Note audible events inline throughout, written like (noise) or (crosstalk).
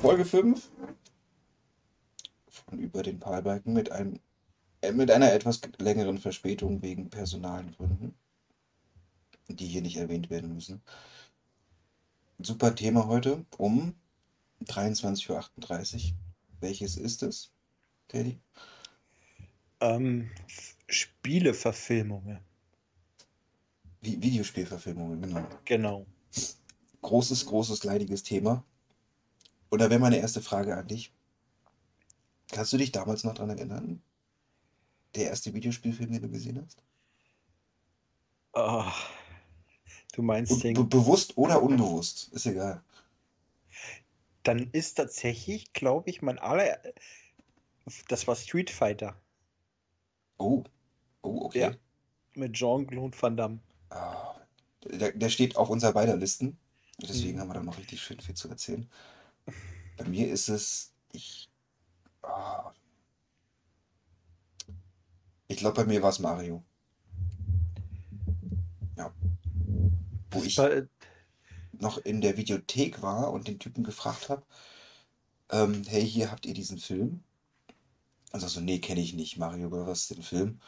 Folge 5 von Über den Palbalken mit, äh, mit einer etwas längeren Verspätung wegen personalen Gründen, die hier nicht erwähnt werden müssen. Super Thema heute um 23.38 Uhr. Welches ist es, Teddy? Ähm, Spieleverfilmungen. Vi Videospielverfilmungen, genau. Genau. Großes, großes, leidiges Thema. Und da wäre meine erste Frage an dich. Kannst du dich damals noch daran erinnern? Der erste Videospielfilm, den du gesehen hast? Oh, du meinst Be den. bewusst oder unbewusst? Ist egal. Dann ist tatsächlich, glaube ich, mein aller. Das war Street Fighter. Oh. Oh, okay. Ja. Mit Jean-Claude Van Damme. Ah, der, der steht auf unserer beider Listen. Deswegen Mhm. haben wir da noch richtig schön viel zu erzählen. Bei mir ist es, ich, ah, ich glaube, bei mir war es Mario. Ja. Wo ich noch in der Videothek war und den Typen gefragt habe, ähm, hey, hier habt ihr diesen Film? Also so, nee, kenne ich nicht, Mario Bros. den Film.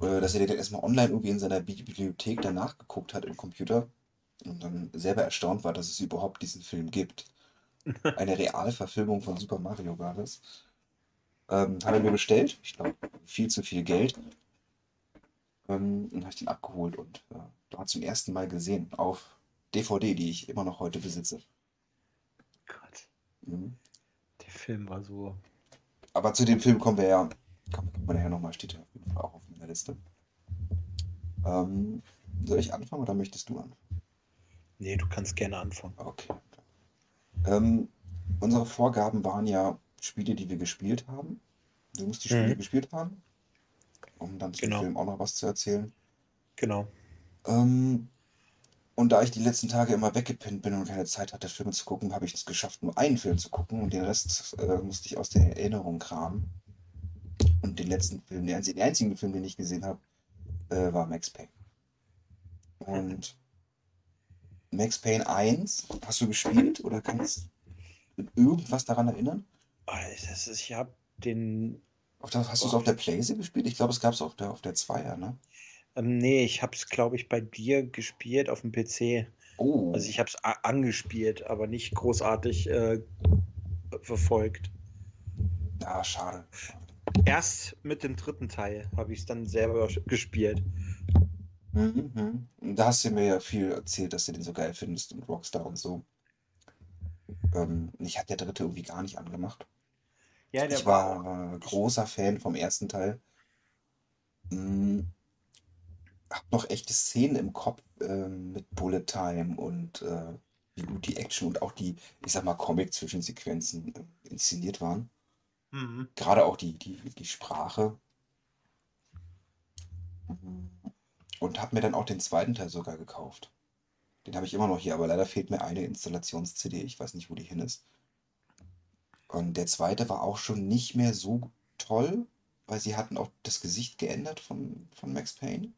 Äh, dass er den dann erstmal online irgendwie in seiner Bi- Bibliothek danach geguckt hat im Computer und dann selber erstaunt war, dass es überhaupt diesen Film gibt. (laughs) Eine Realverfilmung von Super Mario Bros. Ähm, hat er mir bestellt, ich glaube, viel zu viel Geld. Ähm, und habe ich den abgeholt und äh, da zum ersten Mal gesehen auf DVD, die ich immer noch heute besitze. Gott, Mhm. der Film war so. Aber zu dem Film kommen wir ja, kommen wir nachher nochmal, steht ja auf jeden Fall auch auf meiner Liste. Ähm, soll ich anfangen oder möchtest du anfangen? Nee, du kannst gerne anfangen. Okay. Ähm, unsere Vorgaben waren ja Spiele, die wir gespielt haben. Du musst die Spiele Mhm. gespielt haben, um dann zum Genau. Film auch noch was zu erzählen. Genau. Ähm, und da ich die letzten Tage immer weggepinnt bin und keine Zeit hatte, Filme zu gucken, habe ich es geschafft, nur einen Film zu gucken und den Rest äh, musste ich aus der Erinnerung kramen. Und den letzten Film, den einzigen, den einzigen Film, den ich gesehen habe, äh, war Max Payne. Und Max Payne 1, hast du gespielt oder kannst du irgendwas daran erinnern? Ist, ich habe den. Auf der, hast du es auf der Playsee gespielt? Ich glaube, es gab es auf der, auf der Zweier, ne? Ähm, nee, ich habe es, glaube ich, bei dir gespielt auf dem PC. Oh, Also ich habe es angespielt, aber nicht großartig äh, verfolgt. ah, schade. Erst mit dem dritten Teil habe ich es dann selber gespielt. Mhm, Da hast du mir ja viel erzählt, dass du den so geil findest und Rockstar und so. Ähm, mich hat der dritte irgendwie gar nicht angemacht. Ja, Ich war. äh, großer Fan vom ersten Teil. Mhm. Hab noch echte Szenen im Kopf ähm, mit Bullet Time und äh, wie gut die Action und auch die, ich sag mal, Comic-Zwischensequenzen äh, inszeniert waren. Mhm. Gerade auch die, die, die Sprache. Mhm. Und habe mir dann auch den zweiten Teil sogar gekauft. Den habe ich immer noch hier, aber leider fehlt mir eine Installations-CD. Ich weiß nicht, wo die hin ist. Und der zweite war auch schon nicht mehr so toll, weil sie hatten auch das Gesicht geändert von, von Max Payne.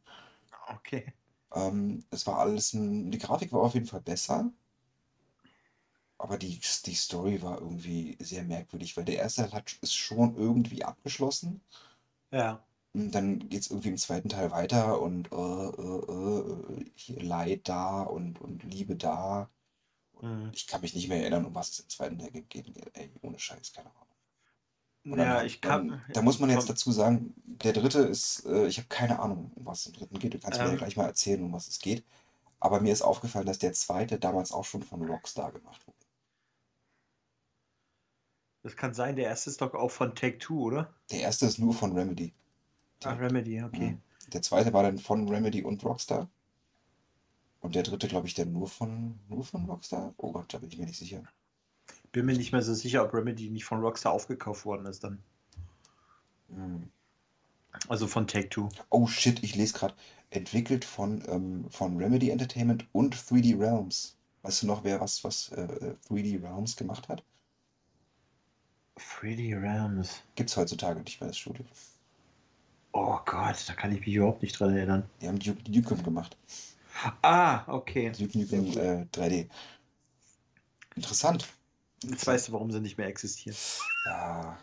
Okay. Ähm, es war alles, ein, die Grafik war auf jeden Fall besser, aber die, die Story war irgendwie sehr merkwürdig, weil der erste Teil hat, ist schon irgendwie abgeschlossen. Ja. Und dann geht es irgendwie im zweiten Teil weiter und äh, äh, äh, hier Leid da und, und Liebe da. Mhm. Ich kann mich nicht mehr erinnern, um was es im zweiten Teil geht. Ey, ohne Scheiß, keine Ahnung. Und dann, Ja, hat- ich kann. dann, da muss man jetzt dazu sagen, der dritte ist, äh, ich habe keine Ahnung, um was es im dritten geht. Du kannst mir ja Ähm. gleich mal erzählen, um was es geht. Aber mir ist aufgefallen, dass der zweite damals auch schon von Rockstar gemacht wurde. Das kann sein, der erste ist doch auch von Take Two, oder? Der erste ist nur von Remedy. Ah, Remedy, okay. Mhm. Der zweite war dann von Remedy und Rockstar. Und der dritte, glaube ich, dann nur von, nur von Rockstar? Oh Gott, da bin ich mir nicht sicher. Bin mir nicht mehr so sicher, ob Remedy nicht von Rockstar aufgekauft worden ist dann. Hm. Also von Take Two. Oh shit, ich lese gerade. Entwickelt von, ähm, von Remedy Entertainment und 3D Realms. Weißt du noch, wer was, was äh, 3D Realms gemacht hat? 3D Realms. Gibt's heutzutage nicht mehr das Studio. Oh Gott, da kann ich mich überhaupt nicht dran erinnern. Die haben Duke Nukem gemacht. Ah, okay. Duke Nukem äh, 3D. Interessant. Jetzt weißt du, warum sie nicht mehr existieren. Ja,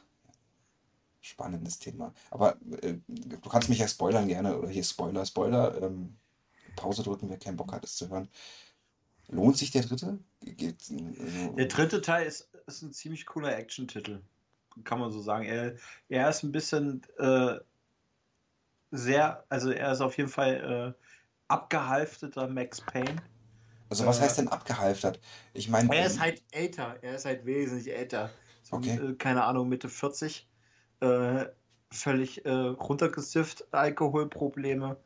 spannendes Thema. Aber äh, du kannst mich ja spoilern gerne, oder hier Spoiler, Spoiler. Ähm, Pause drücken, wer keinen Bock hat, es zu hören. Lohnt sich der dritte? Geht's, also, Der dritte Teil ist, ist ein ziemlich cooler Action-Titel. Kann man so sagen. Er, er ist ein bisschen äh, sehr, also er ist auf jeden Fall äh, abgehalfteter Max Payne. also was äh, heißt denn abgehalftert? Ich meine, Er ist halt älter, er ist halt wesentlich älter. So, Okay. äh, keine Ahnung, Mitte 40. Äh, völlig äh, runtergesifft, Alkoholprobleme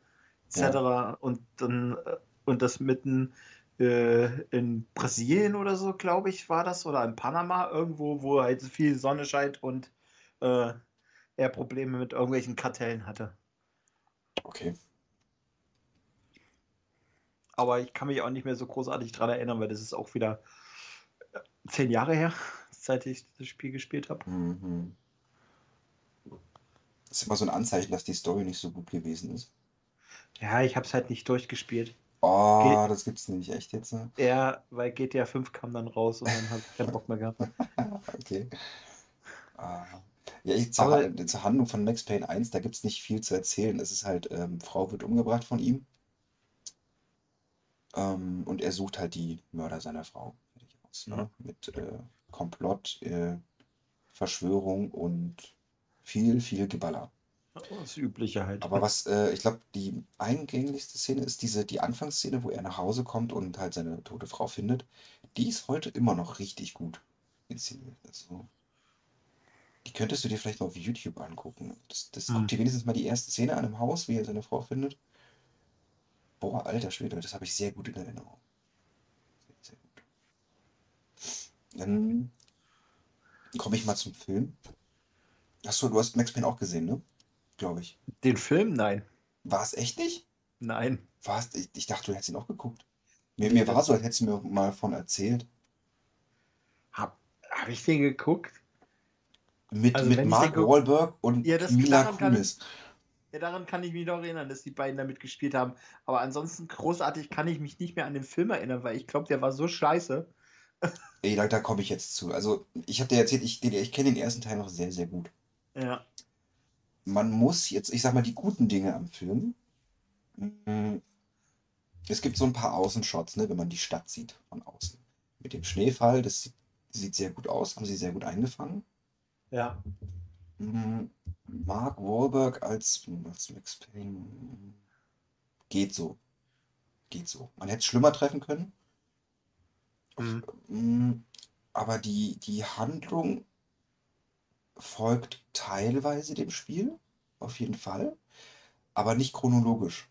etc. Und dann äh, und das mitten äh, in Brasilien oder so, glaube ich, war das, oder in Panama irgendwo, wo halt viel Sonne scheint und äh, er Probleme mit irgendwelchen Kartellen hatte. okay. Aber ich kann mich auch nicht mehr so großartig dran erinnern, weil das ist auch wieder äh, zehn Jahre her, (laughs) seit ich das Spiel gespielt habe. Mhm. Das ist immer so ein Anzeichen, dass die Story nicht so gut gewesen ist. Ja, ich habe es halt nicht durchgespielt. Oh, Ge- das gibt's nämlich echt jetzt. Ne? Ja, weil GTA 5 kam dann raus und dann habe ich keinen Bock mehr gehabt. (laughs) Okay. Ah. Ja, ich, zur, Aber- zur Handlung von Max Payne 1, da gibt es nicht viel zu erzählen. Es ist halt, ähm, Frau wird umgebracht von ihm. Ähm, und er sucht halt die Mörder seiner Frau. Aus, ne? Mit äh, Komplott, äh, Verschwörung und viel, viel Geballer. Das Übliche halt. Aber was, äh, ich glaube, die eingänglichste Szene ist diese, die Anfangsszene, wo er nach Hause kommt und halt seine tote Frau findet. Die ist heute immer noch richtig gut inszeniert. Also, die könntest du dir vielleicht mal auf YouTube angucken. Das, das Hm. guck dir wenigstens mal die erste Szene an im Haus, wie er seine Frau findet. Boah, alter Schwede, das habe ich sehr gut in Erinnerung. Sehr, sehr gut. Dann komme ich mal zum Film. Achso, du hast Max Payne auch gesehen, ne? Glaube ich. Den Film? Nein. War es echt nicht? Nein. Was? Ich, ich dachte, du hättest ihn auch geguckt. Mir, mir war so, als hättest du mir mal von erzählt. Hab, hab ich den geguckt? Mit, Also mit Mark guck- Wahlberg und Ja, das- Mila kann- Kunis. Ja, daran kann ich mich noch erinnern, dass die beiden damit gespielt haben. Aber ansonsten großartig kann ich mich nicht mehr an den Film erinnern, weil ich glaube, der war so scheiße. Ey, da, da komme ich jetzt zu. Also, ich habe dir erzählt, ich, ich kenne den ersten Teil noch sehr, sehr gut. Ja. Man muss jetzt, ich sag mal, die guten Dinge am Film. mm, Es gibt so ein paar Außenshots, ne, wenn man die Stadt sieht von außen. Mit dem Schneefall, das sieht, sieht sehr gut aus, haben sie sehr gut eingefangen. Ja. Mm, Mark Wahlberg als, als Max Payne geht so. Geht so. Man hätte es schlimmer treffen können. Mhm. Mm, Aber die, die Handlung folgt teilweise dem Spiel, auf jeden Fall, aber nicht chronologisch.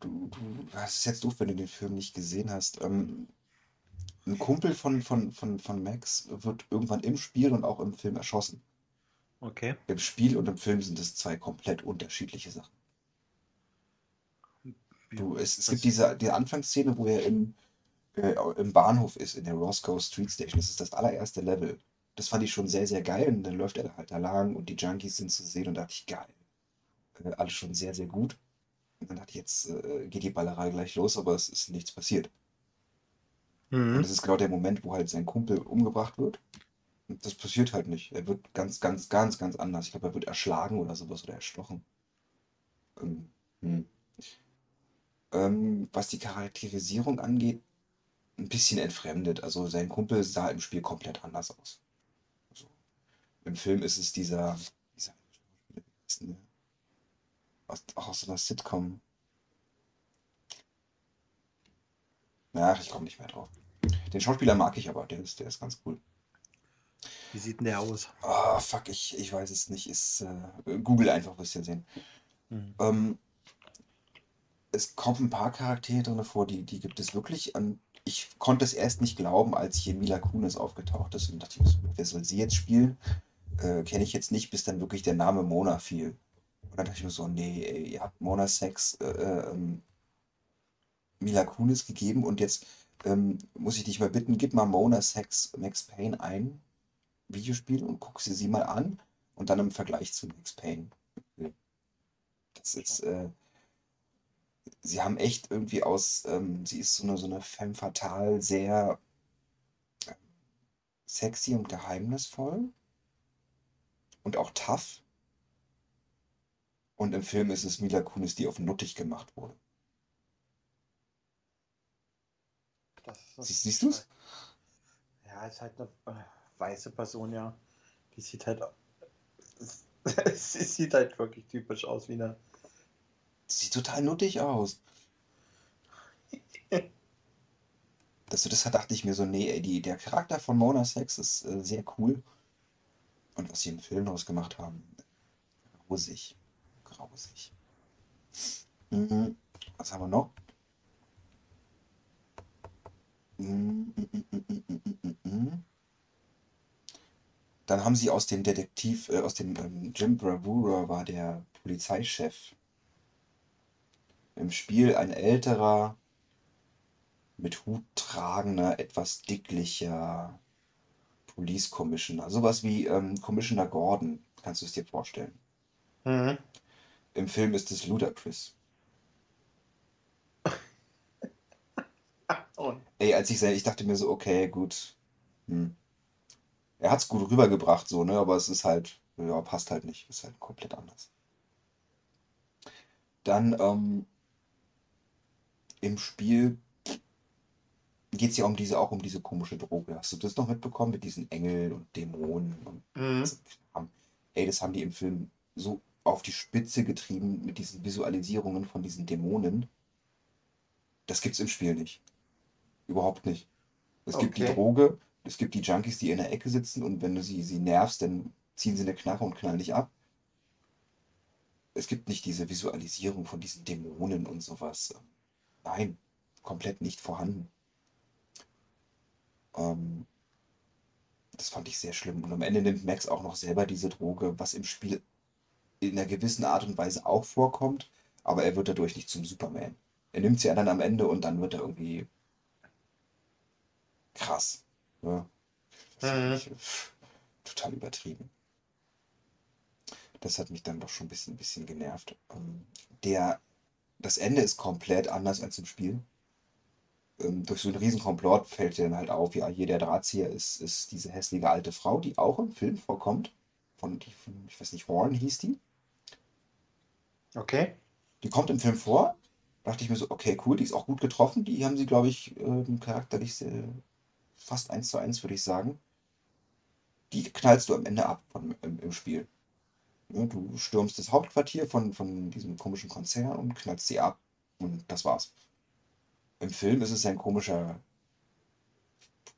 Du, du, das ist jetzt doof, wenn du den Film nicht gesehen hast. Ähm, ein Kumpel von, von, von, von Max wird irgendwann im Spiel und auch im Film erschossen. Okay. Im Spiel und im Film sind es zwei komplett unterschiedliche Sachen. Du, es, es gibt diese die Anfangsszene, wo er im, äh, im Bahnhof ist, in der Roscoe Street Station. Das ist das allererste Level. Das fand ich schon sehr, sehr geil. Und dann läuft er halt da lang und die Junkies sind zu sehen und dachte ich, geil. Äh, alles schon sehr, sehr gut. Und dann dachte ich, jetzt äh, geht die Ballerei gleich los, aber es ist nichts passiert. Und Mhm. das ist genau der Moment, wo halt sein Kumpel umgebracht wird. Und das passiert halt nicht. Er wird ganz, ganz, ganz, ganz anders. Ich glaube, er wird erschlagen oder sowas oder erstochen. Ähm, hm. Ähm, was die Charakterisierung angeht, ein bisschen entfremdet. Also sein Kumpel sah im Spiel komplett anders aus. Im Film ist es dieser, dieser aus, auch aus so einer Sitcom. Ja, ich komme nicht mehr drauf. Den Schauspieler mag ich aber, der ist, der ist ganz cool. Wie sieht denn der aus? Ah, fuck, ich, ich weiß es nicht. Ist, äh, Google einfach, wirst du ja sehen. Mhm. Ähm, es kommen ein paar Charaktere drin vor, die, die gibt es wirklich. An, ich konnte es erst nicht glauben, als hier Mila Kunis aufgetaucht ist. Und dachte ich wer soll sie jetzt spielen? Äh, Kenne ich jetzt nicht, bis dann wirklich der Name Mona fiel. Und dann dachte ich mir so, nee, ey, ihr habt Mona Sex äh, äh, ähm, Mila Kunis gegeben und jetzt ähm, muss ich dich mal bitten, gib mal Mona Sex Max Payne ein, Videospiel und guck sie sie mal an und dann im Vergleich zu Max Payne. Es ist, äh, sie haben echt irgendwie aus, ähm, sie ist so eine, so eine femme fatale, sehr äh, sexy und geheimnisvoll und auch tough. Und im Film ist es Mila Kunis, die auf nuttig gemacht wurde. Siehst, siehst du's? Ja, ist halt eine äh, weiße Person, ja. Die sieht halt. (laughs) Sie sieht halt wirklich typisch aus wie eine. Sieht total nuttig aus. (laughs) Das, das dachte ich mir so, nee, ey, die, der Charakter von Mona Sex ist äh, sehr cool. Und was sie im Film daraus gemacht haben, grausig. Grausig. Mhm. Was haben wir noch? Mhm, mhm, mhm. Dann haben sie aus dem Detektiv, äh, aus dem ähm, Jim Bravura war der Polizeichef. Im Spiel ein älterer, mit Hut tragender, etwas dicklicher Police Commissioner. Sowas wie ähm, Commissioner Gordon, kannst du es dir vorstellen. Mhm. Im Film ist es Ludacris. (laughs) Und Ey, als ich sah, ich dachte mir so, okay, gut. Hm. Er hat's gut rübergebracht, so, ne? Aber es ist halt, ja, passt halt nicht. Ist halt komplett anders. Dann, ähm, im Spiel geht's ja um diese, auch um diese komische Droge. Hast du das noch mitbekommen mit diesen Engeln und Dämonen und mhm. ey, das haben die im Film so auf die Spitze getrieben mit diesen Visualisierungen von diesen Dämonen. Das gibt's im Spiel nicht. Überhaupt nicht. Es gibt die Okay. Droge, es gibt die Junkies, die in der Ecke sitzen und wenn du sie, sie nervst, dann ziehen sie eine Knarre und knallen dich ab. Es gibt nicht diese Visualisierung von diesen Dämonen und sowas. Nein, komplett nicht vorhanden. Ähm, das fand ich sehr schlimm. Und am Ende nimmt Max auch noch selber diese Droge, was im Spiel in einer gewissen Art und Weise auch vorkommt, aber er wird dadurch nicht zum Superman. Er nimmt sie ja dann am Ende und dann wird er irgendwie krass. Hat Mhm. pff, total übertrieben. Das hat mich dann doch schon ein bisschen, bisschen genervt. Ähm, der, das Ende ist komplett anders als im Spiel. Ähm, durch so einen riesen Komplott fällt dir dann halt auf, ja, hier der Drahtzieher ist, ist diese hässliche alte Frau, die auch im Film vorkommt. Von, die, von, ich weiß nicht, Horn hieß die. Okay. Die kommt im Film vor. Da dachte ich mir so, okay, cool, die ist auch gut getroffen. Die haben sie, glaube ich, ähm, charakterlich sehr, fast eins zu eins, würde ich sagen. Die knallst du am Ende ab von, im, im Spiel. Ja, du stürmst das Hauptquartier von, von diesem komischen Konzern und knallst sie ab. Und das war's. Im Film ist es ein komischer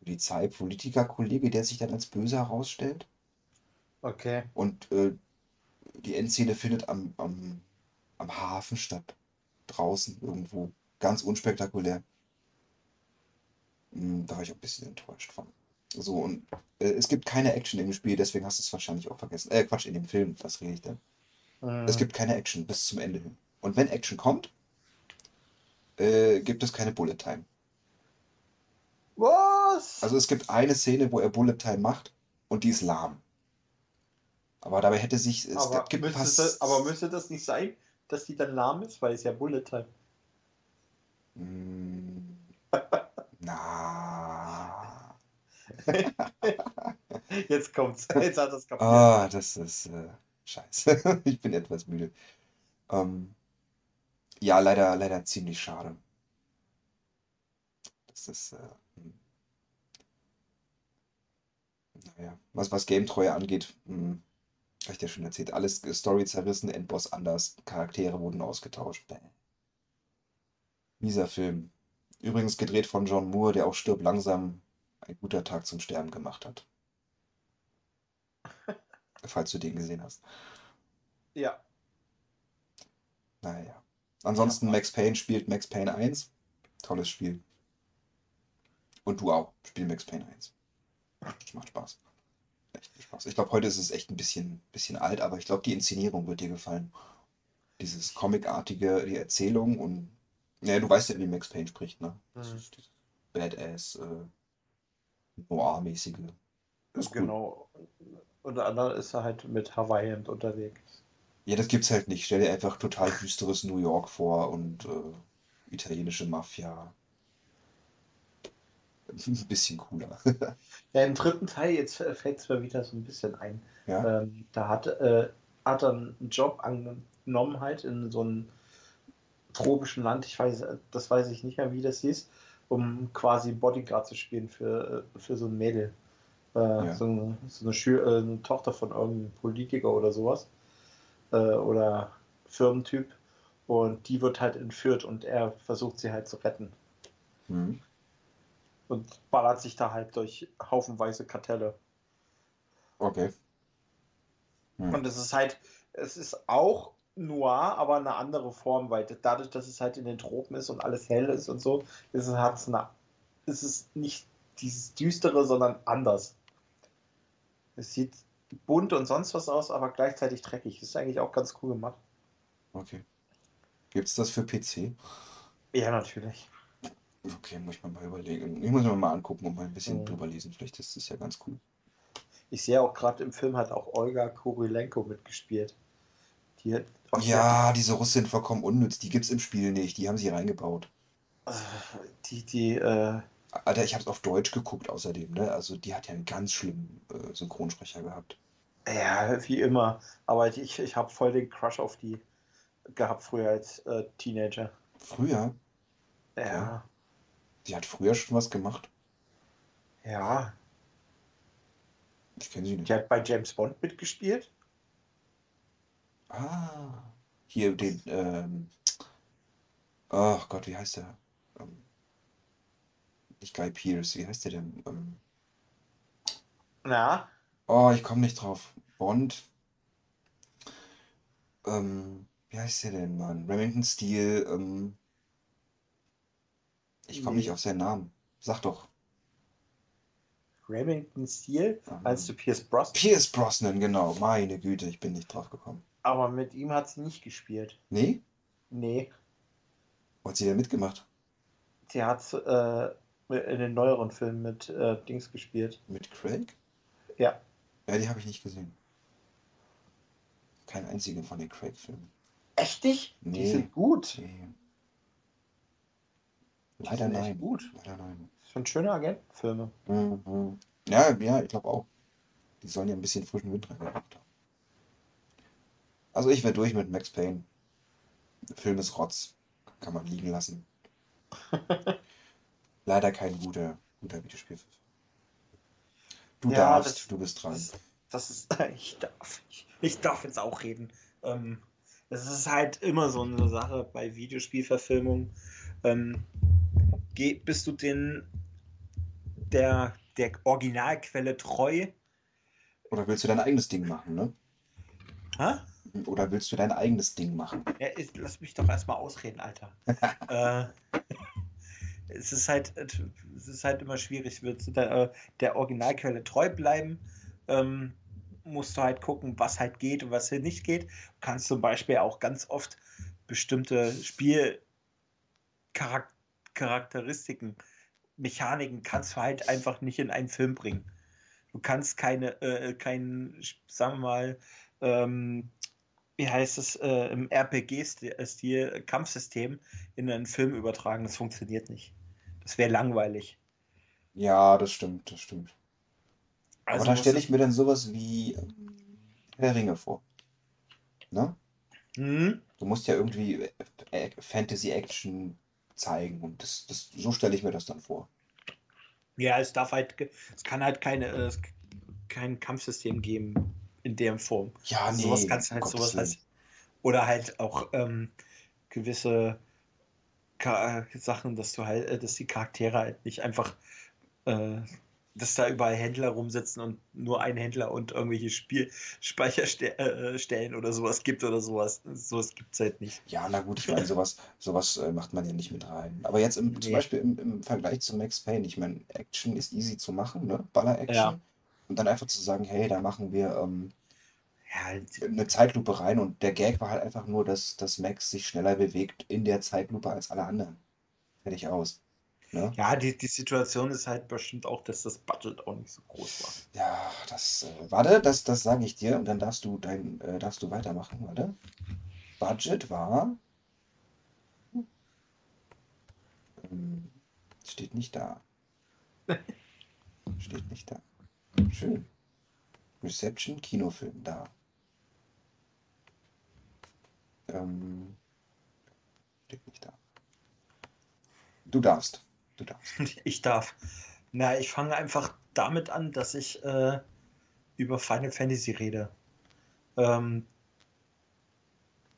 Polizei-Politiker-Kollege, der sich dann als böse herausstellt. Okay. Und äh, die Endszene findet am, am, am Hafen statt. Draußen irgendwo. Ganz unspektakulär. Hm, Da war ich auch ein bisschen enttäuscht von. So, und äh, es gibt keine Action im Spiel, deswegen hast du es wahrscheinlich auch vergessen. Äh, Quatsch, in dem Film, was rede ich denn? Es Mhm. gibt keine Action bis zum Ende hin. Und wenn Action kommt, äh, gibt es keine Bullet Time. Was? Also es gibt eine Szene, wo er Bullet Time macht und die ist lahm. Aber dabei hätte sich, es aber, gibt müsste das, aber müsste das nicht sein, dass die dann lahm ist, weil es ja Bullet Time. Mm, Na. (laughs) Jetzt kommt's. Jetzt hat das kapiert. Ah, das ist äh, scheiße. (laughs) Ich bin etwas müde. Ähm, ja, leider, leider ziemlich schade. Das ist, äh, hm. naja, was, was Game-Treue angeht, hm, habe ich dir schon erzählt, alles äh, Story zerrissen, Endboss anders, Charaktere wurden ausgetauscht. Bäh. Mieser Film. Übrigens gedreht von John Moore, der auch Stirb langsam ein guter Tag zum Sterben gemacht hat. (laughs) Falls du den gesehen hast. Ja. Naja. Ansonsten. Max Payne spielt Max Payne 1. Tolles Spiel. Und du auch. Spiel Max Payne 1. Macht Spaß. Echt viel Spaß. Ich glaube, heute ist es echt ein bisschen, bisschen alt, aber ich glaube, die Inszenierung wird dir gefallen. Dieses Comicartige, die Erzählung und. Ja, du weißt ja, wie Max Payne spricht, ne? Das Mhm. ist dieses Badass, äh, Noir-mäßige. Ist cool. Genau. Unter anderem ist er halt mit Hawaii-Hemd unterwegs. Ja, das gibt's halt nicht. Stell dir einfach total düsteres New York vor und äh, italienische Mafia. Ein bisschen cooler. (laughs) Ja, im dritten Teil, jetzt fällt es mir wieder so ein bisschen ein. Ja? Ähm, da hat, äh, hat er einen Job angenommen, halt in so einem tropischen Land, ich weiß, das weiß ich nicht mehr, wie das hieß, um quasi Bodyguard zu spielen für, äh, für so ein Mädel. Äh, Ja. so, eine, so eine, äh, eine Tochter von irgendeinem Politiker oder sowas. Äh, oder Firmentyp. Und die wird halt entführt und er versucht sie halt zu retten. Hm. Und ballert sich da halt durch haufenweise Kartelle. Okay. Hm. Und es ist halt, es ist auch noir, aber eine andere Form, weil dadurch, dass es halt in den Tropen ist und alles hell ist und so, ist es, hat's eine, ist es nicht dieses Düstere, sondern anders. Es sieht bunt und sonst was aus, aber gleichzeitig dreckig. Ist eigentlich auch ganz cool gemacht. Okay. Gibt's das für PC? Ja, natürlich. Okay, muss ich mir mal überlegen. Ich muss mir mal angucken und mal ein bisschen Mhm. drüber lesen. Vielleicht ist das ja ganz cool. Ich sehe auch gerade im Film hat auch Olga Kurilenko mitgespielt. Die hat, Ja, diese Russin vollkommen unnütz. Die gibt's im Spiel nicht. Die haben sie reingebaut. hat, die, die, äh, Alter, ich habe es auf Deutsch geguckt außerdem, ne? Also die hat ja einen ganz schlimmen äh, Synchronsprecher gehabt. Ja, wie immer. Aber ich, ich habe voll den Crush auf die gehabt früher als äh, Teenager. Früher, Ja, die hat früher schon was gemacht. ja. Ich kenne sie nicht. Die hat bei James Bond mitgespielt. Ah, hier den, ähm, oh Gott, wie heißt der? Nicht Guy Pearce, wie heißt der denn? Ähm, Na, oh, ich komme nicht drauf. Bond. Ähm, wie heißt der denn, Mann? Remington Steele, ähm, ich komme nicht auf seinen Namen. Sag doch. Remington Steele. Ähm, Meinst du Pierce Brosnan? Pierce Brosnan, genau. Meine Güte, ich bin nicht drauf gekommen. Aber mit ihm hat sie nicht gespielt. Nee? Nee, Wo hat sie denn mitgemacht? sie hat äh, in den neueren Filmen mit äh, Dings gespielt. Mit Craig? Ja. Ja, die habe ich nicht gesehen. Kein einzigen von den Craig-Filmen. Echt nicht? Die Nee. sind gut. Nee. Die Leider sind nein. gut. Leider nein. Das sind schöne Agentenfilme. Mhm. Ja, ja, ich glaube auch. Die sollen ja ein bisschen frischen Wind reingebracht haben. Also ich wäre durch mit Max Payne. Der Film ist Rotz. Kann man liegen lassen. (laughs) Leider kein guter, guter Videospielfilm. Du Ja, darfst, das- du bist dran. Das, das ist, (laughs) ich darf, ich, ich darf jetzt auch reden. Ähm, es ist halt immer so eine Sache bei Videospielverfilmungen. Ähm, geh, bist du den der, der Originalquelle treu? Oder willst du dein eigenes Ding machen, ne? Hä? Oder willst du dein eigenes Ding machen? Ja, ist, lass mich doch erstmal ausreden, Alter. (laughs) äh, es ist halt, es ist halt immer schwierig. Du der, äh, der Originalquelle treu bleiben, ähm, musst du halt gucken, was halt geht und was hier nicht geht. Du kannst zum Beispiel auch ganz oft bestimmte Spielcharakteristiken, Mechaniken kannst du halt einfach nicht in einen Film bringen. Du kannst keine, äh, kein, sagen wir mal, ähm, wie heißt es, äh, im RPG-Stil Kampfsystem in einen Film übertragen. Das funktioniert nicht. Das wäre langweilig. Ja, das stimmt, das stimmt. Aber Also da musst stelle ich mir dann sowas wie ähm, Herr Ringe vor. Ne? Hm? Du musst ja irgendwie äh, Fantasy-Action zeigen und das, das, so stelle ich mir das dann vor. Ja, es darf halt, es kann halt keine, äh, kein Kampfsystem geben in der Form. Ja, Also nee, sowas kannst du halt sowas halt, oder halt auch ähm, gewisse Ka äh, Sachen, dass du halt, äh, dass die Charaktere halt nicht einfach, äh, dass da überall Händler rumsitzen und nur ein Händler und irgendwelche Spielspeicherstellen oder sowas gibt oder sowas. Sowas gibt es halt nicht. Ja, na gut, ich meine, sowas, sowas äh, macht man ja nicht mit rein. Aber jetzt im, zum Nee. Beispiel im, im Vergleich zu Max Payne, ich meine, Action ist easy zu machen, ne? Baller-Action. Ja. Und dann einfach zu sagen, hey, da machen wir ähm, Ja, halt, eine Zeitlupe rein und der Gag war halt einfach nur, dass, dass Max sich schneller bewegt in der Zeitlupe als alle anderen. Fertig aus. Ne? Ja, die, die Situation ist halt bestimmt auch, dass das Budget auch nicht so groß war. Ja, das, äh, warte, das, das sage ich dir und dann darfst du dein, äh, darfst du weitermachen, warte. Budget war. Ähm, steht nicht da. (laughs) Steht nicht da. Schön. Reception, Kinofilm, da. Ähm, steht nicht da. Du darfst. Du darfst. (laughs) Ich darf. Na, ich fange einfach damit an, dass ich äh, über Final Fantasy rede. Ähm,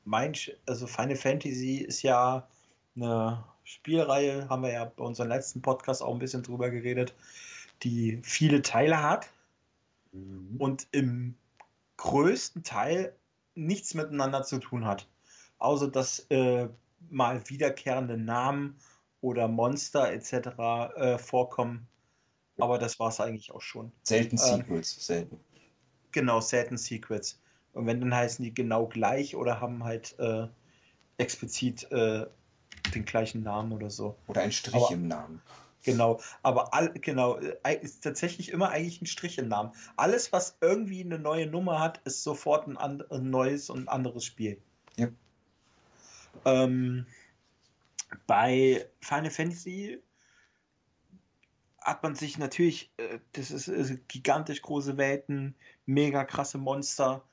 mein, also Final Fantasy ist ja eine Spielreihe, haben wir ja bei unserem letzten Podcast auch ein bisschen drüber geredet, die viele Teile hat Mhm. und im größten Teil nichts miteinander zu tun hat. Außer dass äh, mal wiederkehrende Namen oder Monster etc. Äh, vorkommen. Aber das war es eigentlich auch schon. Selten Ähm. Sequels, selten. Genau, selten Secrets. Und wenn, dann heißen die genau gleich oder haben halt äh, explizit äh, den gleichen Namen oder so. Oder ein Strich aber- im Namen. Genau, aber all, genau, äh, ist tatsächlich immer eigentlich ein Strich im Namen. Alles, was irgendwie eine neue Nummer hat, ist sofort ein, and, ein neues und ein anderes Spiel. Ja. Ähm, bei Final Fantasy hat man sich natürlich, äh, das ist, äh, gigantisch große Welten, mega krasse Monster.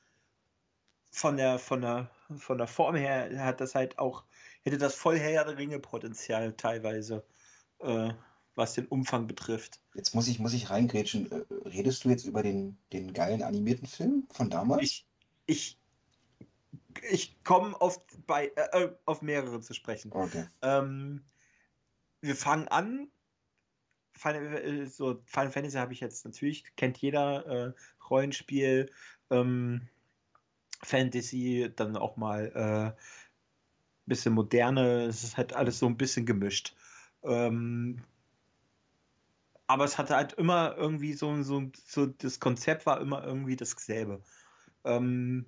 Von der, von der, von der Form her hat das halt auch, hätte das voll Herr der Ringe Potenzial teilweise, äh, was den Umfang betrifft. Jetzt muss ich, muss ich reingrätschen. Äh, redest du jetzt über den, den geilen animierten Film von damals? Ich, ich, ich komme auf, bei, äh, äh, auf mehrere zu sprechen. Okay. Ähm, wir fangen an. Final, äh, so Final Fantasy habe ich jetzt natürlich, kennt jeder, äh, Rollenspiel, ähm, Fantasy, dann auch mal äh, bisschen moderne, es ist halt alles so ein bisschen gemischt. Ähm, aber es hatte halt immer irgendwie so, so, so, das Konzept war immer irgendwie dasselbe. Ähm,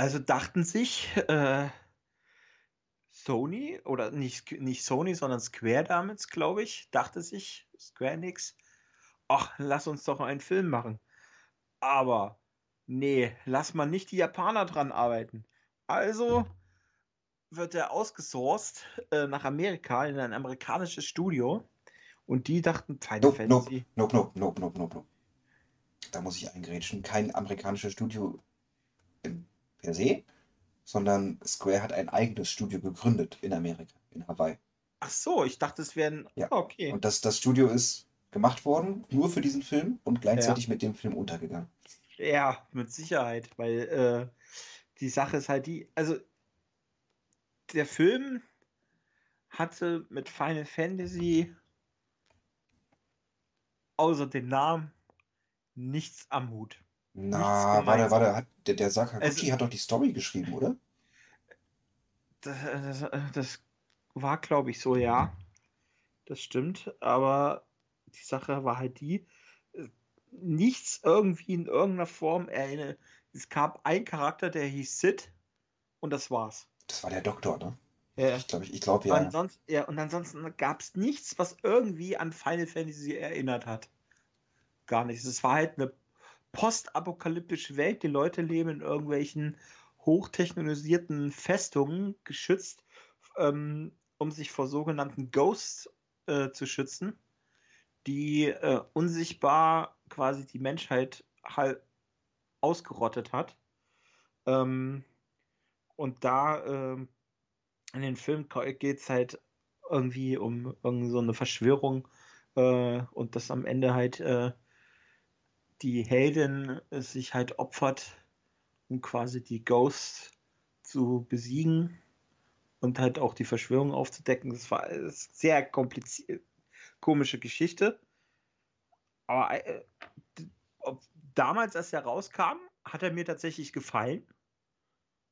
also dachten sich, äh, Sony oder nicht, nicht Sony, sondern Square damals, glaube ich, dachte sich Square Enix, ach, lass uns doch einen Film machen. Aber nee, lass mal nicht die Japaner dran arbeiten. Also wird er ausgesourced äh, nach Amerika in ein amerikanisches Studio und die dachten Final Nope, Fantasy. nope, nope, nope, nope, nope, nope. Da muss ich eingrätschen. Kein amerikanisches Studio im, per se, sondern Square hat ein eigenes Studio gegründet in Amerika, in Hawaii. Ach so, ich dachte, es wären. Ja. Ah, okay. Und das, das Studio ist gemacht worden, nur für diesen Film und gleichzeitig mit dem Film untergegangen. Ja, mit Sicherheit, weil äh, die Sache ist halt die, also der Film hatte mit Final Fantasy außer den Namen nichts am Hut. Na, warte, warte, hat, der, der Sakaguchi Also- hat doch die Story geschrieben, oder? Das, das, war, glaube ich, so, ja. Das stimmt, aber die Sache war halt die, äh, nichts irgendwie in irgendeiner Form erinnert. Es gab einen Charakter, der hieß Sid und das war's. Das war der Doktor, ne? Ja. Ich glaube, ich, ich glaube ja. Ansonsten, ja, und ansonsten gab es nichts, was irgendwie an Final Fantasy erinnert hat. Gar nichts. Es war halt eine postapokalyptische Welt. Die Leute leben in irgendwelchen hochtechnologisierten Festungen, geschützt, ähm, um sich vor sogenannten Ghosts äh, zu schützen, die äh, unsichtbar quasi die Menschheit halt ausgerottet hat. Ähm, und da ähm, in den Film geht es halt irgendwie um irgend so eine Verschwörung äh, und dass am Ende halt äh, die Heldin äh, sich halt opfert, um quasi die Ghosts zu besiegen und halt auch die Verschwörung aufzudecken. Das war eine sehr kompliziert, komische Geschichte. Aber äh, damals, als er rauskam, hat er mir tatsächlich gefallen.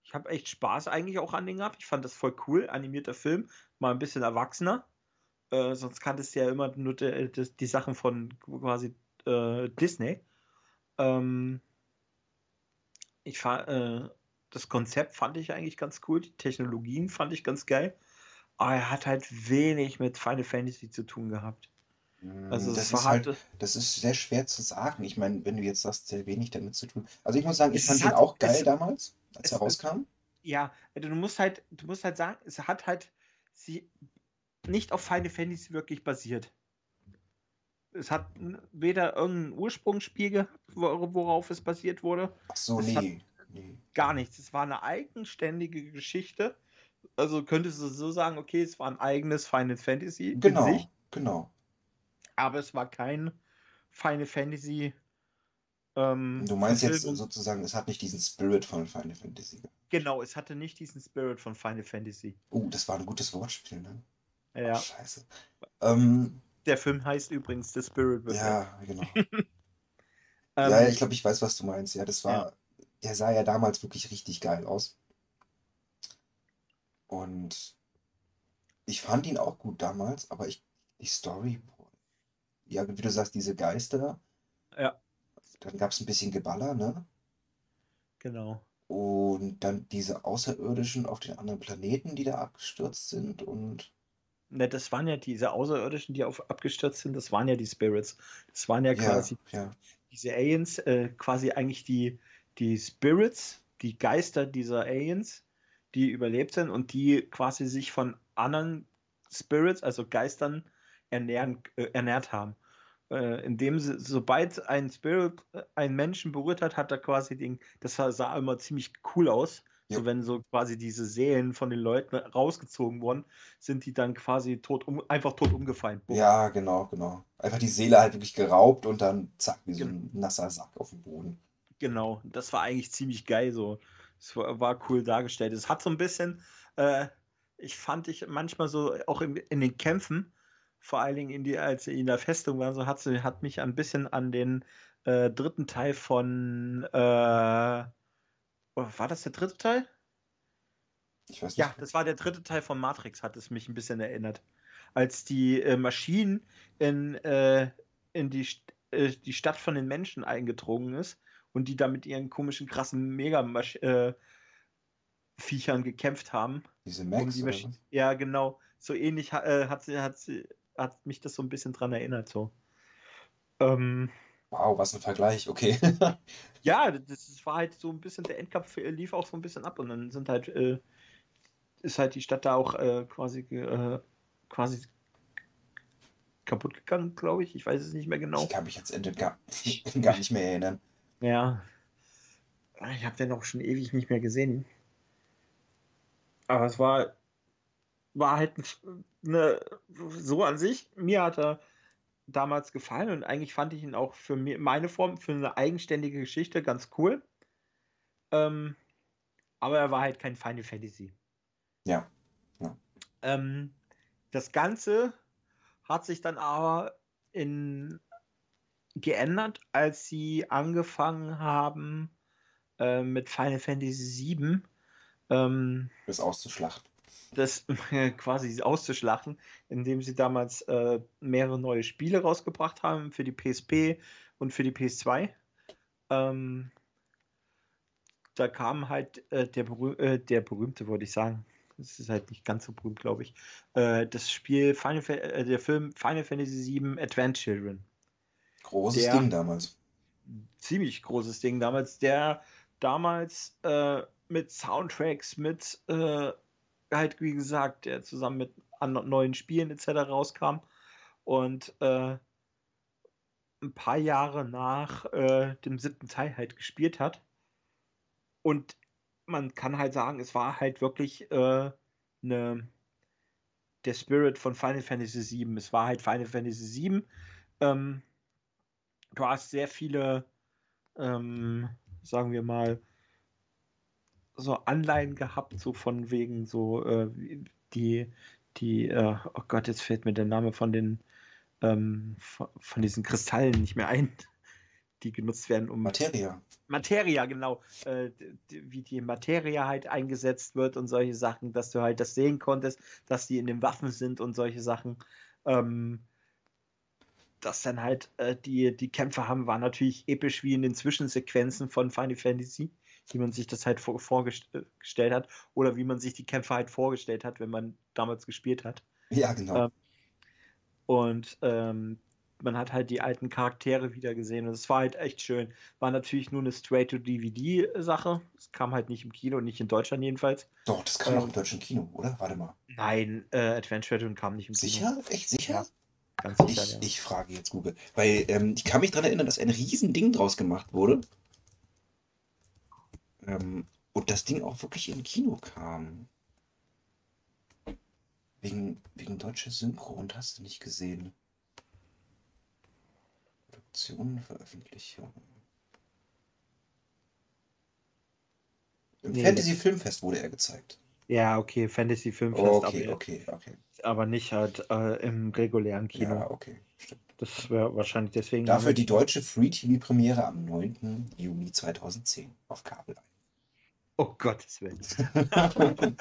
Ich habe echt Spaß eigentlich auch an den gehabt. Ich fand das voll cool. Animierter Film, mal ein bisschen erwachsener. Äh, sonst kanntest du ja immer nur die, die, die Sachen von quasi äh, Disney. Ähm, ich äh, das Konzept fand ich eigentlich ganz cool. Die Technologien fand ich ganz geil. aber er hat halt wenig mit Final Fantasy zu tun gehabt. Also das ist halt, das ist sehr schwer zu sagen. Ich meine, wenn du jetzt sagst, sehr wenig damit zu tun. Also ich muss sagen, ich fand ihn auch geil damals, als er rauskam. Ja, also du musst halt, du musst halt sagen, es hat halt sie nicht auf Final Fantasy wirklich basiert. Es hat weder irgendein Ursprungsspiel gehabt, worauf es basiert wurde. Ach so, nee, nee. Gar nichts. Es war eine eigenständige Geschichte. Also könntest du so sagen, okay, es war ein eigenes Final Fantasy. Genau, genau aber es war kein Final Fantasy. Ähm, du meinst jetzt sozusagen, es hat nicht diesen Spirit von Final Fantasy. Genau, es hatte nicht diesen Spirit von Final Fantasy. Oh, das war ein gutes Wortspiel, ne? Ja. Oh, scheiße. Ähm, Der Film heißt übrigens The Spirit Within. Ja, genau. (laughs) ja, ähm, ich glaube, ich weiß, was du meinst. Ja, das war. Ja. Der sah ja damals wirklich richtig geil aus. Und ich fand ihn auch gut damals, aber ich, die Story, ja, wie du sagst, diese Geister. Ja. Dann gab es ein bisschen Geballer, ne? Genau. Und dann diese Außerirdischen auf den anderen Planeten, die da abgestürzt sind und. Ne, das waren ja diese Außerirdischen, die auf, abgestürzt sind, das waren ja die Spirits. Das waren ja quasi ja, ja. diese Aliens, äh, quasi eigentlich die, die Spirits, die Geister dieser Aliens, die überlebt sind und die quasi sich von anderen Spirits, also Geistern, ernähren, äh, ernährt haben. Äh, indem sie, sobald ein Spirit äh, einen Menschen berührt hat, hat er quasi den, das sah immer ziemlich cool aus. Ja. So wenn so quasi diese Seelen von den Leuten rausgezogen wurden, sind die dann quasi tot um, einfach tot umgefallen. Boom. Ja, genau, genau. Einfach die Seele halt wirklich geraubt und dann zack, wie so ein nasser Sack auf dem Boden. Genau, das war eigentlich ziemlich geil so. Es war, war cool dargestellt. Es hat so ein bisschen, äh, ich fand ich manchmal so auch in, in den Kämpfen, vor allen Dingen in die, als sie in der Festung waren, so hat sie hat mich ein bisschen an den äh, dritten Teil von äh, war das der dritte Teil? Ich weiß nicht. Ja, das war der dritte Teil von Matrix, hat es mich ein bisschen erinnert. Als die äh, Maschinen in, äh, in die, äh, die Stadt von den Menschen eingedrungen ist und die da mit ihren komischen, krassen Mega-Viechern äh, gekämpft haben. Diese Max? Um die ja, genau. So ähnlich äh, hat, sie, hat, sie, hat mich das so ein bisschen dran erinnert. So. Ähm, wow, was ein Vergleich, okay. (laughs) ja, (laughs) das war halt so ein bisschen, der Endkampf lief auch so ein bisschen ab und dann sind halt, äh, ist halt die Stadt da auch äh, quasi, äh, quasi kaputt gegangen, glaube ich. Ich weiß es nicht mehr genau. Ich kann mich jetzt gar, (laughs) gar nicht mehr erinnern. Ja. Ich habe den auch schon ewig nicht mehr gesehen. Aber es war war halt eine, so an sich, mir hat er damals gefallen und eigentlich fand ich ihn auch für meine Form, für eine eigenständige Geschichte ganz cool. Ähm, aber er war halt kein Final Fantasy. Ja. ja. Ähm, das Ganze hat sich dann aber in geändert, als sie angefangen haben äh, mit Final Fantasy VII. Ähm, das auszuschlachten das (laughs) quasi auszuschlachten, indem sie damals äh, mehrere neue Spiele rausgebracht haben für die PSP und für die PS2. Ähm, da kam halt äh, der, berüh äh, der berühmte, wollte ich sagen. Das ist halt nicht ganz so berühmt, glaube ich. Äh, das Spiel, Final äh, der Film Final Fantasy VII Advent Children. Großes der, Ding damals. Ziemlich großes Ding damals. Der damals äh, mit Soundtracks, mit halt, wie gesagt, der zusammen mit neuen Spielen etc. rauskam. Und äh, ein paar Jahre nach äh, dem siebten Teil halt gespielt hat. Und man kann halt sagen, es war halt wirklich äh, ne, der Spirit von Final Fantasy VII. Es war halt Final Fantasy VII. Ähm, du hast sehr viele, ähm, sagen wir mal, so Anleihen gehabt, so von wegen so äh, die, die, äh, oh Gott, jetzt fällt mir der Name von den, ähm, von, von, diesen Kristallen nicht mehr ein, (laughs) die genutzt werden, um. Materia. Materia, genau. Äh, wie die Materia halt eingesetzt wird und solche Sachen, dass du halt das sehen konntest, dass die in den Waffen sind und solche Sachen. Ähm, dass dann halt äh, die, die Kämpfe haben, war natürlich episch wie in den Zwischensequenzen von Final Fantasy wie man sich das halt vor, vorgestellt hat oder wie man sich die Kämpfe halt vorgestellt hat, wenn man damals gespielt hat. Ja, genau. Ähm, und ähm, man hat halt die alten Charaktere wieder gesehen und es war halt echt schön. War natürlich nur eine Straight-to-DVD-Sache. Es kam halt nicht im Kino, nicht in Deutschland jedenfalls. Doch, das kam ähm, auch im deutschen Kino, oder? Warte mal. Nein, äh, Adventure Dragon kam nicht im sicher? Kino. Sicher? Echt sicher? Ja, ganz sicher, ich, ja. ich frage jetzt Google. Weil ähm, ich kann mich daran erinnern, dass ein Riesending draus gemacht wurde. Ähm, und das Ding auch wirklich in Kino kam. Wegen, wegen deutsche Synchro und hast du nicht gesehen. Produktion, Veröffentlichung. Im Nee, Fantasy Filmfest wurde er gezeigt. Ja, okay, Fantasy Filmfest, Okay, aber, okay, okay. aber nicht halt äh, im regulären Kino. Ja, okay. Stimmt. Das wäre wahrscheinlich deswegen. Dafür die deutsche Free-TV-Premiere am 9. Juni 2010 auf Kabel Oh Gottes Willen. 1. (laughs)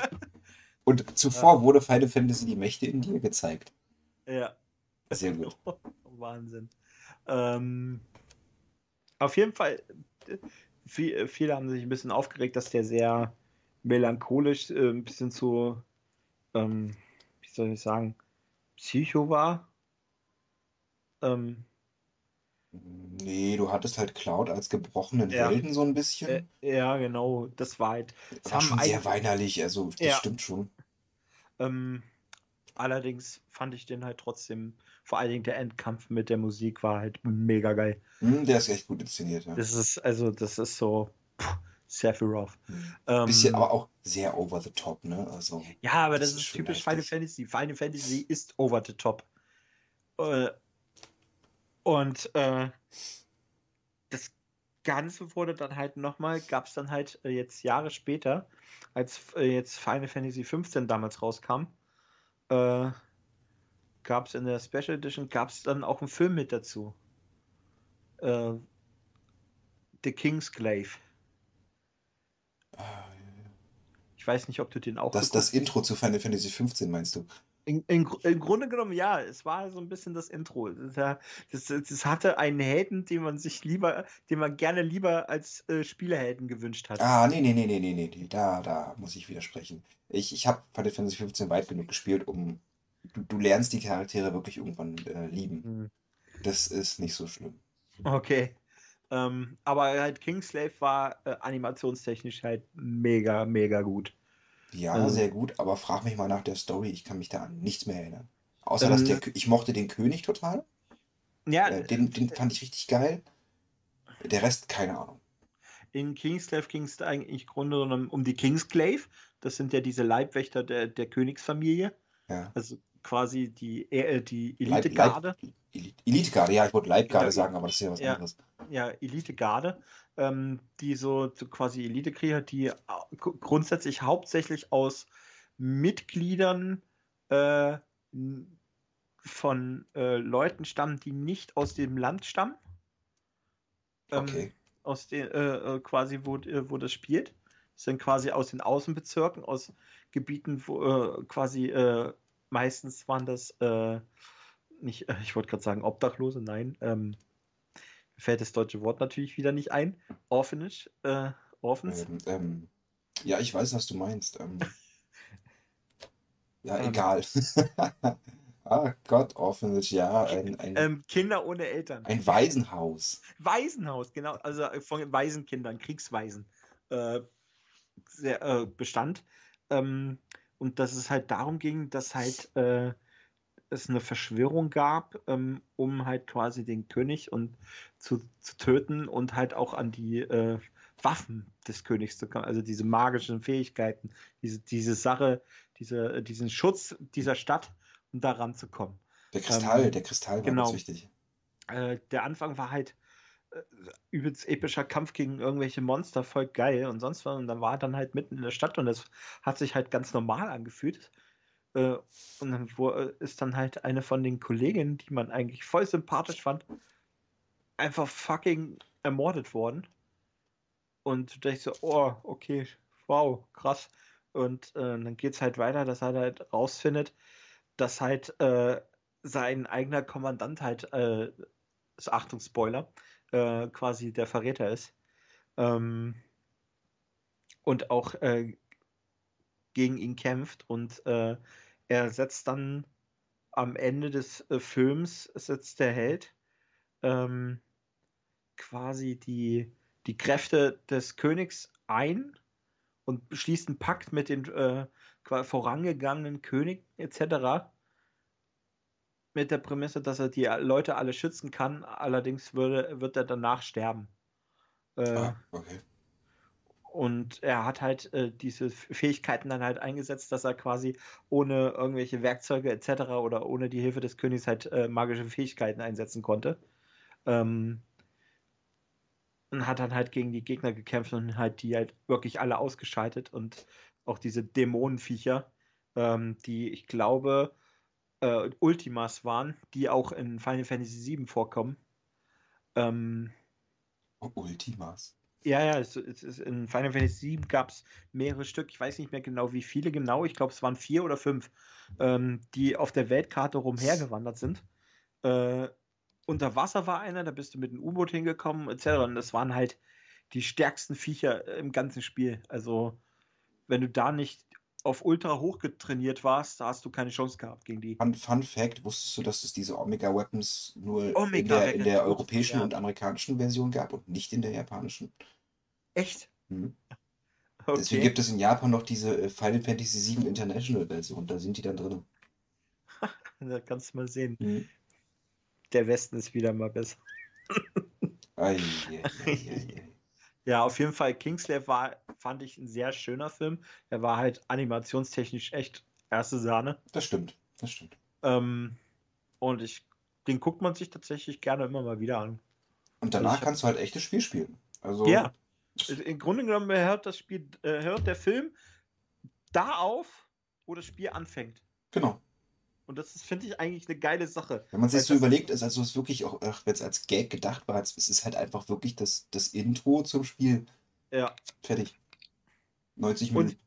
Und zuvor wurde Final Fantasy die Mächte in dir gezeigt. Ja. Sehr gut. (laughs) Wahnsinn. Ähm, auf jeden Fall, äh, viel, viele haben sich ein bisschen aufgeregt, dass der sehr melancholisch, äh, ein bisschen zu, ähm, wie soll ich sagen, Psycho war. Ähm, Nee, du hattest halt Cloud als gebrochenen Ja. Helden so ein bisschen. äh, ja, genau, das war halt. Das war schon sehr ein- weinerlich, also das Ja. stimmt schon. Ähm, allerdings fand ich den halt trotzdem, vor allen Dingen der Endkampf mit der Musik war halt mega geil. Hm, der ist echt gut inszeniert, ja. Das ist, also, das ist so puh, Sephiroth. Hm. Ähm, Bisschen, aber auch sehr over the top, ne? Also, Ja, aber Das das, ist ist typisch Final. Fantasy. Final Fantasy ist over the top. Äh, und äh, das Ganze wurde dann halt nochmal, gab es dann halt äh, jetzt Jahre später, als äh, jetzt Final Fantasy 15 damals rauskam, äh, gab es in der Special Edition, gab es dann auch einen Film mit dazu. Äh, The Kingsglaive. Ich weiß nicht, ob du den auch das, das Intro zu Final Fantasy 15 meinst du? In, in, Im Grunde genommen, ja, es war so ein bisschen das Intro. Das, das, das hatte einen Helden, den man sich lieber, den man gerne lieber als äh, Spielehelden gewünscht hat. Ah, nee, nee, nee, nee, nee, nee, da, da muss ich widersprechen. Ich, ich habe Final Fantasy 15 weit genug gespielt, um. Du, du lernst die Charaktere wirklich irgendwann äh, lieben. Hm, Das ist nicht so schlimm. Okay. Ähm, aber halt Kingslave war äh, animationstechnisch halt mega, mega gut. Ja, Also- sehr gut, aber frag mich mal nach der Story, ich kann mich da an nichts mehr erinnern. Außer, Ähm, dass der, ich mochte den König total. Ja, Äh, den, den fand ich richtig geil. Der Rest, keine Ahnung. in Kingslave ging es eigentlich im Grunde genommen um die Kingsglaive. Das sind ja diese Leibwächter der, der Königsfamilie. Ja. Also quasi die, äh, die Leib- Elitegarde. Elitegarde, ja, ich wollte Leibgarde Ja, sagen, aber das ist ja was ja. anderes. ja, Elite-Garde, ähm, die so, so quasi Elite-Krieger, die grundsätzlich hauptsächlich aus Mitgliedern äh, von äh, Leuten stammen, die nicht aus dem Land stammen. Ähm, Okay. Aus den, äh, äh, quasi, wo, äh, wo das spielt. Das sind quasi aus den Außenbezirken, aus Gebieten, wo äh, quasi äh, meistens waren das äh, nicht, äh, ich wollte gerade sagen Obdachlose, nein, ähm, mir fällt das deutsche Wort natürlich wieder nicht ein. Orphanage, äh, Orphans. Ähm, ähm, ja, ich weiß, was du meinst. Ähm, ja, Ähm. egal. (laughs) ah Gott, Orphanage, ja, ein, ein, Ähm, Kinder ohne Eltern. ein Waisenhaus. Waisenhaus, genau, also äh, von Waisenkindern, Kriegswaisen äh, sehr, äh, bestand. Ähm, und dass es halt darum ging, dass halt äh, es eine Verschwörung gab, ähm, um halt quasi den König und zu, zu töten und halt auch an die äh, Waffen des Königs zu kommen, also diese magischen Fähigkeiten, diese, diese Sache, diese, diesen Schutz dieser Stadt, um da ranzukommen. Der Kristall, Ähm, der Kristall war genau. ganz wichtig. äh, der Anfang war halt äh, übelst epischer Kampf gegen irgendwelche Monster, voll geil und sonst was. Und dann war er dann halt mitten in der Stadt und das hat sich halt ganz normal angefühlt. Äh, und dann äh, ist dann halt eine von den Kolleginnen, die man eigentlich voll sympathisch fand, einfach fucking ermordet worden. Und da ich so, oh, okay, wow, krass. Und äh, dann es halt weiter, dass er halt rausfindet, dass halt äh, sein eigener Kommandant halt, äh, Achtung, Spoiler, äh, quasi der Verräter ist. Ähm, und auch äh, gegen ihn kämpft und äh, er setzt dann am Ende des äh, Films setzt der Held ähm, quasi die, die Kräfte des Königs ein und schließt einen Pakt mit den äh, vorangegangenen König etc. Mit der Prämisse, dass er die Leute alle schützen kann, allerdings würde, wird er danach sterben. Äh, ah, okay. Und er hat halt äh, diese Fähigkeiten dann halt eingesetzt, dass er quasi ohne irgendwelche Werkzeuge etc. oder ohne die Hilfe des Königs halt äh, magische Fähigkeiten einsetzen konnte. Ähm, und hat dann halt gegen die Gegner gekämpft und halt die halt wirklich alle ausgeschaltet und auch diese Dämonenviecher, ähm, die ich glaube äh, Ultimas waren, die auch in Final Fantasy VII vorkommen. Ähm, Ultimas? Ja, ja, es, es, es, in Final Fantasy VII gab es mehrere Stück, ich weiß nicht mehr genau, wie viele genau, ich glaube, es waren vier oder fünf, ähm, die auf der Weltkarte rumhergewandert sind. Äh, unter Wasser war einer, da bist du mit einem U-Boot hingekommen, etc. Und das waren halt die stärksten Viecher im ganzen Spiel. Also, wenn du da nicht auf Ultra hoch getrainiert warst, da hast du keine Chance gehabt gegen die. Fun, Fun Fact: Wusstest du, dass es diese Omega Weapons nur Omega in der, in der europäischen ja. und amerikanischen Version gab und nicht in der japanischen? Echt? (laughs) Hm. Okay. Deswegen gibt es in Japan noch diese äh, Final Fantasy VII International Version, da sind die dann drin. (laughs) da kannst du mal sehen. Hm. Der Westen ist wieder mal besser. ei, ei, ei, ja, auf jeden Fall Kingslave war, fand ich ein sehr schöner Film. Er war halt animationstechnisch echt erste Sahne. Das stimmt, das stimmt. Ähm, und ich, den guckt man sich tatsächlich gerne immer mal wieder an. Und danach also kannst du halt echtes Spiel spielen. Also ja. Im Grunde genommen hört das Spiel, äh, hört der Film da auf, wo das Spiel anfängt. Genau. Und das finde ich eigentlich eine geile Sache. Wenn man sich so überlegt, ist also es wirklich auch, wenn es als Gag gedacht war, es ist halt einfach wirklich das, das Intro zum Spiel. Ja. Fertig. 90 Minuten. Und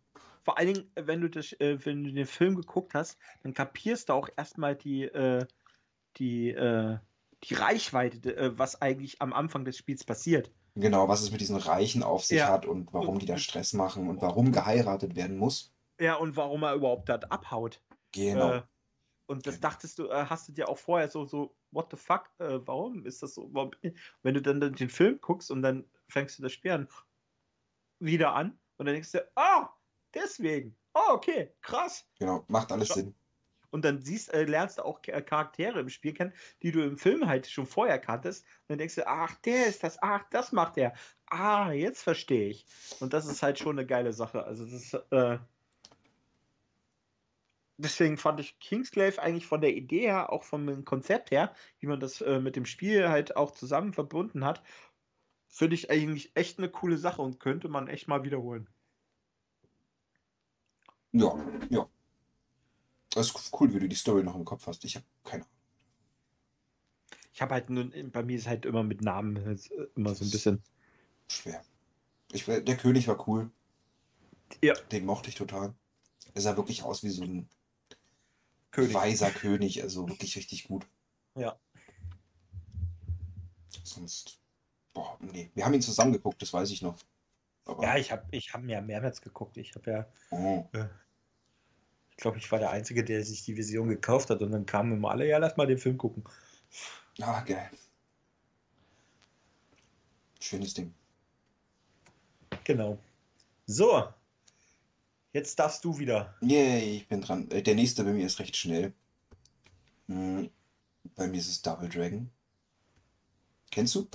vor allen Dingen, wenn du, das, äh, wenn du den Film geguckt hast, dann kapierst du auch erstmal die, äh, die, äh, die Reichweite, äh, was eigentlich am Anfang des Spiels passiert. Genau, was es mit diesen Reichen auf sich ja. hat und warum die da Stress machen und warum geheiratet werden muss. Ja, und warum er überhaupt dort abhaut. Genau. Äh, und das dachtest du, äh, hast du dir auch vorher so, so, what the fuck, äh, warum ist das so? Warum? Wenn du dann den Film guckst und dann fängst du das Spiel an, wieder an und dann denkst du, ah, oh, deswegen. Oh, okay, krass. Genau, macht alles Sinn. Und dann siehst, äh, lernst du auch Charaktere im Spiel kennen, die du im Film halt schon vorher kanntest. Und dann denkst du, ach, der ist das, ach, das macht der. Ah, jetzt verstehe ich. Und das ist halt schon eine geile Sache. Also das ist, äh, deswegen fand ich Kingsglaive eigentlich von der Idee her, auch vom Konzept her, wie man das äh, mit dem Spiel halt auch zusammen verbunden hat, finde ich eigentlich echt eine coole Sache und könnte man echt mal wiederholen. Ja, ja. Das ist cool, wie du die Story noch im Kopf hast. Ich habe keine Ahnung. Ich habe halt nur, bei mir ist halt immer mit Namen äh, immer so ein bisschen schwer. Ich, der König war cool. Ja. Den mochte ich total. Er sah wirklich aus wie so ein König. weiser König, also wirklich richtig gut. Ja. Sonst, boah, nee. Wir haben ihn zusammen geguckt, das weiß ich noch. Aber ja, ich habe ich hab mir mehrmals geguckt. Ich habe ja, oh. äh, ich glaube, ich war der Einzige, der sich die Vision gekauft hat und dann kamen immer alle, ja, lass mal den Film gucken. Ah, geil. Schönes Ding. Genau. So, Jetzt darfst du wieder. Yay, ich bin dran. Äh, der nächste bei mir ist recht schnell. Hm, bei mir ist es Double Dragon. Kennst du?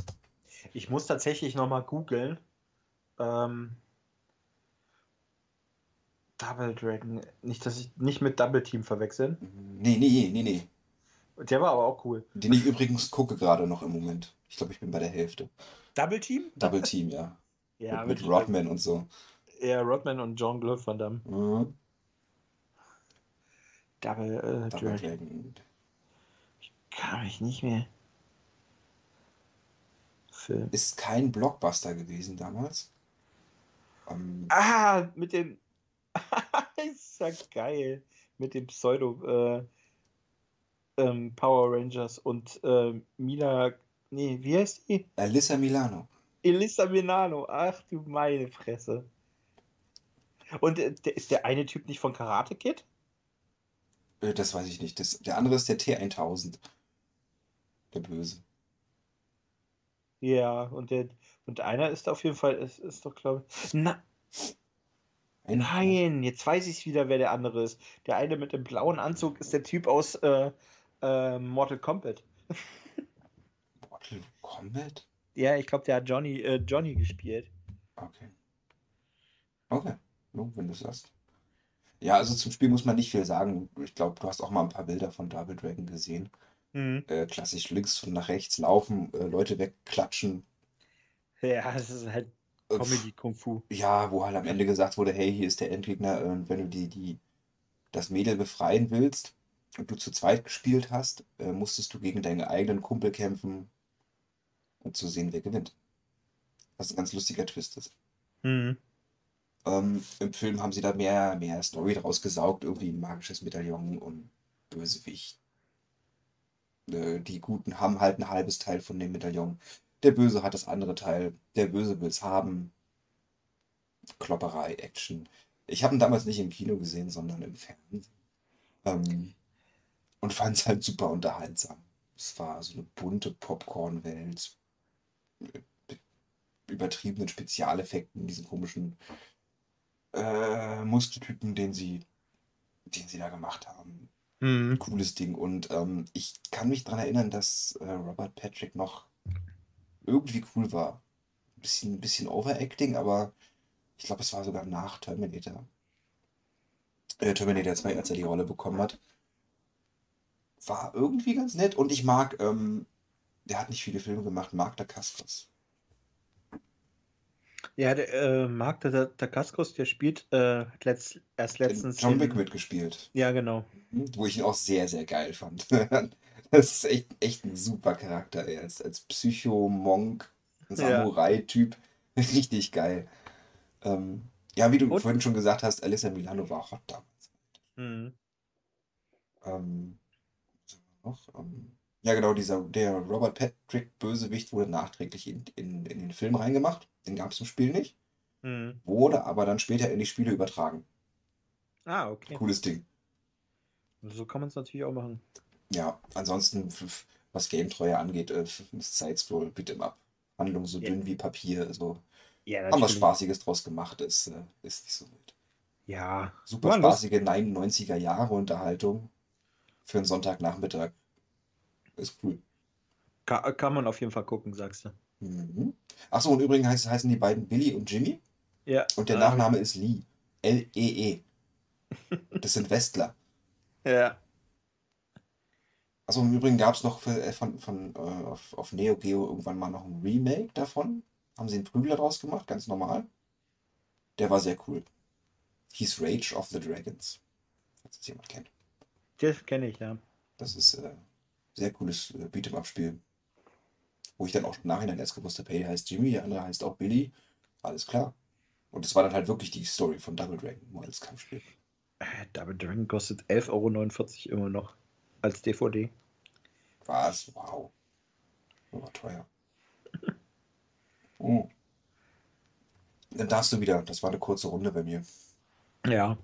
Ich muss tatsächlich nochmal googeln. Ähm, Double Dragon. Nicht, dass ich nicht mit Double Team verwechseln. Nee, nee, nee, nee. Der war aber auch cool. Den ich übrigens gucke gerade noch im Moment. Ich glaube, ich bin bei der Hälfte. Double Team? Double Team, ja. ja, mit, mit Rodman und so eher Rodman und John Glove Van Damme. Mhm. Double, äh, Double Dragon. Ich kann mich nicht mehr. Film. Ist kein Blockbuster gewesen damals. Um, ah, mit dem. (laughs) ist ja geil. Mit dem Pseudo äh, ähm, Power Rangers und äh, Mila. Nee, wie heißt die? Alyssa Milano. Elissa Milano, ach du meine Fresse. Und äh, der, ist der eine Typ nicht von Karate Kid? Äh, das weiß ich nicht. Das, der andere ist der T1000. Der Böse. Ja, und der und einer ist auf jeden Fall, ist, ist doch, glaube ich. Na, Ein- nein, jetzt weiß ich wieder, wer der andere ist. Der eine mit dem blauen Anzug ist der Typ aus äh, äh, Mortal Kombat. (laughs) Mortal Kombat? Ja, ich glaube, der hat Johnny, äh, Johnny gespielt. Okay. Okay. No, wenn du sagst. Ja, also zum Spiel muss man nicht viel sagen. Ich glaube, du hast auch mal ein paar Bilder von Double Dragon gesehen. Mhm. Äh, klassisch links und nach rechts laufen, äh, Leute wegklatschen. Ja, es ist halt Äh, Comedy Kung Fu. Ja, wo halt am Ende gesagt wurde, hey, hier ist der Endgegner und wenn du die, die, das Mädel befreien willst und du zu zweit gespielt hast, äh, musstest du gegen deinen eigenen Kumpel kämpfen und zu sehen, wer gewinnt. Was ein ganz lustiger Twist ist. Mhm. Ähm, Im Film haben sie da mehr, mehr Story draus gesaugt, irgendwie ein magisches Medaillon und Bösewicht. Äh, die Guten haben halt ein halbes Teil von dem Medaillon. Der Böse hat das andere Teil. Der Böse will's haben. Klopperei, Action. Ich habe ihn damals nicht im Kino gesehen, sondern im Fernsehen. Ähm, und fand es halt super unterhaltsam. Es war so eine bunte Popcorn-Welt mit übertriebenen Spezialeffekten, diesen komischen äh, Muskeltypen, den sie, den sie da gemacht haben. Mhm. Cooles Ding. Und ähm, ich kann mich daran erinnern, dass äh, Robert Patrick noch irgendwie cool war. Ein bisschen, bisschen Overacting, aber ich glaube, es war sogar nach Terminator. Äh, Terminator 2, als er die Rolle bekommen hat. War irgendwie ganz nett. Und ich mag, ähm, der hat nicht viele Filme gemacht, Mark Dacascos. Ja, der äh, Marc der Dacascos, der spielt äh, hat letzt, erst letztens. John Wick mitgespielt. Ja, genau. Wo ich ihn auch sehr, sehr geil fand. (laughs) Das ist echt, echt ein super Charakter, ey. Als, als Psycho-Monk, Ja. Samurai-Typ. (laughs) Richtig geil. Ähm, ja, wie du Und- vorhin schon gesagt hast, Alyssa Milano war hot damals. Mhm. Ähm, was haben wir noch? Ähm, ja, genau, dieser, der Robert Patrick Bösewicht wurde nachträglich in, in, in den Film reingemacht. Den gab es im Spiel nicht. Mhm. Wurde aber dann später in die Spiele übertragen. Ah, okay. Cooles Ding. So kann man es natürlich auch machen. Ja, ansonsten, was Game-Treue angeht, äh, Side-Scroll, Beat'em Up. Handlung so Ja. dünn wie Papier. So. Ja, Haben was natürlich. Spaßiges draus gemacht, ist, äh, ist nicht so wild. Ja. Super lust- spaßige 99er Jahre Unterhaltung für einen Sonntagnachmittag. Ist cool. Kann, kann man auf jeden Fall gucken, sagst du. Mhm. Achso, und übrigens heißen, heißen die beiden Billy und Jimmy. Ja. Und der Ah. Nachname ist Lee. L-E-E. Das sind Westler. (laughs) Ja. Also im Übrigen gab es noch für, äh, von, von, äh, auf, auf Neo Geo irgendwann mal noch ein Remake davon. Haben sie einen Prügler draus gemacht, ganz normal. Der war sehr cool. Hieß Rage of the Dragons. Falls das jemand kennt. Das kenne ich, ja. Das ist äh, sehr cooles äh, Beat'em-up-Spiel. Wo ich dann auch im Nachhinein erst gewusst habe, hey, der heißt Jimmy, der andere heißt auch Billy. Alles klar. Und das war dann halt wirklich die Story von Double Dragon, nur als Kampfspiel. Äh, Double Dragon kostet 11,49 Euro immer noch. Als DVD. Was? Wow. Das war teuer. Oh. Dann darfst du wieder. Das war eine kurze Runde bei mir. Ja.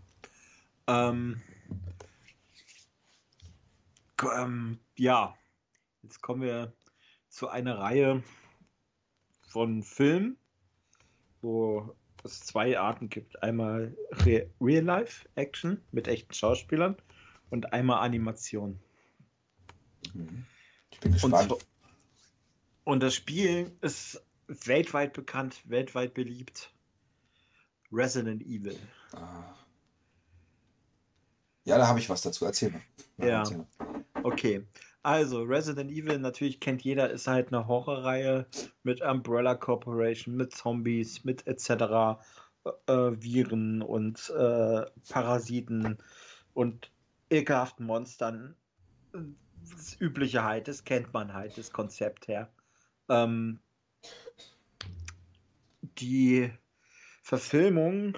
Ähm, ähm, ja. Jetzt kommen wir zu einer Reihe von Filmen, wo es zwei Arten gibt. Einmal Re Real-Life-Action mit echten Schauspielern und einmal Animation. Mhm. Ich bin Und, gespannt. zwar- und das Spiel ist weltweit bekannt, weltweit beliebt. Resident Evil. Ah. Ja, da habe ich was dazu. Erzähl mal. Ja. erzähl mal. Okay, also Resident Evil, natürlich kennt jeder, ist halt eine Horrorreihe mit Umbrella Corporation, mit Zombies, mit etc. Äh, Viren und äh, Parasiten und ekelhaften Monstern. Das Übliche halt, das kennt man halt, das Konzept her. Ähm, die Verfilmung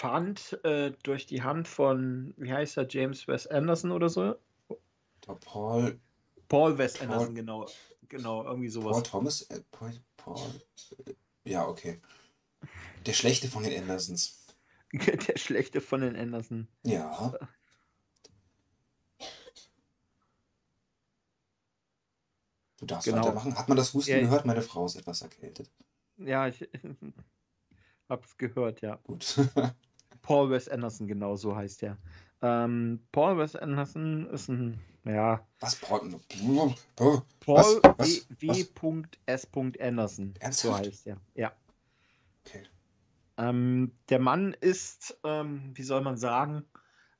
fand äh, durch die Hand von, wie heißt er, James Wes Anderson oder so? Der Paul, Paul Wes Paul- Anderson, genau. Genau, irgendwie sowas. Paul Thomas? Äh, Paul, Paul, äh, ja, okay. Der schlechte von den Andersons. (laughs) der schlechte von den Anderson. Ja. Du darfst Genau. weitermachen. Hat man das Husten Ja. gehört? Meine Frau ist etwas erkältet. Ja, ich (laughs) hab's gehört, ja. Gut. (laughs) Paul Wes Anderson, genau so heißt er. Ähm, Paul Wes Anderson ist ein, ja, Was? Paul? Paul? Paul Was? W. Was? S. Anderson. So Ernsthaft? heißt er. Ja. Okay. Ähm, der Mann ist, ähm, wie soll man sagen,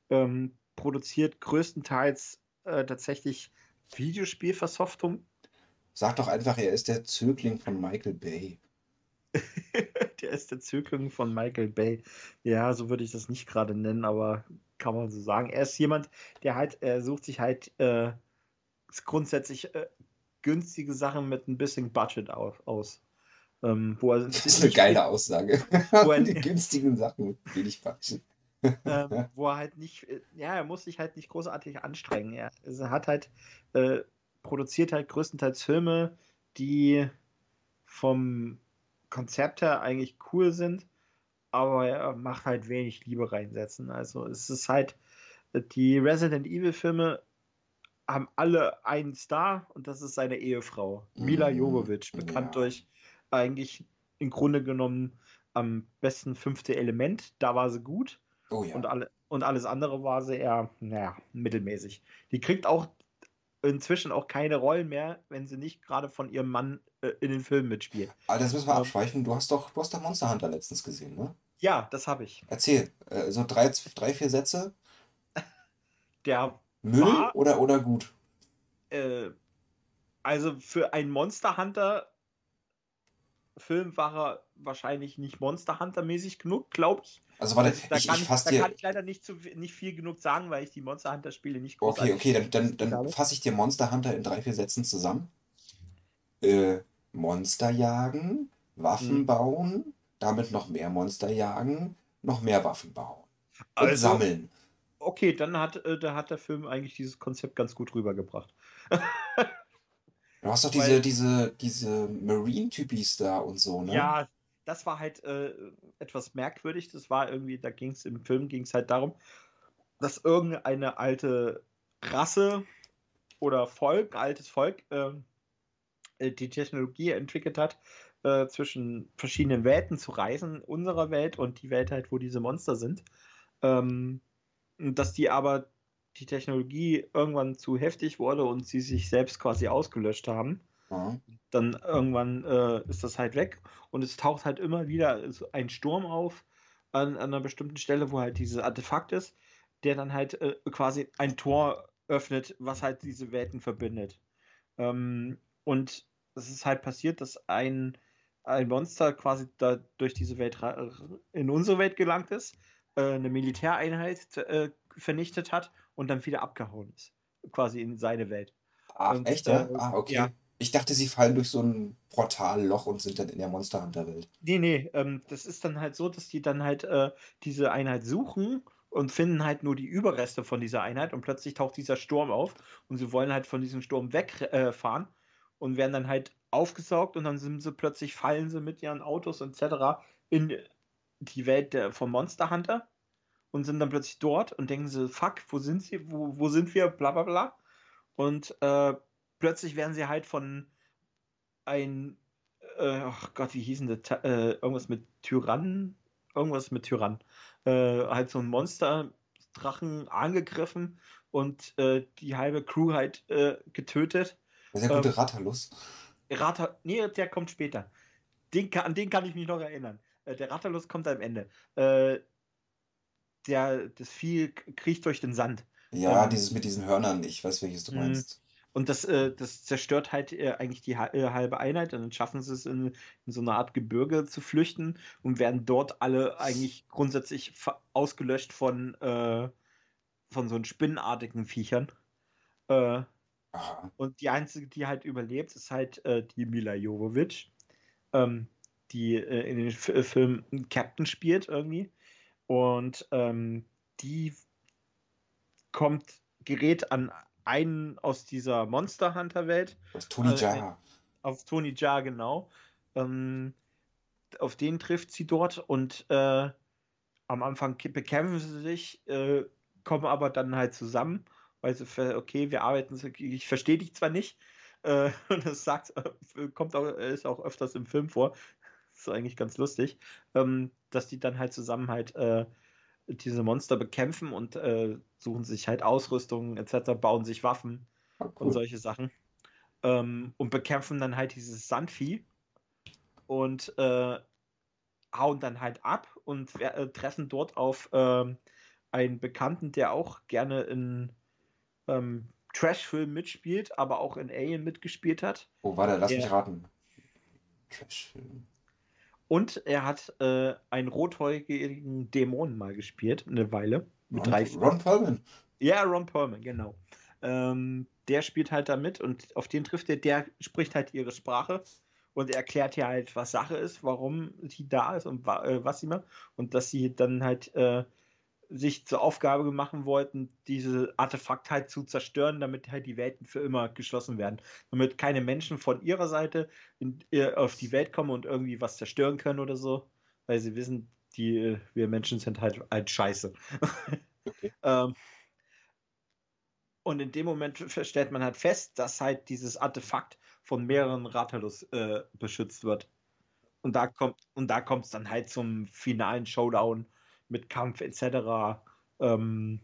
ähm, produziert größtenteils äh, tatsächlich Videospielversoftung. Sag doch einfach, er ist der Zögling von Michael Bay. (laughs) der ist der Zögling von Michael Bay. Ja, so würde ich das nicht gerade nennen, aber kann man so sagen. Er ist jemand, der halt, er sucht sich halt äh, grundsätzlich äh, günstige Sachen mit ein bisschen Budget auf, aus. Ähm, wo er Das ist eine geile Aussage. (laughs) Wo er- Die günstigen Sachen mit wenig Quatschen. ähm, (laughs) wo er halt nicht, äh, ja, er muss sich halt nicht großartig anstrengen. Er, also er hat halt, äh, produziert halt größtenteils Filme, die vom Konzept her eigentlich cool sind, aber er macht halt wenig Liebe reinsetzen. Also es ist halt, äh, die Resident Evil Filme haben alle einen Star und das ist seine Ehefrau, Mila Mm, Jovovich, bekannt ja. durch eigentlich im Grunde genommen am besten fünfte Element. Da war sie gut. Oh ja. Und, alle, und alles andere war sie eher, naja, mittelmäßig. Die kriegt auch inzwischen auch keine Rollen mehr, wenn sie nicht gerade von ihrem Mann äh, in den Filmen mitspielt. Aber das müssen wir Ähm, abschweifen. Du hast doch, du hast doch Monster Hunter letztens gesehen, ne? Ja, das habe ich. Erzähl. Äh, so drei, drei, vier Sätze. (laughs) Der, Müll War- oder, oder gut? äh, also für einen Monster Hunter Film war er wahrscheinlich nicht Monster Hunter mäßig genug, glaube ich. Also warte, da ich, kann, ich ich, da kann ich leider nicht, zu, nicht viel genug sagen, weil ich die Monster Hunter Spiele nicht Okay, großartig okay, dann, dann, dann habe. fasse ich dir Monster Hunter in drei, vier Sätzen zusammen. Äh, Monster jagen, Waffen Mhm. bauen, damit noch mehr Monster jagen, noch mehr Waffen bauen. Und Also, sammeln. Okay, dann hat, äh, da hat der Film eigentlich dieses Konzept ganz gut rübergebracht. Du hast doch (laughs) weil- diese, diese, diese Marine-Typis da und so, ne? Ja, das war halt äh, etwas merkwürdig. Das war irgendwie, da ging es im Film ging es halt darum, dass irgendeine alte Rasse oder Volk, altes Volk, äh, die Technologie entwickelt hat, äh, zwischen verschiedenen Welten zu reisen, unserer Welt und die Welt halt, wo diese Monster sind. Ähm, dass die aber die Technologie irgendwann zu heftig wurde und sie sich selbst quasi ausgelöscht haben Ja. dann irgendwann äh, ist das halt weg und es taucht halt immer wieder so ein Sturm auf an, an einer bestimmten Stelle, wo halt dieses Artefakt ist, der dann halt äh, quasi ein Tor öffnet, was halt diese Welten verbindet. Ähm, und es ist halt passiert, dass ein, ein Monster quasi da durch diese Welt in unsere Welt gelangt ist, äh, eine Militäreinheit äh, vernichtet hat und dann wieder abgehauen ist. Quasi in seine Welt. Ach, Und, echt, äh, Ah, okay. ja. Ich dachte, sie fallen durch so ein Portalloch und sind dann in der Monster Hunter-Welt. Nee, nee, ähm, das ist dann halt so, dass die dann halt äh, diese Einheit suchen und finden halt nur die Überreste von dieser Einheit und plötzlich taucht dieser Sturm auf und sie wollen halt von diesem Sturm wegfahren äh, und werden dann halt aufgesaugt und dann sind sie plötzlich, fallen sie mit ihren Autos etc. in die Welt der, vom Monster Hunter und sind dann plötzlich dort und denken sie, fuck, wo sind sie, wo, wo sind wir, bla bla bla. Und äh, plötzlich werden sie halt von ein, äh, ach Gott, wie hießen das? Äh, irgendwas mit Tyrannen? Irgendwas mit Tyrann. Äh, halt so ein Monster-Drachen angegriffen und äh, die halbe Crew halt äh, getötet. Das ist der gute Ähm, Rattalus. Rata, nee, der kommt später. Den, an den kann ich mich noch erinnern. Äh, der Rattalus kommt am Ende. Äh, der, das Vieh kriecht durch den Sand. Ja, ähm, dieses mit diesen Hörnern, ich weiß, welches du Mhm. meinst. Und das, äh, das zerstört halt äh, eigentlich die ha- halbe Einheit. Und dann schaffen sie es, in, in so eine Art Gebirge zu flüchten und werden dort alle eigentlich grundsätzlich ausgelöscht von, äh, von so spinnenartigen Viechern. Äh, Aha. und die einzige, die halt überlebt, ist halt äh, die Mila Jovovich, ähm, die äh, in den äh, Filmen einen Captain spielt irgendwie. Und ähm, die kommt, gerät an einen aus dieser Monster Hunter Welt, ist Tony Äh, Jaa. auf Tony Jaa genau. Ähm, auf den trifft sie dort und äh, am Anfang bekämpfen sie sich, äh, kommen aber dann halt zusammen, weil sie, okay, wir arbeiten, ich verstehe dich zwar nicht, äh, (laughs) und das sagt, äh, kommt auch, ist auch öfters im Film vor, (laughs) ist eigentlich ganz lustig, ähm, dass die dann halt zusammen halt äh, diese Monster bekämpfen und äh, suchen sich halt Ausrüstung etc., bauen sich Waffen oh, cool. und solche Sachen ähm, und bekämpfen dann halt dieses Sandvieh und äh, hauen dann halt ab und äh, treffen dort auf ähm, einen Bekannten, der auch gerne in ähm, Trash-Film mitspielt, aber auch in Alien mitgespielt hat. Wo war der? Lass der, mich raten. Trash-Film. Und er hat äh, einen rothäugigen Dämonen mal gespielt, eine Weile. Mit Ron, drei Ron Perlman. Ja, Ron Perlman, genau. Ähm, der spielt halt da mit und auf den trifft er, der spricht halt ihre Sprache und erklärt ja halt, was Sache ist, warum sie da ist und äh, was sie macht. Und dass sie dann halt äh, sich zur Aufgabe machen wollten, diese Artefakt halt zu zerstören, damit halt die Welten für immer geschlossen werden. Damit keine Menschen von ihrer Seite in, äh, auf die Welt kommen und irgendwie was zerstören können oder so. Weil sie wissen, die, äh, wir Menschen sind halt, halt scheiße. Okay. (laughs) ähm, und in dem Moment stellt man halt fest, dass halt dieses Artefakt von mehreren Ratalus äh, beschützt wird. Und da kommt und da kommt es dann halt zum finalen Showdown mit Kampf etc. Ähm,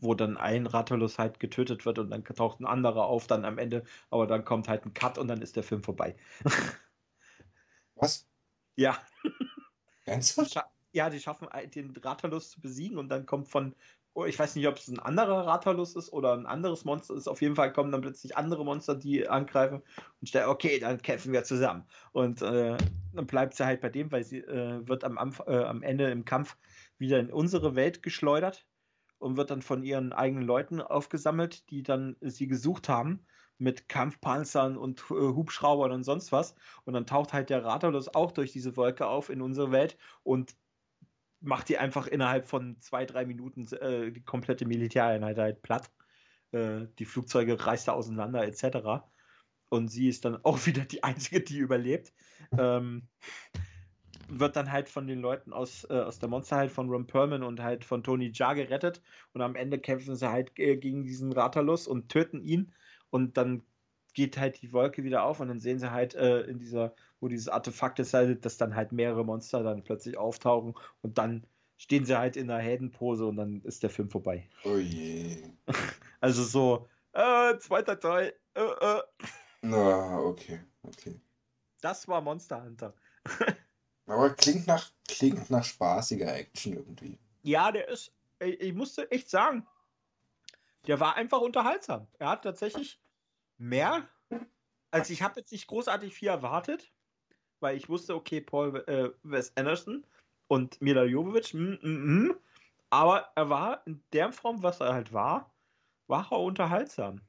wo dann ein Rattalus halt getötet wird und dann taucht ein anderer auf, dann am Ende, aber dann kommt halt ein Cut und dann ist der Film vorbei. (laughs) Was? Ja. Ernsthaft? Ja, die schaffen den Rattalus zu besiegen und dann kommt von ich weiß nicht, ob es ein anderer Ratalus ist oder ein anderes Monster ist. Auf jeden Fall kommen dann plötzlich andere Monster, die angreifen und stellen, okay, dann kämpfen wir zusammen. Und äh, dann bleibt sie halt bei dem, weil sie äh, wird am, äh, am Ende im Kampf wieder in unsere Welt geschleudert und wird dann von ihren eigenen Leuten aufgesammelt, die dann sie gesucht haben mit Kampfpanzern und äh, Hubschraubern und sonst was. Und dann taucht halt der Ratalus auch durch diese Wolke auf in unsere Welt und macht die einfach innerhalb von zwei, drei Minuten äh, die komplette Militäreinheit halt platt. Äh, die Flugzeuge reißt er auseinander, etc. Und sie ist dann auch (laughs) wieder die Einzige, die überlebt. Ähm, wird dann halt von den Leuten aus, äh, aus der Monsterheit von Ron Perlman und halt von Tony Jaa gerettet. Und am Ende kämpfen sie halt äh, gegen diesen Ratalus und töten ihn. Und dann geht halt die Wolke wieder auf und dann sehen sie halt äh, in dieser wo dieses Artefakt ist, halt, dass dann halt mehrere Monster dann plötzlich auftauchen und dann stehen sie halt in der Heldenpose und dann ist der Film vorbei. Oh je. (laughs) Also so, äh, zweiter Teil, äh, äh. Na, okay, okay. Das war Monster Hunter. (laughs) Aber klingt nach, klingt nach spaßiger Action irgendwie. Ja, der ist, ich, ich musste echt sagen, der war einfach unterhaltsam. Er hat tatsächlich mehr, also ich habe jetzt nicht großartig viel erwartet, weil ich wusste, okay, Paul äh, Wes Anderson und Mila Jovovich, mm, mm, mm, aber er war in der Form, was er halt war, war er unterhaltsam.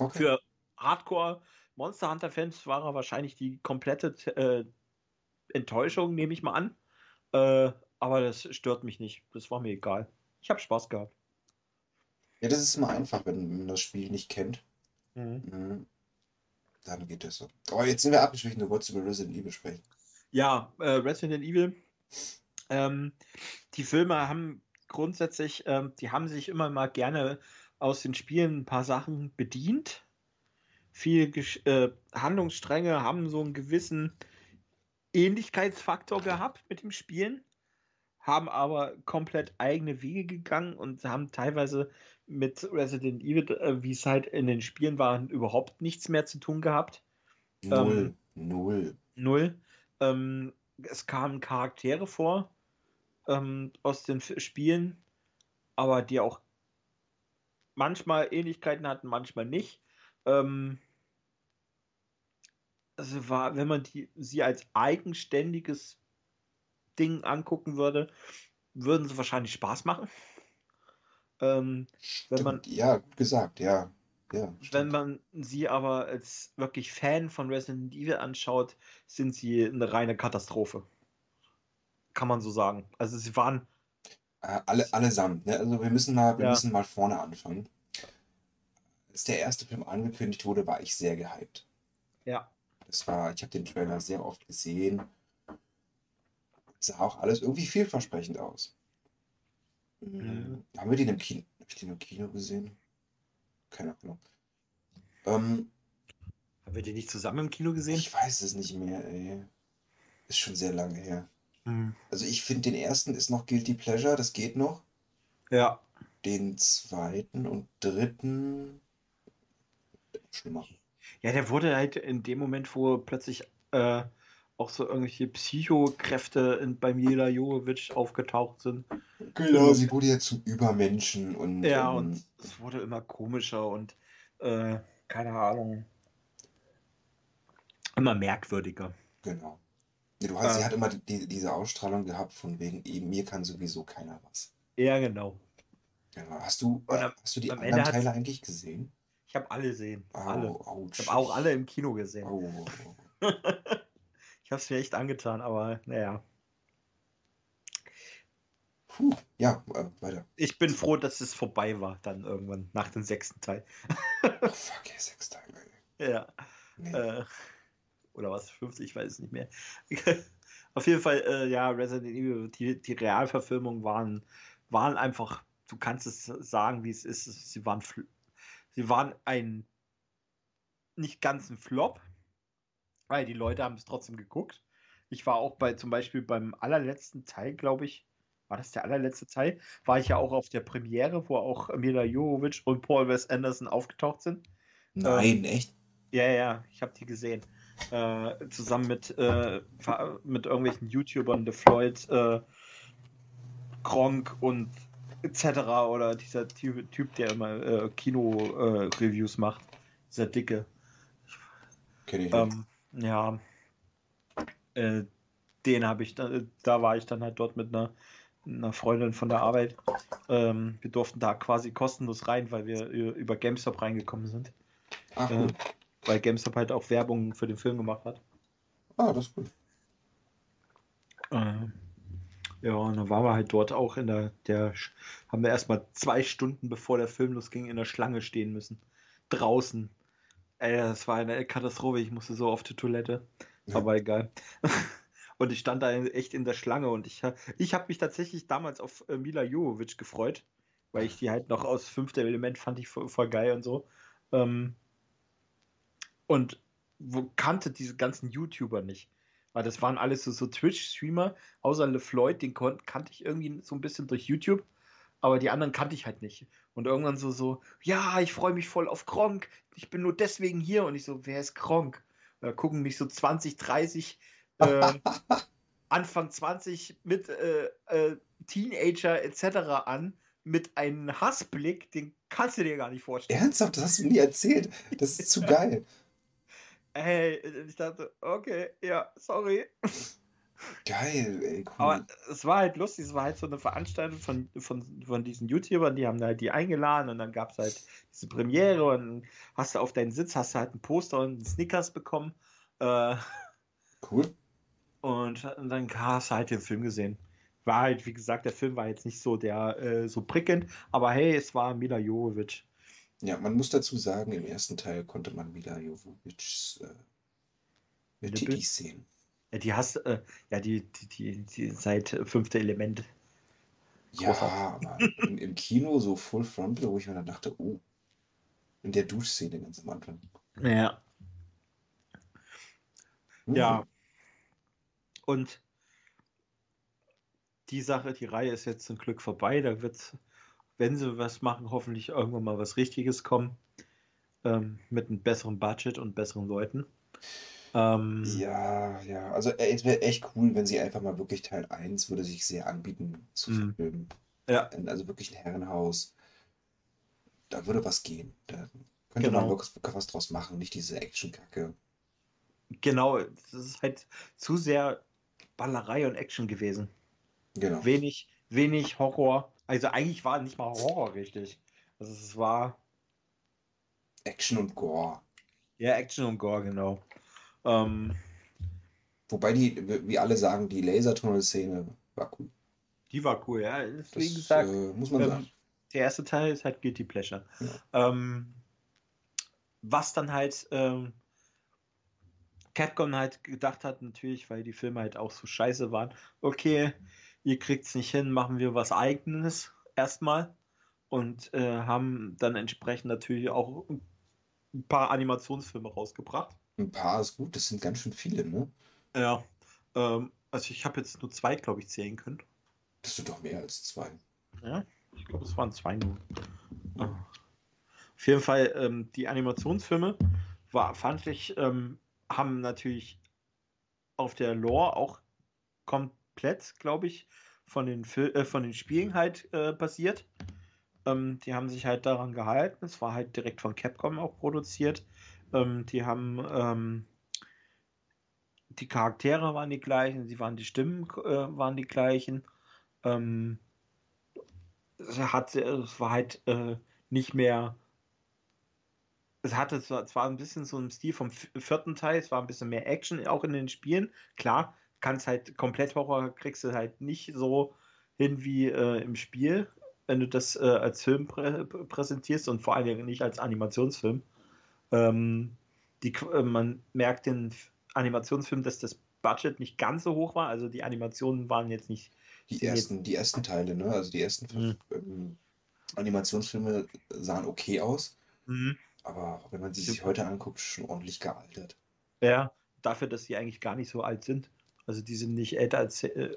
Okay. Für Hardcore Monster Hunter Fans war er wahrscheinlich die komplette äh, Enttäuschung, nehme ich mal an. Äh, aber das stört mich nicht. Das war mir egal. Ich habe Spaß gehabt. Ja, das ist immer einfach, wenn man das Spiel nicht kennt. Mhm. Dann geht das so. Aber jetzt sind wir abgeschwächt, du wolltest über Resident Evil sprechen. Ja, äh, Resident Evil. Ähm, die Filme haben grundsätzlich, ähm, die haben sich immer mal gerne aus den Spielen ein paar Sachen bedient. Viele äh, Handlungsstränge haben so einen gewissen Ähnlichkeitsfaktor gehabt mit dem Spielen, haben aber komplett eigene Wege gegangen und haben teilweise mit Resident Evil, äh, wie es halt in den Spielen war, überhaupt nichts mehr zu tun gehabt. Null. Ähm, null. Null. Ähm, es kamen Charaktere vor ähm, aus den Spielen, aber die auch manchmal Ähnlichkeiten hatten, manchmal nicht. Ähm, also war, wenn man die, sie als eigenständiges Ding angucken würde, würden sie wahrscheinlich Spaß machen. Ähm, wenn man, ja, gesagt, ja. ja wenn man sie aber als wirklich Fan von Resident Evil anschaut, sind sie eine reine Katastrophe. Kann man so sagen. Also sie waren. Äh, alle, allesamt, ne? Also wir müssen mal, wir ja. müssen mal vorne anfangen. Als der erste Film angekündigt wurde, war ich sehr gehypt. Ja. Das war, ich habe den Trailer sehr oft gesehen. sah auch alles irgendwie vielversprechend aus. Mhm. Haben wir den im Kino, hab ich den im Kino gesehen? Keine Ahnung. Ähm, Haben wir den nicht zusammen im Kino gesehen? ich weiß es nicht mehr, ey. Ist schon sehr lange her. Hm. Also ich finde, den ersten ist noch Guilty Pleasure, das geht noch. Ja. Den zweiten und dritten schlimmer. Ja, der wurde halt in dem Moment, wo plötzlich äh, auch so irgendwelche Psychokräfte in, bei Mila Jovovich aufgetaucht sind. Genau, sie wurde ja zum Übermenschen und. Ja, ähm, und es wurde immer komischer und äh, keine Ahnung. Immer merkwürdiger. Genau. Du hast, sie Äh. hat immer die, diese Ausstrahlung gehabt, von wegen, eben, mir kann sowieso keiner was. Ja, genau. Genau. Hast du, Und äh, am- hast du die anderen Ende Teile eigentlich gesehen? Ich habe alle gesehen. alle. Au, ouch. Ich habe auch alle im Kino gesehen. Au, au. (laughs) ich habe es mir echt angetan, aber naja. Puh. Ja, äh, weiter. Ich bin froh, dass es vorbei war, dann irgendwann nach dem sechsten Teil. Oh, (laughs) fuck, ey, sechs Teile. ey. Ja. Nee. Äh, oder was? 50, ich weiß es nicht mehr. (laughs) Auf jeden Fall, äh, ja, Resident Evil, die, die Realverfilmungen waren, waren einfach, du kannst es sagen, wie es ist. Sie waren, sie waren ein nicht ganz ein Flop, weil die Leute haben es trotzdem geguckt. Ich war auch bei zum Beispiel beim allerletzten Teil, glaube ich, war das der allerletzte Teil, war ich ja auch auf der Premiere, wo auch Mila Jovovich und Paul Wes Anderson aufgetaucht sind. Nein, echt? Ja, ja, ich habe die gesehen. Äh, zusammen mit, äh, mit irgendwelchen YouTubern, The Floyd, äh, Gronk und etc. Oder dieser Typ, typ der immer äh, Kino-Reviews macht. Dieser Dicke. Kenn ich nicht. Ähm, ja. Äh, den habe ich dann, da war ich dann halt dort mit einer, einer Freundin von der Arbeit. Ähm, wir durften da quasi kostenlos rein, weil wir äh, über GameStop reingekommen sind. Ach, äh. Weil GameStop halt auch Werbung für den Film gemacht hat. Ah, das ist gut. Äh, ja, und dann waren wir halt dort auch in der, der haben wir erstmal zwei Stunden bevor der Film losging in der Schlange stehen müssen. Draußen. Ey, das war eine Katastrophe, ich musste so auf die Toilette. Ja. Aber egal. (laughs) Und ich stand da echt in der Schlange und ich, ich habe mich tatsächlich damals auf äh, Mila Jovovich gefreut, weil ich die halt noch aus fünfter Element fand ich voll, voll geil und so. Ähm, und wo kannte diese ganzen YouTuber nicht. Weil das waren alles so, so Twitch-Streamer, außer LeFloid, den kannte ich irgendwie so ein bisschen durch YouTube, aber die anderen kannte ich halt nicht. Und irgendwann so, so, ja, ich freue mich voll auf Gronk, ich bin nur deswegen hier. Und ich so, wer ist Gronk? Und da gucken mich so 20, 30, äh, (laughs) Anfang 20 mit äh, äh, Teenager etc. an, mit einem Hassblick, den kannst du dir gar nicht vorstellen. Ernsthaft, das hast du nie erzählt. Das ist zu (laughs) geil. Ey, ich dachte, okay, ja, sorry. Geil, ey, cool. Aber es war halt lustig, es war halt so eine Veranstaltung von, von, von diesen YouTubern, die haben halt die eingeladen und dann gab es halt diese Premiere und dann hast du auf deinen Sitz, hast du halt ein Poster und einen Snickers bekommen äh, cool. und dann hast du halt den Film gesehen. War halt, wie gesagt, der Film war jetzt nicht so der äh, so prickelnd, aber hey, es war Mila Jovovich. Ja, man muss dazu sagen, im ersten Teil konnte man Mila Jovovics äh? Tittis sehen. Ja, die hast äh, ja die, die, die, die seit äh, fünfte Element. Ja, Großartig. aber im, im Kino so Full Frontal, wo ich mir dann dachte, oh, in der Duschszene ganz am Anfang. Ja. Hm. Ja. Und die Sache, die Reihe ist jetzt zum Glück vorbei. Da wird, wenn sie was machen, hoffentlich irgendwann mal was Richtiges kommen. Ähm, mit einem besseren Budget und besseren Leuten. Ähm, Ja, ja. Also äh, es wäre echt cool, wenn sie einfach mal wirklich Teil 1 würde sich sehr anbieten zu Mhm. verfilmen. Ja. Also wirklich ein Herrenhaus. Da würde was gehen. Da könnte man Genau. wirklich, wirklich was draus machen, nicht diese Action-Kacke. Genau, das ist halt zu sehr Ballerei und Action gewesen. Genau. Wenig, wenig Horror. Also eigentlich war nicht mal Horror richtig. Also es war Action und Gore. ja Action und Gore, genau. Ähm, Wobei die, wie alle sagen, die Lasertunnel-Szene war cool. die war cool, ja. Das Wie gesagt, äh, muss man ähm, sagen. der erste Teil ist halt Guilty Pleasure. Ja. Ähm, was dann halt ähm, Capcom halt gedacht hat, natürlich, weil die Filme halt auch so scheiße waren, okay, ihr kriegt's nicht hin, machen wir was eigenes erstmal und äh, haben dann entsprechend natürlich auch ein paar Animationsfilme rausgebracht. Ein paar ist gut, das sind ganz schön viele, ne? Ja, ähm, also ich habe jetzt nur zwei, glaube ich, zählen können. Das sind doch mehr als zwei. Ja, ich glaube, es waren zwei nur. Ja. Auf jeden Fall, ähm, die Animationsfilme war, fand ich, ähm, haben natürlich auf der Lore auch komplett, glaube ich, von den, Fil äh, von den Spielen halt äh, basiert. Ähm, die haben sich halt daran gehalten. Es war halt direkt von Capcom auch produziert. Ähm, die haben ähm, die Charaktere waren die gleichen, sie waren die Stimmen äh, waren die gleichen. Ähm, es, hat, es war halt äh, nicht mehr. Es hatte zwar ein bisschen so einen Stil vom vierten Teil, es war ein bisschen mehr Action auch in den Spielen. Klar, kannst halt komplett Horror kriegst du halt nicht so hin wie äh, im Spiel, wenn du das äh, als Film prä präsentierst und vor Dingen nicht als Animationsfilm. Ähm, die, äh, man merkt den Animationsfilm, dass das Budget nicht ganz so hoch war. Also die Animationen waren jetzt nicht. Die ersten, jetzt... die ersten Teile, ne? Also die ersten mhm. ähm, Animationsfilme sahen okay aus. Mhm. Aber wenn man sie sich heute anguckt, schon ordentlich gealtert. Ja, dafür, dass sie eigentlich gar nicht so alt sind. Also die sind nicht älter als äh,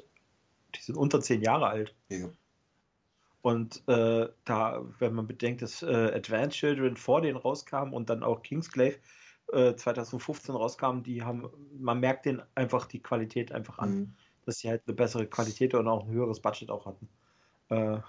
die sind unter zehn Jahre alt. Ja. Und äh, da, wenn man bedenkt, dass äh, Advanced Children vor denen rauskam und dann auch Kingsglaive, 2015 äh, rauskamen, die haben, man merkt denen einfach die Qualität einfach an, mhm. dass sie halt eine bessere Qualität und auch ein höheres Budget auch hatten. Äh,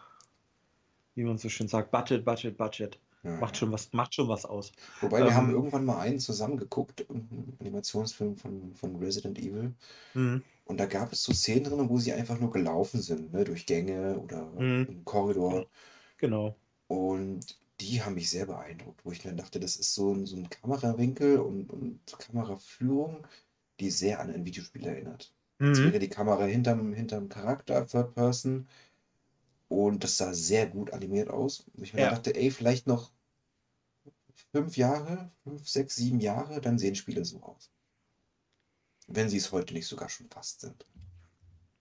wie man so schön sagt, Budget, Budget, Budget. Ja. Macht, schon was, macht schon was aus. Wobei wir ähm, haben irgendwann mal einen zusammengeguckt, einen Animationsfilm von, von Resident Evil. Mhm. Und da gab es so Szenen drin, wo sie einfach nur gelaufen sind, ne, durch Gänge oder mhm. im Korridor. Genau. Und die haben mich sehr beeindruckt, wo ich mir dachte, das ist so ein, so ein Kamerawinkel und, und Kameraführung, die sehr an ein Videospiel erinnert. Mhm. Jetzt wäre die Kamera hinterm, hinterm Charakter, Third Person. Und das sah sehr gut animiert aus. Und ich mir ja. dachte, ey, vielleicht noch fünf Jahre, fünf, sechs, sieben Jahre, dann sehen Spiele so aus. Wenn sie es heute nicht sogar schon fast sind.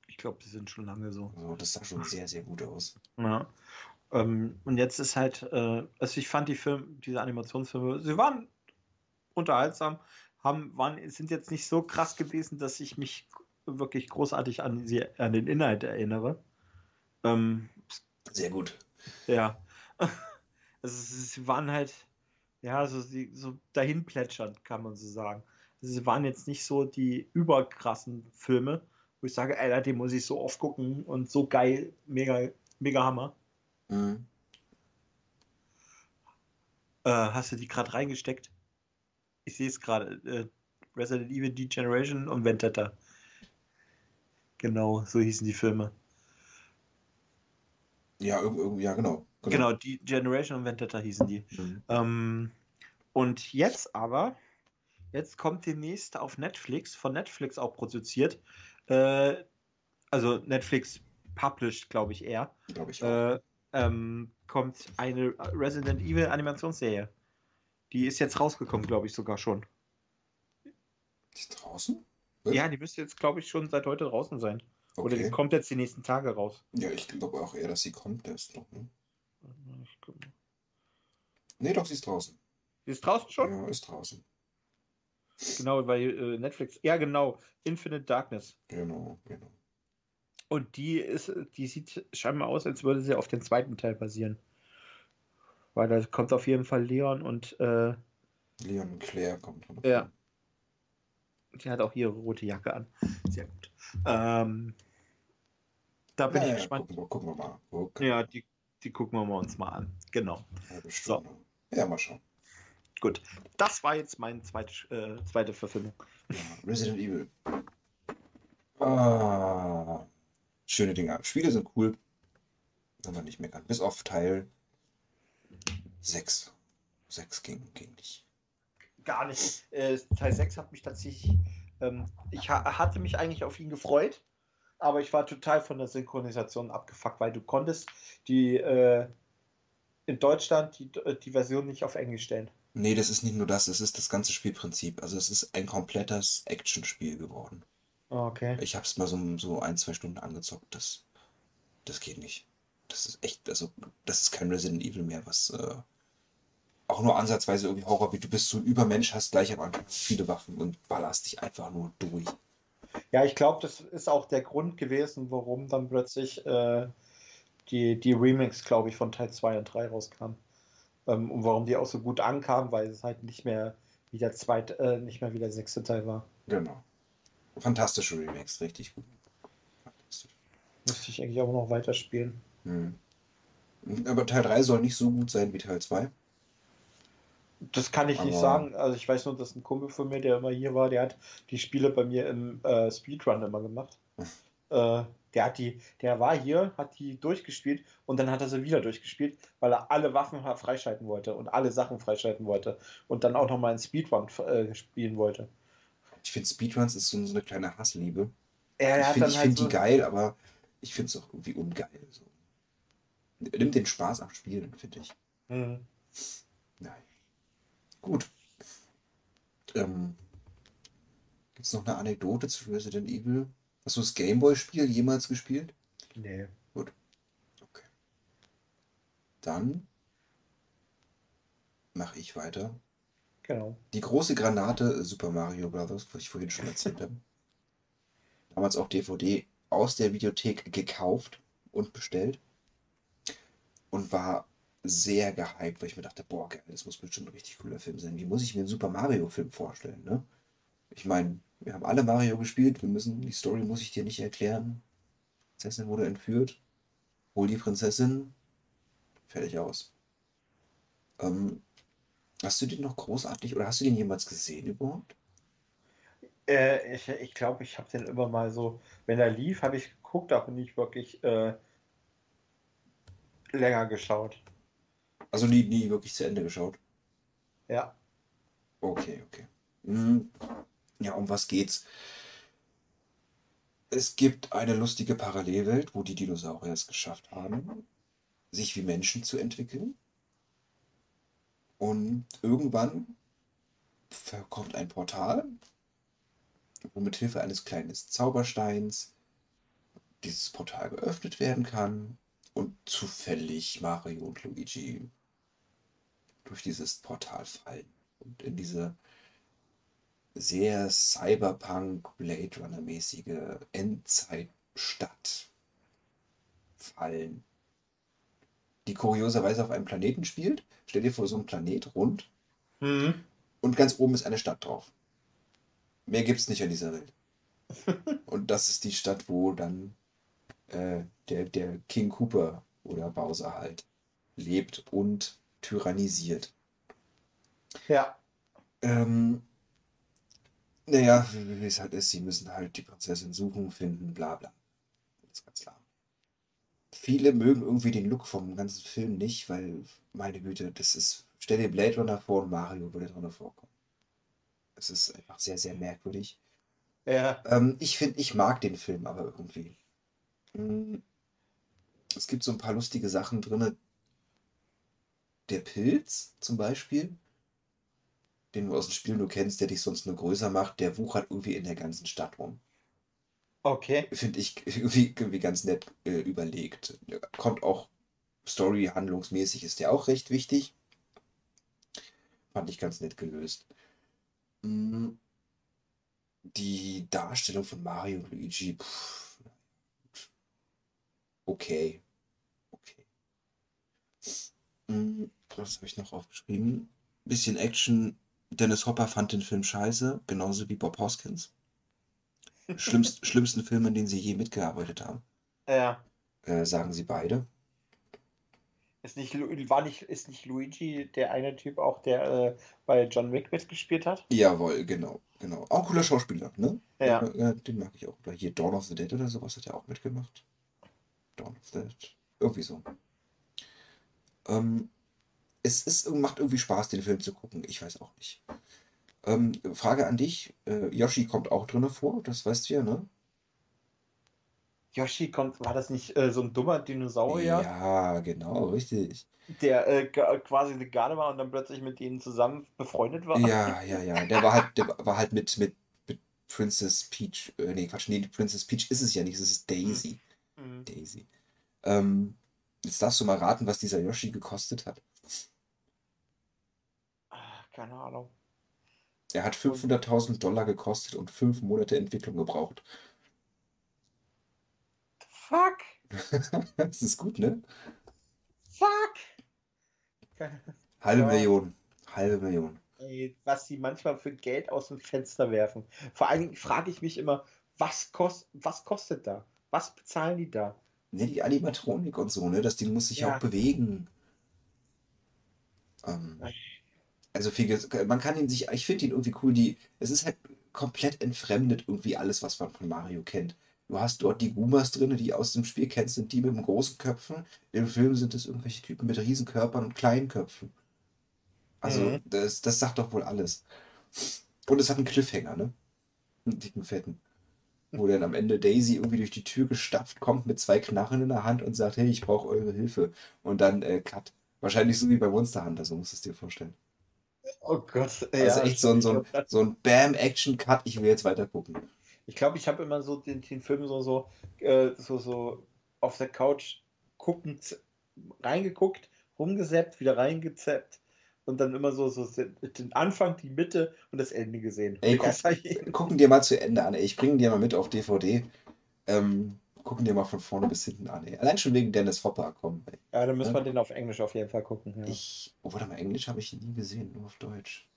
Ich glaube, die sind schon lange so. Also, das sah schon sehr, sehr gut aus. Ja. Ähm, und jetzt ist halt, äh, also ich fand die Filme, diese Animationsfilme, sie waren unterhaltsam, haben, waren, sind jetzt nicht so krass gewesen, dass ich mich wirklich großartig an, sie, an den Inhalt erinnere. Ähm, Sehr gut. Ja. (laughs) Also sie waren halt, ja, so, so dahin plätschernd, kann man so sagen. Sie waren jetzt nicht so die überkrassen Filme, wo ich sage, Alter, den muss ich so oft gucken und so geil, mega, mega Hammer. Mhm. Äh, hast du die gerade reingesteckt? Ich sehe es gerade. Äh, Resident Evil Degeneration und Vendetta. Genau, so hießen die Filme. Ja, irgendwie, ja, genau. Genau, genau die Generation und Vendetta hießen die. Mhm. Ähm, und jetzt aber, jetzt kommt demnächst auf Netflix, von Netflix auch produziert. Äh, also Netflix published, glaube ich eher. Glaube ich auch. Äh, ähm, kommt eine Resident Evil Animationsserie. Die ist jetzt rausgekommen, glaube ich sogar schon. Die ist draußen? Was? Ja, die müsste jetzt, glaube ich, schon seit heute draußen sein. Okay. Oder die kommt jetzt die nächsten Tage raus. Ja, ich glaube auch eher, dass sie kommt erst noch. Ne? Nee, doch, sie ist draußen. Sie ist draußen schon? Ja, ist draußen. Genau, weil äh, Netflix. Ja, genau. Infinite Darkness. Genau, genau. Und die ist, die sieht scheinbar aus, als würde sie auf den zweiten Teil basieren. Weil da kommt auf jeden Fall Leon und äh, Leon und Claire kommt. Ja. Die hat auch ihre rote Jacke an. Sehr gut. Ähm, da bin ja, ich ja, gespannt. Gucken wir, gucken wir mal. Gucken. Ja, die, die gucken wir uns mal an. Genau. So. Ja, mal schauen. Gut. Das war jetzt meine zweite, äh, zweite Verfilmung. Resident Evil. Ah. Schöne Dinge. Spiele sind cool. Wenn man nicht meckern. Bis auf Teil 6. 6 ging, ging nicht. Gar nicht. Äh, Teil 6 hat mich tatsächlich. Ähm, ich ha hatte mich eigentlich auf ihn gefreut, aber ich war total von der Synchronisation abgefuckt, weil du konntest die äh, in Deutschland die, die Version nicht auf Englisch stellen. Nee, das ist nicht nur das, es ist das ganze Spielprinzip. Also es ist ein komplettes Actionspiel geworden. Ah, Okay. Ich habe es mal so, so ein, zwei Stunden angezockt. Das, das geht nicht. Das ist echt, also das ist kein Resident Evil mehr, was äh, auch nur ansatzweise irgendwie Horror wie Du bist so ein Übermensch, hast gleich am Anfang viele Waffen und ballerst dich einfach nur durch. Ja, ich glaube, das ist auch der Grund gewesen, warum dann plötzlich äh, die, die Remix, glaube ich, von Teil 2 und 3 rauskam. Ähm, und warum die auch so gut ankamen, weil es halt nicht mehr wie der zweite, äh, nicht mehr wie der sechste Teil war. Genau. Fantastische Remakes, richtig gut. Fantastisch. Müsste ich eigentlich auch noch weiterspielen. Hm. Aber Teil 3 soll nicht so gut sein wie Teil 2. Das kann ich nicht Aber- sagen. Also ich weiß nur, dass ein Kumpel von mir, der immer hier war, der hat die Spiele bei mir im äh, Speedrun immer gemacht. (laughs) äh, der hat die, der war hier, hat die durchgespielt und dann hat er sie wieder durchgespielt, weil er alle Waffen ha- freischalten wollte und alle Sachen freischalten wollte und dann auch nochmal in Speedrun äh, spielen wollte. Ich finde Speedruns ist so eine kleine Hassliebe. Er ich finde halt find so, die geil, aber ich finde es auch irgendwie ungeil. So. Nimmt den Spaß am Spielen, finde ich. Hm. Nein. Gut. Ähm, Gibt es noch eine Anekdote zu Resident Evil? Hast du das Gameboy-Spiel jemals gespielt? Nee. Okay. Dann mache ich weiter. Genau. Die große Granate äh, Super Mario Bros., was ich vorhin schon erzählt habe. Damals auch DVD aus der Videothek gekauft und bestellt. Und war sehr gehypt, weil ich mir dachte, boah, geil, das muss bestimmt ein richtig cooler Film sein. Wie muss ich mir einen Super Mario-Film vorstellen, ne? Ich meine, wir haben alle Mario gespielt, wir müssen, die Story muss ich dir nicht erklären. Prinzessin wurde entführt. Hol die Prinzessin. Fertig aus. Ähm, hast du den noch großartig oder hast du den jemals gesehen überhaupt? Äh, ich ich glaube, ich habe den immer mal so, wenn er lief, habe ich geguckt, aber nicht wirklich äh, länger geschaut. Also nie, nie wirklich zu Ende geschaut. Ja. Okay, okay. Hm. Ja, um was geht's? Es gibt eine lustige Parallelwelt, wo die Dinosaurier es geschafft haben, sich wie Menschen zu entwickeln. Und irgendwann kommt ein Portal, wo mit Hilfe eines kleinen Zaubersteins dieses Portal geöffnet werden kann und zufällig Mario und Luigi durch dieses Portal fallen und in diese sehr Cyberpunk Blade Runner mäßige Endzeitstadt fallen, die kurioserweise auf einem Planeten spielt. Stell dir vor, so ein Planet rund Mhm. und ganz oben ist eine Stadt drauf. Mehr gibt's nicht an dieser Welt. (laughs) Und das ist die Stadt, wo dann äh, der, der King Cooper oder Bowser halt lebt und tyrannisiert. Ja. Ähm, naja, wie es halt ist, sie müssen halt die Prinzessin suchen, finden, bla bla. Das ist ganz klar. Viele mögen irgendwie den Look vom ganzen Film nicht, weil, meine Güte, das ist. Stell dir Blade Runner vor und Mario würde drin vorkommen. Es ist einfach sehr, sehr merkwürdig. Ja. Ähm, ich finde, ich mag den Film aber irgendwie. Mm, Es gibt so ein paar lustige Sachen drin. Der Pilz zum Beispiel, den du aus dem Spiel nur kennst, der dich sonst nur größer macht, der wuchert irgendwie in der ganzen Stadt rum. Okay. Finde ich irgendwie, irgendwie ganz nett äh, überlegt. Kommt auch Story, handlungsmäßig ist der auch recht wichtig. Fand ich ganz nett gelöst. Mm, Die Darstellung von Mario und Luigi, pff, okay. Okay. Mm, Was habe ich noch aufgeschrieben? Bisschen Action. Dennis Hopper fand den Film scheiße, genauso wie Bob Hoskins. Schlimmst, (laughs) schlimmsten Film, in den sie je mitgearbeitet haben, Ja. äh, sagen sie beide. Ist nicht, war nicht, ist nicht Luigi der eine Typ auch, der äh, bei John Wick mitgespielt hat? Jawohl, genau, genau. Auch cooler Schauspieler, ne? Ja. Äh, den mag ich auch. Oder hier Dawn of the Dead oder sowas hat er auch mitgemacht. Dawn of the Dead. Irgendwie so. Ähm, es ist, macht irgendwie Spaß, den Film zu gucken. Ich weiß auch nicht. Ähm, Frage an dich. Äh, Yoshi kommt auch drin vor, das weißt du ja, ne? Yoshi kommt, war das nicht äh, so ein dummer Dinosaurier? Ja, genau, richtig. Der äh, quasi eine Garde war und dann plötzlich mit denen zusammen befreundet war. Ja, ja, ja. Der war halt, der war halt mit, mit, mit Princess Peach. Äh, nee, Quatsch, nee, Princess Peach ist es ja nicht, es ist Daisy. Mhm. Daisy. Ähm, jetzt darfst du mal raten, was dieser Yoshi gekostet hat. Ach, keine Ahnung. Er hat 500.000 Dollar gekostet und fünf Monate Entwicklung gebraucht. Fuck. (laughs) das ist gut, ne? Fuck. (laughs) Halbe ja. Million. Halbe Million. Ey, was sie manchmal für Geld aus dem Fenster werfen. Vor allen Dingen frage ich mich immer, was, kost, was kostet da? Was bezahlen die da? Ne, die Animatronik und so, ne? Das Ding muss sich ja. auch bewegen. Ähm, also viel, man kann ihn sich, ich finde ihn irgendwie cool, die, es ist halt komplett entfremdet irgendwie alles, was man von Mario kennt. Du hast dort die Gumas drin, die aus dem Spiel kennst, sind die mit den großen Köpfen. Im Film sind es irgendwelche Typen mit Riesenkörpern und kleinen Köpfen. Also, mhm. das, das sagt doch wohl alles. Und es hat einen Cliffhanger, ne? Einen dicken, fetten. Wo dann am Ende Daisy irgendwie durch die Tür gestapft kommt mit zwei Knarren in der Hand und sagt, hey, ich brauche eure Hilfe. Und dann äh, Cut. Wahrscheinlich so wie bei Monster Hunter, so musst du es dir vorstellen. Oh Gott, ey. Also echt so ein, so ein, so ein Bam-Action-Cut, ich will jetzt weiter gucken. Ich glaube, ich habe immer so den, den Film so, so, äh, so, so auf der Couch guckend reingeguckt, rumgesäppt, wieder reingezappt und dann immer so, so den Anfang, die Mitte und das Ende gesehen. Ey, (laughs) guck, gucken dir mal zu Ende an. Ey. Ich bringe dir mal mit auf DVD. Ähm, gucken dir mal von vorne bis hinten an. Ey. Allein schon wegen Dennis Hopper kommen. Ey. Ja, dann müssen ja? wir den auf Englisch auf jeden Fall gucken. Ja. Ich, oh, warte mal, Englisch habe ich nie gesehen, nur auf Deutsch.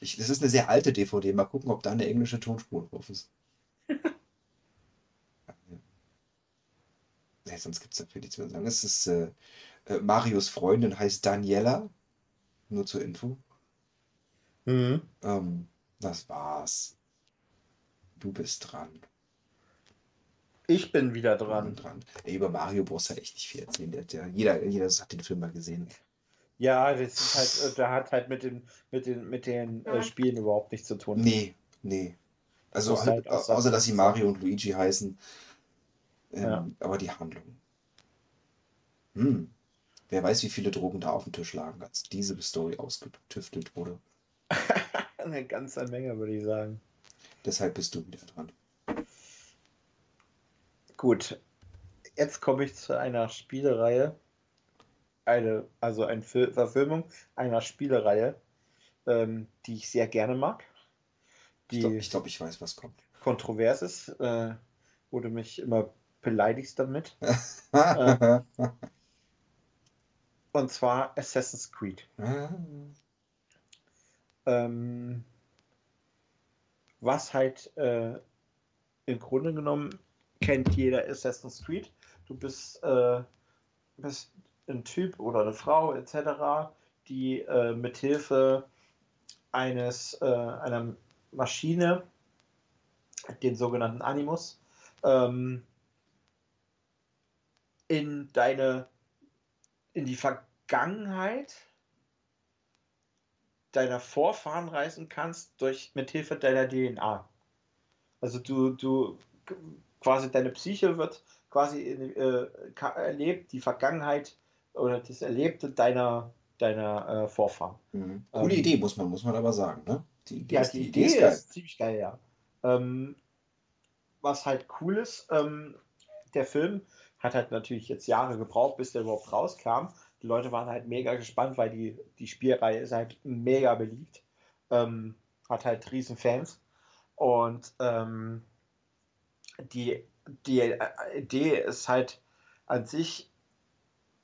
Ich, das ist eine sehr alte DVD. Mal gucken, ob da eine englische Tonspur drauf ist. (laughs) nee, sonst gibt es dafür nichts mehr zu sagen. Es ist äh, äh, Marios Freundin heißt Daniela. Nur zur Info. Mhm. Ähm, das war's. Du bist dran. Ich bin wieder dran. dran. Ey, über Mario brauchst du echt nicht viel erzählen. Der, der, jeder, jeder hat den Film mal gesehen. Ja, das ist halt, äh, der hat halt mit den, mit den, mit den äh, Spielen überhaupt nichts zu tun. Nee, nee. Also halt, außer dass sie Mario und Luigi heißen. Ähm, ja. Aber die Handlung. Hm. Wer weiß, wie viele Drogen da auf dem Tisch lagen, als diese Story ausgetüftelt wurde. (laughs) Eine ganze Menge, würde ich sagen. Deshalb bist du wieder dran. Gut. Jetzt komme ich zu einer Spielereihe, eine, also eine Verfilmung einer Spielereihe, ähm, die ich sehr gerne mag. Die ich glaube, ich, glaub, ich, weiß, was kommt. Kontrovers ist, äh, wo du mich immer beleidigst damit. (laughs) äh, und zwar Assassin's Creed. Ähm, was halt äh, im Grunde genommen kennt jeder Assassin's Creed. Du bist, äh, bist ein Typ oder eine Frau etc., die äh, mithilfe eines äh, einer Maschine, den sogenannten Animus, ähm, in deine in die Vergangenheit deiner Vorfahren reisen kannst durch mithilfe deiner DNA. Also du, du quasi deine Psyche wird quasi äh, erlebt, die Vergangenheit oder das Erlebte deiner, deiner äh, Vorfahren. Mhm. Coole ähm, Idee, muss man, muss man aber sagen. Ne? Die Idee, ja, ist, die Idee, Idee ist, geil. ist, ziemlich geil, ja. Ähm, was halt cool ist, ähm, der Film hat halt natürlich jetzt Jahre gebraucht, bis der überhaupt rauskam. Die Leute waren halt mega gespannt, weil die, die Spielreihe ist halt mega beliebt. Ähm, hat halt riesen Fans. Und ähm, die, die Idee ist halt an sich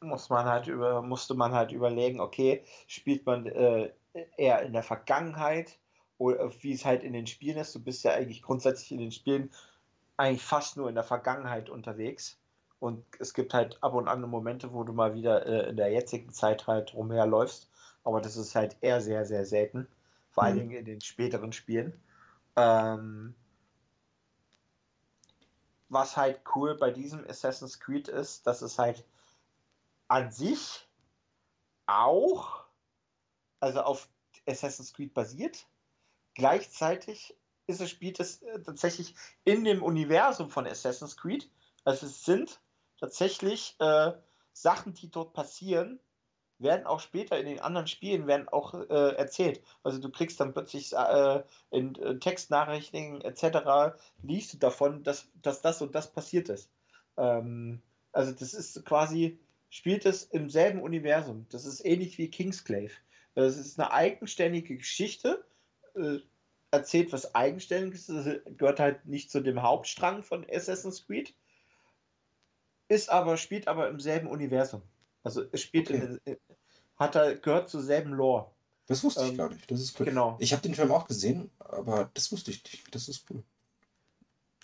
muss man halt über, musste man halt überlegen, okay, spielt man äh, eher in der Vergangenheit oder wie es halt in den Spielen ist. Du bist ja eigentlich grundsätzlich in den Spielen eigentlich fast nur in der Vergangenheit unterwegs. Und es gibt halt ab und an Momente, wo du mal wieder äh, in der jetzigen Zeit halt rumherläufst. Aber das ist halt eher sehr, sehr selten. Vor allen mhm. Dingen in den späteren Spielen. Ähm, was halt cool bei diesem Assassin's Creed ist, dass es halt an sich auch, also auf Assassin's Creed basiert. Gleichzeitig ist es, spielt es äh, tatsächlich in dem Universum von Assassin's Creed Also es sind tatsächlich äh, Sachen, die dort passieren, werden auch später in den anderen Spielen werden auch äh, erzählt. Also du kriegst dann plötzlich äh, in äh, Textnachrichten etc. liest du davon, dass, dass das und das passiert ist. Ähm, also das ist quasi, spielt es im selben Universum. Das ist ähnlich wie Kingsclave. Das ist eine eigenständige Geschichte, äh, erzählt was Eigenständiges, das gehört halt nicht zu dem Hauptstrang von Assassin's Creed, ist aber, spielt aber im selben Universum. Also es spielt okay. in, hat er, gehört zur selben Lore. Das wusste ich ähm, gar nicht. Das ist cool. Genau. Ich habe den Film auch gesehen, aber das wusste ich nicht. Das ist cool.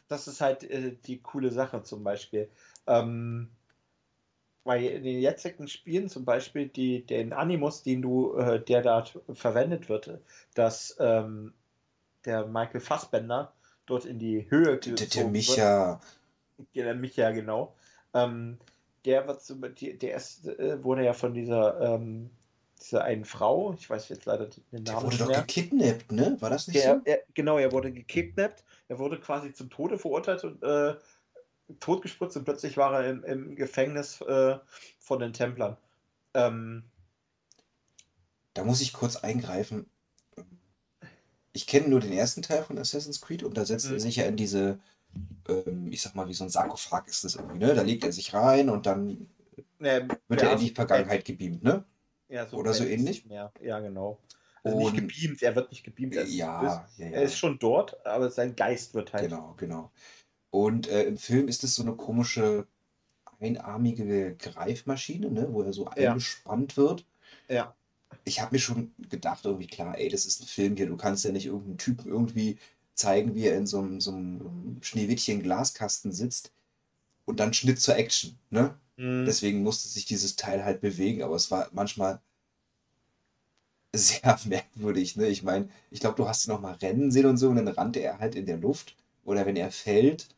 Das ist halt äh, die coole Sache zum Beispiel. Ähm, weil in den jetzigen Spielen zum Beispiel die, den Animus, den du, äh, der da verwendet wird, dass ähm, der Michael Fassbender dort in die Höhe der, der Micha. Wird. Der Micha, genau. Ähm, der so, der ist, äh, wurde ja von dieser, ähm, dieser einen Frau, ich weiß jetzt leider den Namen der wurde doch mehr. gekidnappt, ne? War das nicht der, so? Er, genau, er wurde gekidnappt, er wurde quasi zum Tode verurteilt und äh, totgespritzt und plötzlich war er im, im Gefängnis äh, von den Templern. Ähm, da muss ich kurz eingreifen. Ich kenne nur den ersten Teil von Assassin's Creed und da setzt mhm. er sich ja in diese ähm, ich sag mal, wie so ein Sarkophag ist das irgendwie, ne? Da legt er sich rein und dann ja, wird er in die Vergangenheit gebeamt, ne? Ja, so Oder so ähnlich? Ja, ja genau. Also nicht gebeamt, er wird nicht gebeamt. Er ja, ist, ja, ja, Er ist schon dort, aber sein Geist wird halt. Genau, genau. Und äh, im Film ist es so eine komische einarmige Greifmaschine, ne, wo er so eingespannt wird. Ja. Ich habe mir schon gedacht, irgendwie klar, ey, das ist ein Film hier, du kannst ja nicht irgendeinen Typen irgendwie zeigen, wie er in so einem, so einem Schneewittchen-Glaskasten sitzt und dann Schnitt zur Action. Ne? Mhm. Deswegen musste sich dieses Teil halt bewegen, aber es war manchmal sehr (laughs) merkwürdig. Ne? Ich meine, ich glaube, du hast ihn noch mal rennen sehen und so und dann rannte er halt in der Luft oder wenn er fällt,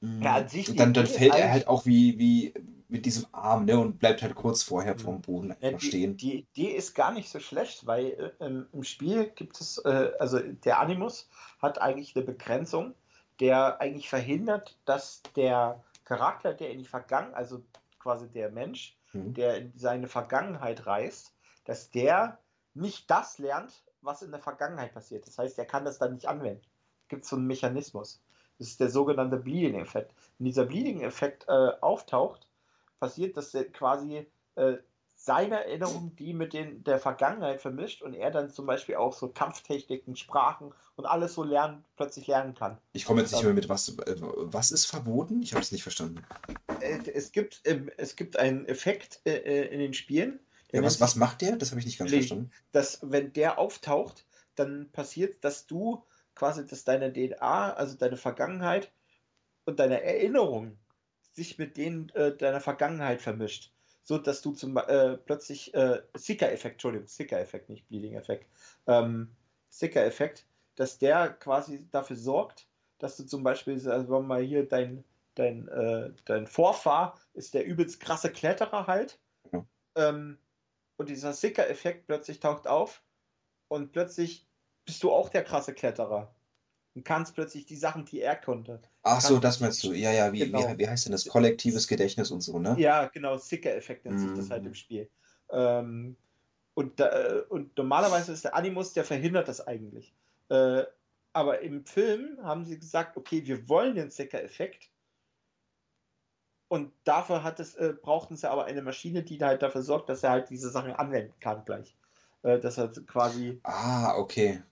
ja, dann, dann fällt er halt auch wie, wie mit diesem Arm, ne, und bleibt halt kurz vorher mhm. vom Boden ja, die, stehen. Die Idee ist gar nicht so schlecht, weil äh, im Spiel gibt es, äh, also der Animus hat eigentlich eine Begrenzung, der eigentlich verhindert, dass der Charakter, der in die Vergangenheit, also quasi der Mensch, mhm. der in seine Vergangenheit reist, dass der nicht das lernt, was in der Vergangenheit passiert. Das heißt, er kann das dann nicht anwenden. Es gibt so einen Mechanismus. Das ist der sogenannte Bleeding-Effekt. Wenn dieser Bleeding-Effekt äh, auftaucht, passiert, dass er quasi äh, seine Erinnerungen, die mit den der Vergangenheit vermischt und er dann zum Beispiel auch so Kampftechniken, Sprachen und alles so lernen, plötzlich lernen kann. Ich komme jetzt nicht mehr mit, was, äh, was ist verboten? Ich habe es nicht verstanden. Äh, es gibt, ähm, es gibt einen Effekt äh, in den Spielen. Ja, was, was macht der? Das habe ich nicht ganz verstanden. Dass, wenn der auftaucht, dann passiert, dass du quasi, dass deine DNA, also deine Vergangenheit und deine Erinnerungen sich mit denen äh, deiner Vergangenheit vermischt. So dass du zum äh, plötzlich äh, Seeker-Effekt, Entschuldigung, Seeker-Effekt, nicht Bleeding-Effekt, ähm, Seeker-Effekt, dass der quasi dafür sorgt, dass du zum Beispiel, also wenn man mal hier dein, dein, äh, dein Vorfahr ist der übelst krasse Kletterer halt. Mhm. Ähm, und dieser Seeker-Effekt plötzlich taucht auf und plötzlich bist du auch der krasse Kletterer und kannst plötzlich die Sachen, die er konnte. Ach so, das meinst du. Ja, ja, wie, genau. wie, wie heißt denn das? Kollektives Gedächtnis und so, ne? Ja, genau, Sicker-Effekt nennt sich das halt im mhm. Spiel. Ähm, und, äh, und normalerweise ist der Animus, der verhindert das eigentlich. Äh, aber im Film haben sie gesagt, okay, wir wollen den Sicker-Effekt. Und dafür hat es, äh, brauchten sie aber eine Maschine, die halt dafür sorgt, dass er halt diese Sachen anwenden kann gleich. Äh, dass er quasi. Ah, okay.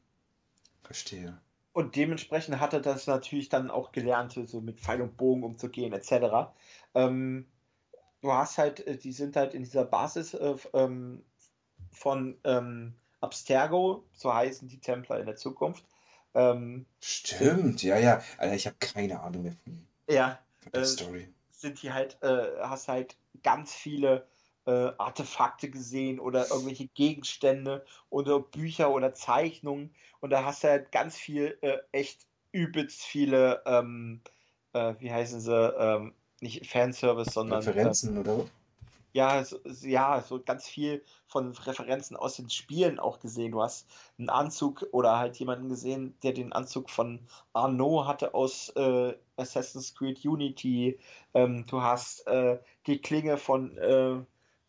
Verstehe. Und dementsprechend hat er das natürlich dann auch gelernt, so mit Pfeil und Bogen umzugehen, etc. Ähm, du hast halt, äh, die sind halt in dieser Basis äh, ähm, von ähm, Abstergo, so heißen die Templer in der Zukunft. Ähm, Stimmt, ja, ja. Alter, ich habe keine Ahnung mehr von, ja, von der äh, Story. Sind die halt, äh, hast halt ganz viele äh, Artefakte gesehen oder irgendwelche Gegenstände oder Bücher oder Zeichnungen. Und da hast du halt ganz viel, äh, echt übelst viele, ähm, äh, wie heißen sie, ähm, nicht Fanservice, sondern. Referenzen oder? Ja, so, ja, so ganz viel von Referenzen aus den Spielen auch gesehen. Du hast einen Anzug oder halt jemanden gesehen, der den Anzug von Arnaud hatte aus äh, Assassin's Creed Unity, ähm, du hast äh, die Klinge von, äh,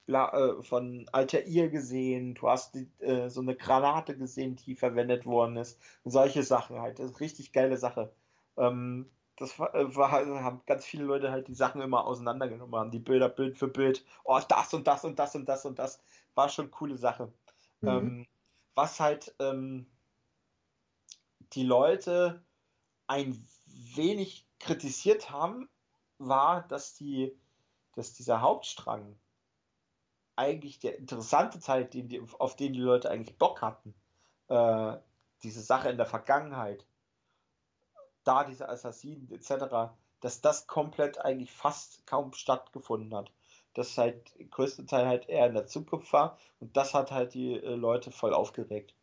äh, von Altair gesehen, du hast die, äh, so eine Granate gesehen, die verwendet worden ist. Und solche Sachen halt. Das ist eine richtig geile Sache. Ähm, das war, äh, war, halt, haben ganz viele Leute halt die Sachen immer auseinandergenommen, haben die Bilder Bild für Bild, oh, das und das und das und das und das. War schon coole Sache. Mhm. Ähm, was halt ähm, die Leute ein wenig kritisiert haben, war, dass die, dass dieser Hauptstrang eigentlich der interessante Teil, den die, auf den die Leute eigentlich Bock hatten, äh, diese Sache in der Vergangenheit, da diese Assassinen etc., dass das komplett eigentlich fast kaum stattgefunden hat. Das halt größte Teil halt eher in der Zukunft war und das hat halt die äh, Leute voll aufgeregt.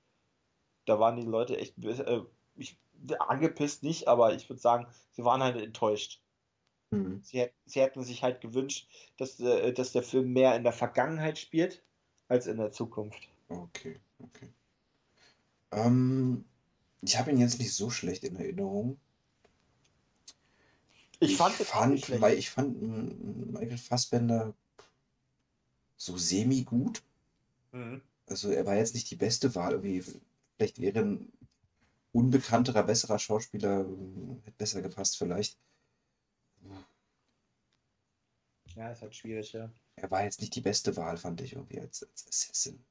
Da waren die Leute echt äh, ich, angepisst nicht, aber ich würde sagen, sie waren halt enttäuscht. Mhm. Sie, sie hätten sich halt gewünscht, dass, äh, dass der Film mehr in der Vergangenheit spielt als in der Zukunft. Okay, okay. Ähm, ich habe ihn jetzt nicht so schlecht in Erinnerung. Ich, ich fand, fand ich fand Michael Fassbender so semi gut. Mhm. Also er war jetzt nicht die beste Wahl. Irgendwie, vielleicht wäre ein unbekannterer, besserer Schauspieler hätte besser gepasst, vielleicht. Ja, ist halt schwierig, ja. Er war jetzt nicht die beste Wahl, fand ich irgendwie als, als Assassin.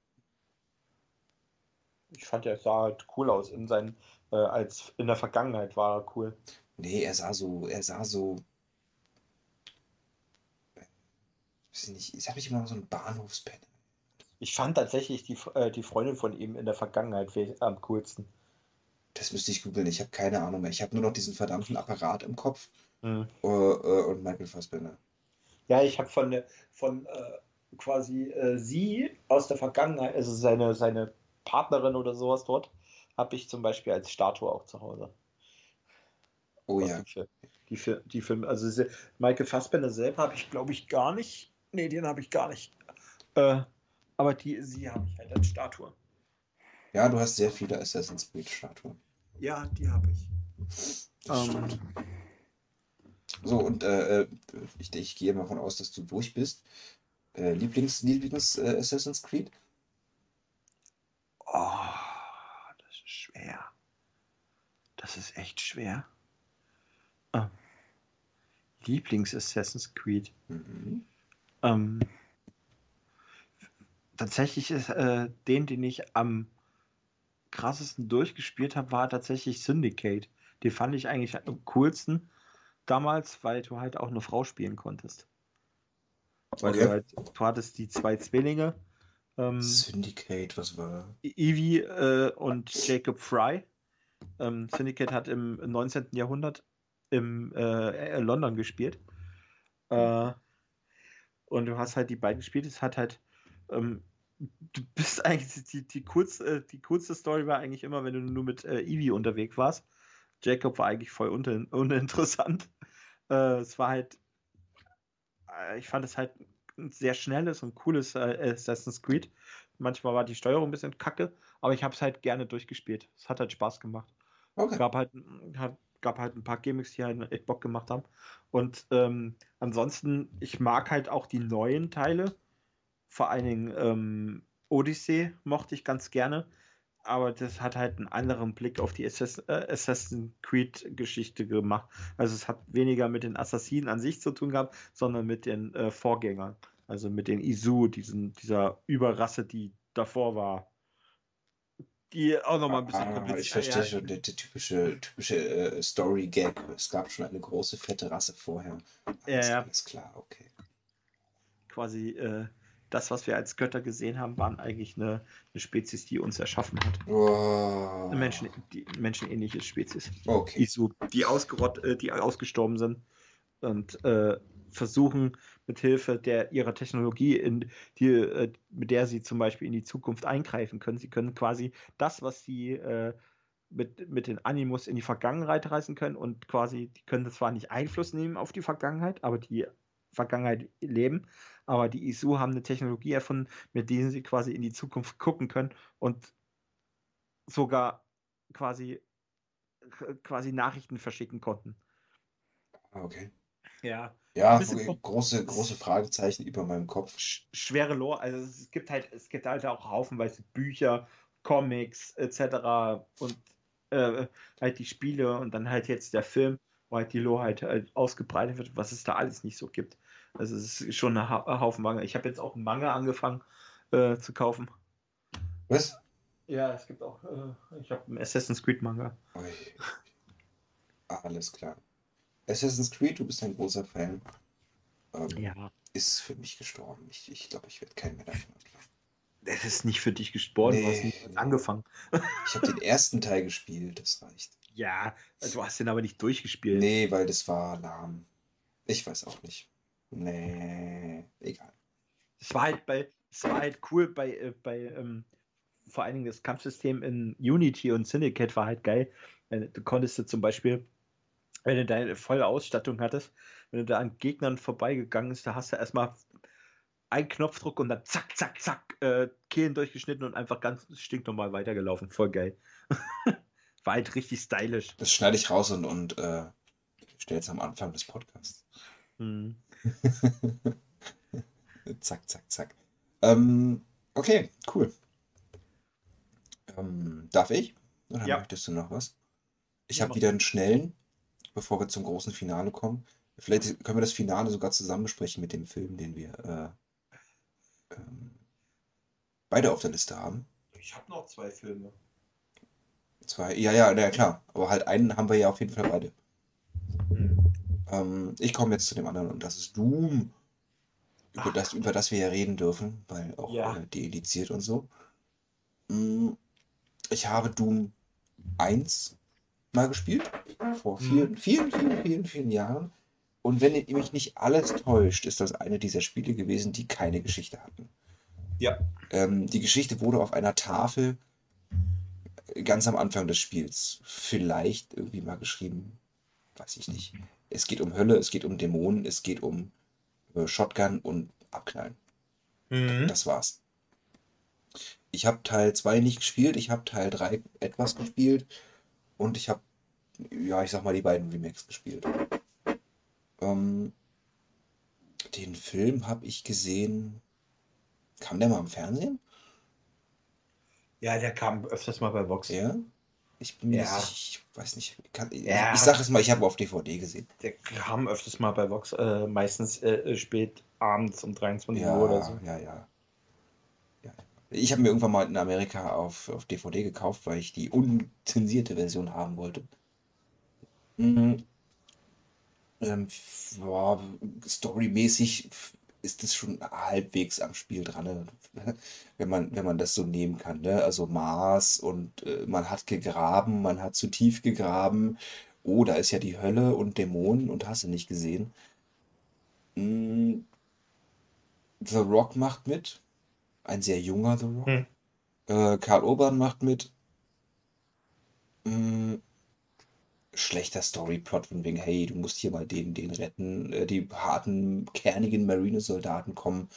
Ich fand, er sah halt cool aus. In seinen, äh, als in der Vergangenheit war er cool. Nee, er sah so, er sah so. Weiß ich nicht, ich habe ich immer so einen Bahnhofspenner. Ich fand tatsächlich die, äh, die Freundin von ihm in der Vergangenheit am coolsten. Das müsste ich googeln, ich habe keine Ahnung mehr. Ich habe nur noch diesen verdammten Apparat im Kopf mhm. uh, uh, und Michael Fassbender. Ja, ich habe von, von äh, quasi äh, sie aus der Vergangenheit, also seine, seine Partnerin oder sowas dort, habe ich zum Beispiel als Statue auch zu Hause. Oh ja. Die, die, die Filme, also Michael Fassbender selber habe ich, glaube ich, gar nicht. Nee, den habe ich gar nicht. Äh, aber die, sie habe ich halt als Statue. Ja, du hast sehr viele Assassin's Creed-Statuen. Ja, die habe ich. Das ähm, so, und äh, äh, ich, ich gehe mal davon aus, dass du durch bist. Äh, Lieblings, Lieblings äh, Assassin's Creed? Oh, das ist schwer. Das ist echt schwer. Ah. Lieblings Assassin's Creed. Mhm. Ähm, tatsächlich ist äh, den, den ich am krassesten durchgespielt habe, war tatsächlich Syndicate. Den fand ich eigentlich am coolsten damals, weil du halt auch eine Frau spielen konntest. Weil okay. du, halt, du hattest die zwei Zwillinge. Ähm, Syndicate, was war? Evie äh, und Jacob Fry. Ähm, Syndicate hat im 19. Jahrhundert im äh, London gespielt. Äh, und du hast halt die beiden gespielt. Es hat halt ähm, du bist (laughs) eigentlich, die, die, kurz, äh, die coolste Story war eigentlich immer, wenn du nur mit äh, Eevee unterwegs warst. Jacob war eigentlich voll un uninteressant. (laughs) Äh, es war halt, äh, ich fand es halt ein sehr schnelles und cooles äh, Assassin's Creed. Manchmal war die Steuerung ein bisschen kacke, aber ich habe es halt gerne durchgespielt. Es hat halt Spaß gemacht. Okay. Gab halt, hat, gab halt ein paar Gimmicks, die halt echt Bock gemacht haben. Und ähm, ansonsten, ich mag halt auch die neuen Teile vor allen Dingen ähm, Odyssey mochte ich ganz gerne, aber das hat halt einen anderen Blick auf die äh, Assassin's Creed-Geschichte gemacht. Also es hat weniger mit den Assassinen an sich zu tun gehabt, sondern mit den äh, Vorgängern. Also mit den Isu, diesen, dieser Überrasse, die davor war. Die auch nochmal ein bisschen ah, kompliziert Ich verstehe schon, der, der typische, typische äh, Story-Gag. Es gab schon eine große, fette Rasse vorher. Alles, ja, ja. alles klar, okay. Quasi äh, das, was wir als Götter gesehen haben, waren eigentlich eine, eine Spezies, die uns erschaffen hat. Oh. Eine Menschen, die, menschenähnliche Spezies. Okay. Isu, die, ausgerott, äh, die ausgestorben sind und äh, versuchen mit Hilfe der ihrer Technologie, in die, äh, mit der sie zum Beispiel in die Zukunft eingreifen können. Sie können quasi das, was sie äh, mit, mit den Animus in die Vergangenheit reisen können und quasi, die können zwar nicht Einfluss nehmen auf die Vergangenheit, aber die Vergangenheit leben, aber die ISU haben eine Technologie erfunden, mit der sie quasi in die Zukunft gucken können und sogar quasi, quasi Nachrichten verschicken konnten. Ah, okay. Ja. Ja, große, große Fragezeichen über meinem Kopf. sch schwere Lore. Also es gibt halt, es gibt halt auch haufenweise Bücher, Comics etc. und äh, halt die Spiele und dann halt jetzt der Film, die Lore halt, halt ausgebreitet wird, was es da alles nicht so gibt. Also es ist schon ein ha Haufen Manga. Ich habe jetzt auch einen Manga angefangen äh, zu kaufen. Was? Ja, es gibt auch, äh, ich habe einen Assassin's Creed Manga. Ui. Alles klar. Assassin's Creed, du bist ein großer Fan. Ähm, Ja. ist für mich gestorben. Ich, ich glaube, ich werde keinen mehr davon anfangen. Das ist nicht für dich gesport, du hast Nee, nicht nee. angefangen. Ich habe den ersten Teil gespielt, das reicht. Ja, du hast den aber nicht durchgespielt. Nee, weil das war lahm. Ich weiß auch nicht. Nee, egal. Es war halt bei, es war halt cool bei, äh, bei ähm, vor allen Dingen das Kampfsystem in Unity und Syndicate war halt geil. Äh, Du konntest du zum Beispiel, wenn du deine volle Ausstattung hattest, wenn du da an Gegnern vorbeigegangen bist, da hast du erstmal einen Knopfdruck und dann zack, zack, zack, äh, Kehlen durchgeschnitten und einfach ganz stinknormal weitergelaufen. Voll geil. (laughs) War halt richtig stylisch. Das schneide ich raus und, und äh, stelle es am Anfang des Podcasts. Hm. (laughs) zack, zack, zack. Ähm, okay, cool. Ähm, darf ich? Oder Ja. möchtest du noch was? Ich Ja, habe wieder einen schnellen, bevor wir zum großen Finale kommen. Vielleicht können wir das Finale sogar zusammen besprechen mit dem Film, den wir äh, ähm, beide auf der Liste haben. Ich habe noch zwei Filme. Zwei, ja, ja, ja, klar. Aber halt einen haben wir ja auf jeden Fall beide. Hm. Ähm, ich komme jetzt zu dem anderen und das ist Doom. Über Ach. das, über das wir ja reden dürfen, weil auch Ja. äh, deindiziert und so. Mm, Ich habe Doom 1 mal gespielt. Vor Mhm. vielen, vielen, vielen, vielen, vielen Jahren. Und wenn mich nicht alles täuscht, ist das eine dieser Spiele gewesen, die keine Geschichte hatten. Ja. Ähm, die Geschichte wurde auf einer Tafel ganz am Anfang des Spiels vielleicht irgendwie mal geschrieben. Weiß ich nicht. Es geht um Hölle, es geht um Dämonen, es geht um äh, Shotgun und Abknallen. Mhm. Das war's. Ich habe Teil 2 nicht gespielt, ich habe Teil 3 etwas gespielt und ich habe, ja, ich sag mal, die beiden Remakes gespielt. Ähm, den Film habe ich gesehen. Kam der mal im Fernsehen? Ja, der kam öfters mal bei Vox. Ja? Ich bin Ja. nicht ich weiß nicht. Ich, kann, Ja. ich sag es mal, ich habe auf DVD gesehen. Der kam öfters mal bei Vox, äh, meistens äh, spät abends um 23 Ja, Uhr oder so. ja, ja. ja. Ich habe mir irgendwann mal in Amerika auf, auf DVD gekauft, weil ich die unzensierte Version haben wollte. Mhm. Ähm, boah, storymäßig ist es schon halbwegs am Spiel dran, ne? (laughs) wenn man, wenn man das so nehmen kann. Ne? Also Mars und äh, man hat gegraben, man hat zu tief gegraben. Oh, da ist ja die Hölle und Dämonen und hast du nicht gesehen. Mm, The Rock macht mit. Ein sehr junger The Rock. Hm. Äh, Karl Urban macht mit. Mm, schlechter Storyplot von wegen, hey, du musst hier mal den, den retten. Äh, die harten, kernigen Marinesoldaten kommen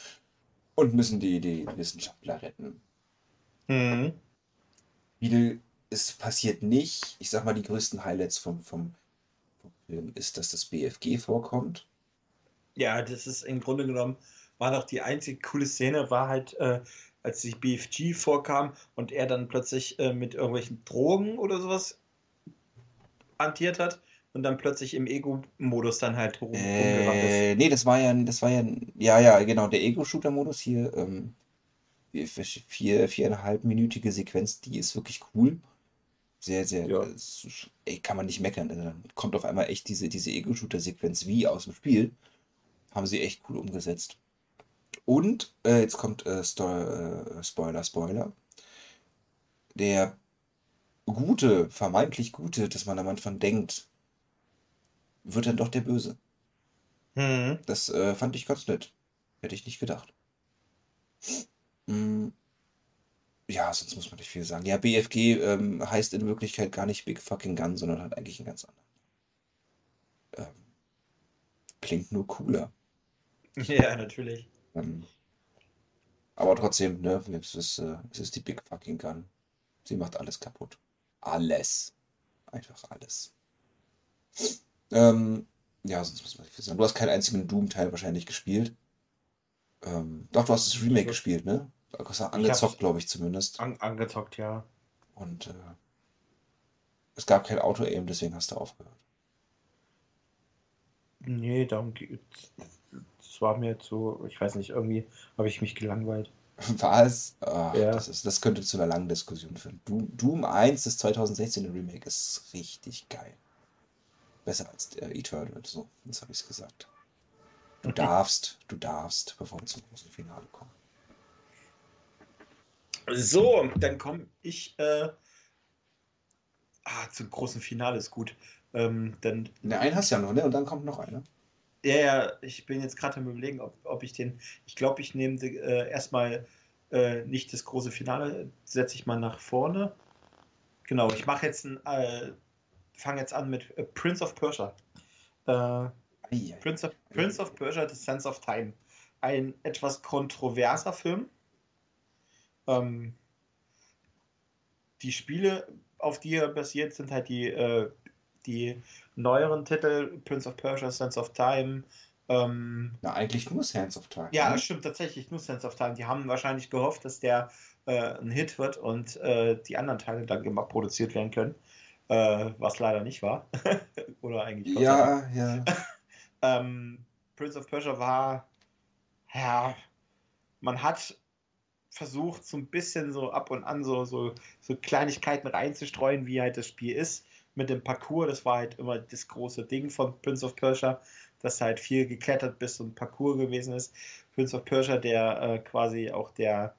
und müssen die, die Wissenschaftler retten. Mhm. Viel, es passiert nicht. Ich sag mal, die größten Highlights vom, vom, vom Film ist, dass das BFG vorkommt. Ja, das ist im Grunde genommen, war doch die einzige coole Szene, war halt, äh, als sich BFG vorkam und er dann plötzlich äh, mit irgendwelchen Drogen oder sowas hantiert hat und dann plötzlich im Ego-Modus dann halt rum, rumgerannt ist. Äh, nee, das war ja, das war ja, ja, ja, genau, der Ego-Shooter-Modus hier, ähm, vier, vier, viereinhalbminütige Sequenz, die ist wirklich cool. Sehr, sehr, Ja. ist- ey, kann man nicht meckern. Also dann kommt auf einmal echt diese, diese Ego-Shooter-Sequenz wie aus dem Spiel. Haben sie echt cool umgesetzt. Und, äh, jetzt kommt äh, Sto äh, Spoiler, Spoiler. Der Gute, vermeintlich Gute, dass man am Anfang denkt, wird dann doch der Böse. Mhm. Das äh, fand ich ganz nett. Hätte ich nicht gedacht. Mm, ja, sonst muss man nicht viel sagen. Ja, BFG ähm, heißt in Wirklichkeit gar nicht Big Fucking Gun, sondern hat eigentlich einen ganz anderen. Ähm, klingt nur cooler. (laughs) Ja, natürlich. Ähm, aber trotzdem, ne, es ist, äh, es ist die Big Fucking Gun. Sie macht alles kaputt. Alles. Einfach alles. Ähm, Ja, sonst muss man nicht viel sagen. Du hast keinen einzigen Doom-Teil wahrscheinlich gespielt. Ähm, doch, du hast das Remake gespielt, ne? Du hast angezockt, glaube ich zumindest. An angezockt, ja. Und äh, es gab kein Auto-Aim, deswegen hast du aufgehört. Nee, darum geht's. Das war mir zu, ich weiß nicht, irgendwie habe ich mich gelangweilt. (laughs) Was? Ach, ja. das, ist, das könnte zu einer langen Diskussion führen. Doom, Doom 1, das 2016 Remake, ist richtig geil. Besser als der Eternal, so, das habe ich gesagt. Du (laughs) darfst, du darfst, bevor wir zum großen Finale kommen. So, dann komme ich äh, ah, zum großen Finale, ist gut. Ähm, dann, ne, einen hast du ja noch, ne? Und dann kommt noch einer. Ja, ja, ich bin jetzt gerade am überlegen, ob, ob ich den. Ich glaube, ich nehme äh, erstmal äh, nicht das große Finale, setze ich mal nach vorne. Genau, ich mache jetzt ein. Äh, fange jetzt an mit äh, Prince of Persia. Äh, Prince, of, Prince of Persia, The Sense of Time. Ein etwas kontroverser Film. Ähm, die Spiele, auf die er basiert, sind halt die, äh, die neueren Titel, Prince of Persia, Sense of Time. Ähm, Na, eigentlich nur Sense of Time. Ja, ne? stimmt, tatsächlich nur Sense of Time. Die haben wahrscheinlich gehofft, dass der äh, ein Hit wird und äh, die anderen Teile dann gemacht, produziert werden können. Äh, was leider nicht war. (laughs) Oder eigentlich. Ja, ja. (laughs) ähm, Prince of Persia war, ja, man hat versucht, so ein bisschen so ab und an so, so, so Kleinigkeiten reinzustreuen, wie halt das Spiel ist. Mit dem Parcours, das war halt immer das große Ding von Prince of Persia, dass halt viel geklettert bis zum Parcours gewesen ist. Prince of Persia, der äh, quasi auch der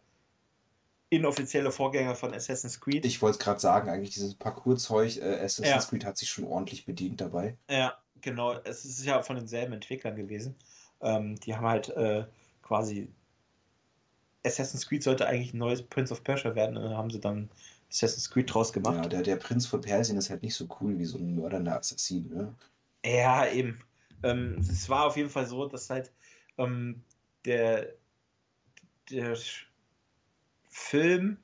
inoffizielle Vorgänger von Assassin's Creed. Ich wollte es gerade sagen, eigentlich dieses Parcours-Zeug, äh, Assassin's ja. Creed hat sich schon ordentlich bedient dabei. Ja, genau. Es ist ja von denselben Entwicklern gewesen. Ähm, die haben halt äh, quasi Assassin's Creed sollte eigentlich ein neues Prince of Persia werden und dann haben sie dann Assassin's Creed draus gemacht. Ja, der, der Prinz von Persien ist halt nicht so cool wie so ein mördernder Assassin, ne? Ja, eben. Ähm, es war auf jeden Fall so, dass halt ähm, der, der Film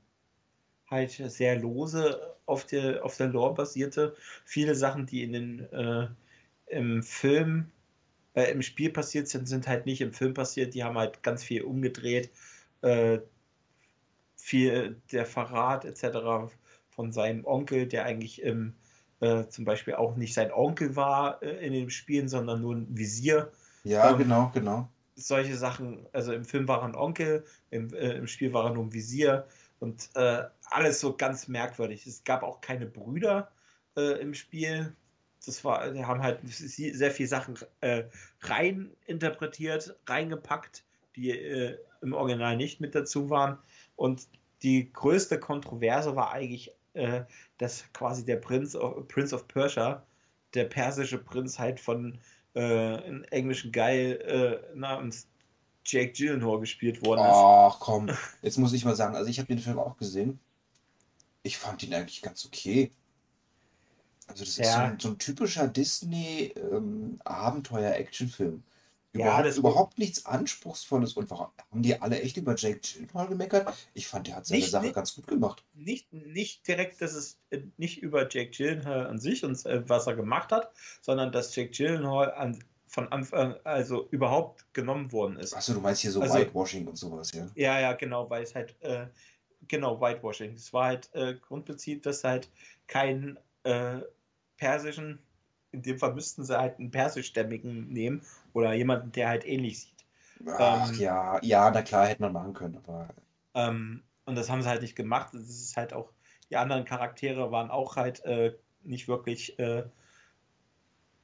halt sehr lose auf der, auf der Lore basierte. Viele Sachen, die in den, äh, im Film, äh, im Spiel passiert sind, sind halt nicht im Film passiert. Die haben halt ganz viel umgedreht äh, viel der Verrat etc. von seinem Onkel, der eigentlich im, äh, zum Beispiel auch nicht sein Onkel war äh, in den Spielen, sondern nur ein Visier. Ja, ähm, genau, genau. Solche Sachen, also im Film war er ein Onkel, im, äh, im Spiel war er nur ein Visier und äh, alles so ganz merkwürdig. Es gab auch keine Brüder äh, im Spiel. Das war, die haben halt sehr viele Sachen rein interpretiert, reingepackt, die im Original nicht mit dazu waren. Und die größte Kontroverse war eigentlich, äh, dass quasi der Prinz of, Prince of Persia, der persische Prinz halt von äh, einem englischen Geil äh, namens Jake Gyllenhaal gespielt worden ist. Ach komm, jetzt muss ich mal sagen, also ich habe den Film auch gesehen. Ich fand ihn eigentlich ganz okay. Also das ja. ist so ein, so ein typischer Disney-Abenteuer-Actionfilm. Ähm, Überhaupt, ja, das überhaupt nichts Anspruchsvolles. Und warum haben die alle echt über Jake Gyllenhaal gemeckert? Ich fand, der hat seine nicht, Sache nicht, ganz gut gemacht. Nicht, nicht direkt, dass es äh, nicht über Jake Gyllenhaal an sich und äh, was er gemacht hat, sondern dass Jake Gyllenhaal an, von Anfang also überhaupt genommen worden ist. Achso, du meinst hier so also, Whitewashing und sowas, ja? Ja, ja, genau, weil es halt, äh, genau, Whitewashing. Es war halt äh, Grundprinzip, dass halt kein äh, persischen in dem Fall müssten sie halt einen persischstämmigen nehmen oder jemanden, der halt ähnlich sieht. Ach ähm, ja, ja, na klar, hätte man machen können, aber. Ähm, und das haben sie halt nicht gemacht. Das ist halt auch, die anderen Charaktere waren auch halt äh, nicht wirklich. Äh,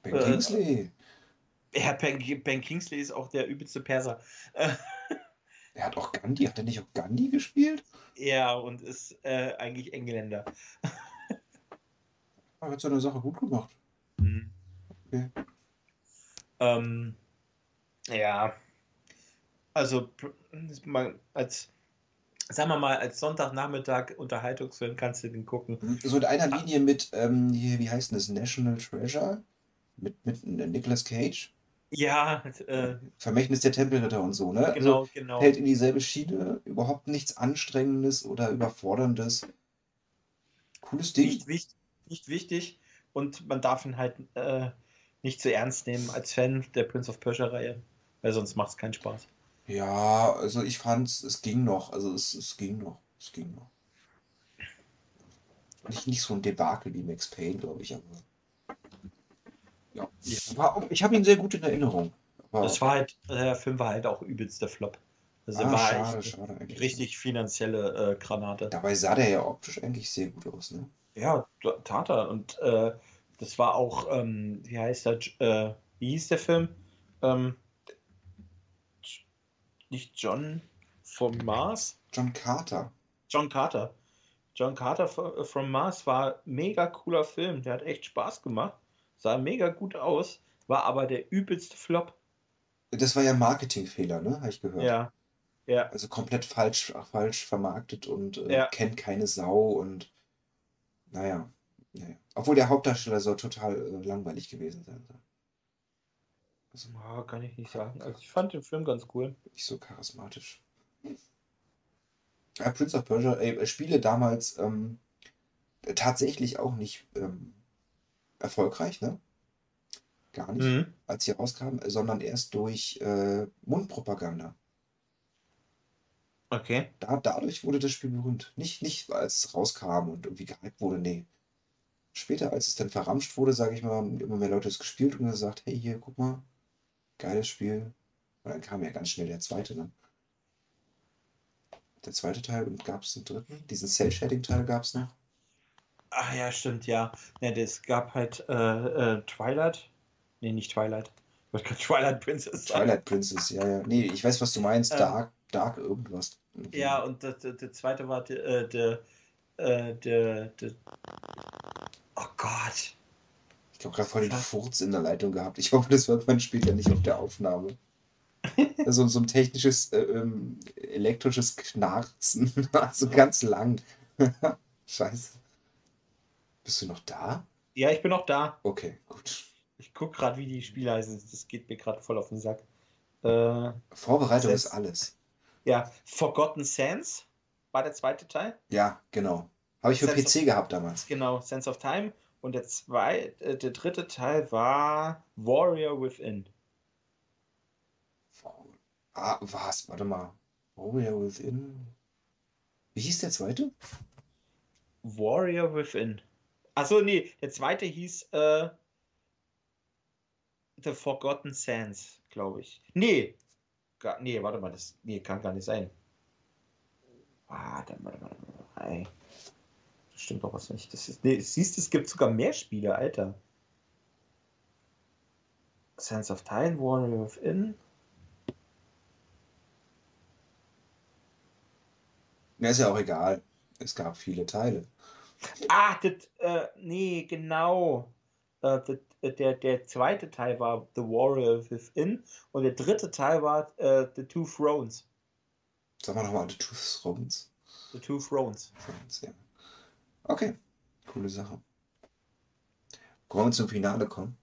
ben äh, Kingsley. Ja, ben, ben, Kingsley ist auch der übelste Perser. (laughs) er hat auch Gandhi, hat er nicht auch Gandhi gespielt? Ja, und ist äh, eigentlich Engländer. er (laughs) hat seine Sache gut gemacht. Mhm. Okay. Ähm, ja, also als, sagen wir mal, als Sonntagnachmittag Unterhaltungsfilm kannst du den gucken. Mhm. So in einer Linie mit, ähm, hier, wie heißt denn das, National Treasure? Mit, mit Nicolas Cage? Ja, äh, Vermächtnis der Tempelritter und so, ne? Genau, also, genau. Hält in dieselbe Schiene, überhaupt nichts Anstrengendes oder Überforderndes. Cooles Ding. Nicht, wichtig, nicht wichtig und man darf ihn halt äh, nicht zu ernst nehmen als Fan der Prince of Persia-Reihe, weil sonst macht es keinen Spaß. Ja, also ich fand's, es ging noch. Also es, es ging noch. Es ging noch. Nicht, nicht so ein Debakel wie Max Payne, glaube ich, aber. Ja. War ich habe ihn sehr gut in Erinnerung. Aber, Das war halt, der Film war halt auch übelst der Flop. Also ah, war schade, echt schade richtig finanzielle äh, Granate. Dabei sah der ja optisch eigentlich sehr gut aus, ne? Ja, da- tat er. Und äh, das war auch, ähm, wie heißt der, äh, wie hieß der Film? Ähm, nicht John vom Mars? John Carter. John Carter. John Carter fro- from Mars war mega cooler Film. Der hat echt Spaß gemacht. Sah mega gut aus. War aber der übelste Flop. Das war ja ein Marketingfehler, ne? Habe ich gehört. Ja. Ja. Also komplett falsch, falsch vermarktet und äh, Ja. kennt keine Sau und naja, naja. Obwohl der Hauptdarsteller soll total äh, langweilig gewesen sein. Also Ja, kann ich nicht sagen. Also ich fand den Film ganz cool. nicht so charismatisch. Ja, Prince of Persia, ey, Spiele damals ähm, tatsächlich auch nicht ähm, erfolgreich, ne? Gar nicht, Mhm. als sie rauskamen, sondern erst durch äh, Mundpropaganda. Okay. Da, dadurch wurde das Spiel berühmt. Nicht, nicht, als es rauskam und irgendwie gehypt wurde, nee. Später, als es dann verramscht wurde, sage ich mal, haben immer mehr Leute es gespielt und gesagt, hey, hier, guck mal, geiles Spiel. Und dann kam ja ganz schnell der zweite, ne? Der zweite Teil und gab es einen dritten? Diesen Cell-Shading-Teil gab es noch? Ach ja, stimmt, ja. Ja, es gab halt äh, äh, Twilight. Nee, nicht Twilight. Ich wollte gerade (laughs) Twilight Princess sagen. Twilight Princess, ja, ja. Nee, ich weiß, was du meinst. Ähm. Dark, Dark irgendwas. Ja, und der, der, der zweite war der, äh, der, äh, der, der. Oh Gott. Ich habe gerade voll den Furz in der Leitung gehabt. Ich hoffe, das hört man später nicht auf der Aufnahme. So, so ein technisches, äh, ähm, elektrisches Knarzen. (laughs) so ganz lang. (laughs) Scheiße. Bist du noch da? Ja, ich bin noch da. Okay, gut. Ich guck gerade, wie die Spiele heißen. Das geht mir gerade voll auf den Sack. Äh, Vorbereitung Selbst- ist alles. Ja, Forgotten Sands war der zweite Teil. Ja, genau. Habe ich für Sense PC gehabt damals. Genau, Sense of Time. Und der, zwei, äh, der dritte Teil war Warrior Within. Ah, was? Warte mal. Warrior Within. Wie hieß der zweite? Warrior Within. Achso, nee, der zweite hieß äh, The Forgotten Sands, glaube ich. Nee. Gar, nee, warte mal, das nee, kann gar nicht sein. Warte, warte, warte, warte. Ey. Das stimmt doch was nicht. Das ist, nee, siehst du, es gibt sogar mehr Spiele, Alter. Sense of Time, Warrior Within. Ja, ist ja auch egal. Es gab viele Teile. Ah, das, äh, nee, genau. Äh, das, der, der zweite Teil war The Warrior Within und der dritte Teil war äh, The Two Thrones. Sag mal nochmal, The Two Thrones. The Two Thrones. Okay, coole Sache. Wollen wir zum Finale kommen?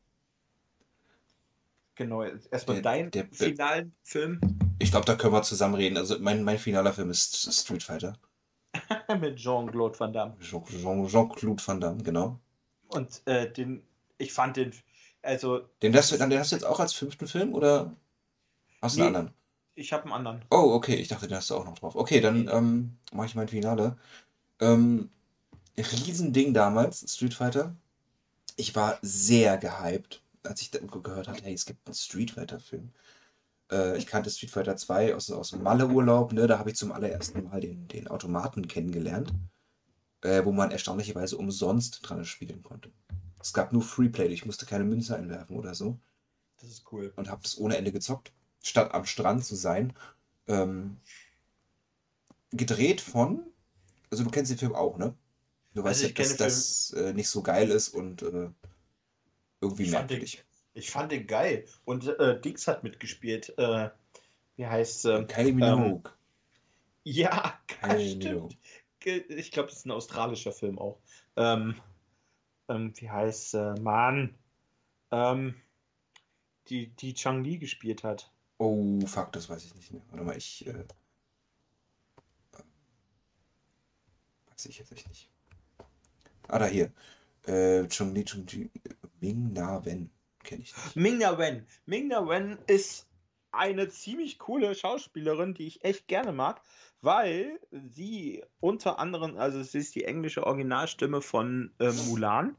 Genau, erstmal dein der- finalen Film Ich glaube, da können wir zusammen reden. Also mein, mein finaler Film ist Street Fighter. (laughs) mit Jean-Claude Van Damme. Jean- Jean- Jean-Claude Van Damme, genau. Und äh, den, ich fand den, also Den hast, du, den hast du jetzt auch als fünften Film oder hast du einen Nee. anderen? ich habe einen anderen. Oh, okay, ich dachte, den hast du auch noch drauf. Okay, dann ähm, mache ich mein Finale. Ähm, Riesending damals, Street Fighter. Ich war sehr gehypt, als ich gehört habe, hey, es gibt einen Street Fighter-Film. Äh, ich kannte Street Fighter 2 aus, aus dem Malle-Urlaub, ne? Da habe ich zum allerersten Mal den, den Automaten kennengelernt, äh, wo man erstaunlicherweise umsonst dran spielen konnte. Es gab nur Freeplay, ich musste keine Münze einwerfen oder so Das ist cool. und habe das ohne Ende gezockt, statt am Strand zu sein. Ähm, gedreht von, also du kennst den Film auch, ne? Du weißt Also ich ja, dass das äh, nicht so geil ist und äh, irgendwie Ich fand, den, merkwürdig. ich fand den geil. Und äh, Dix hat mitgespielt. Äh, wie heißt äh, Kylie Minogue. Ja, (laughs) Kylie stimmt. Minogue. Ich glaube, das ist ein australischer Film auch. Ähm, ähm, wie heißt äh, Mann? Ähm, die, die Chang Li gespielt hat. Oh, fuck, das weiß ich nicht mehr. Warte mal, ich. Äh, weiß ich jetzt echt nicht. Ah, da hier. Äh, Chung Li Chung Ji, Ming Na Wen. kenne ich nicht. Ming-Na Wen. Ming-Na Wen ist eine ziemlich coole Schauspielerin, die ich echt gerne mag, weil sie unter anderem, also sie ist die englische Originalstimme von äh, Mulan.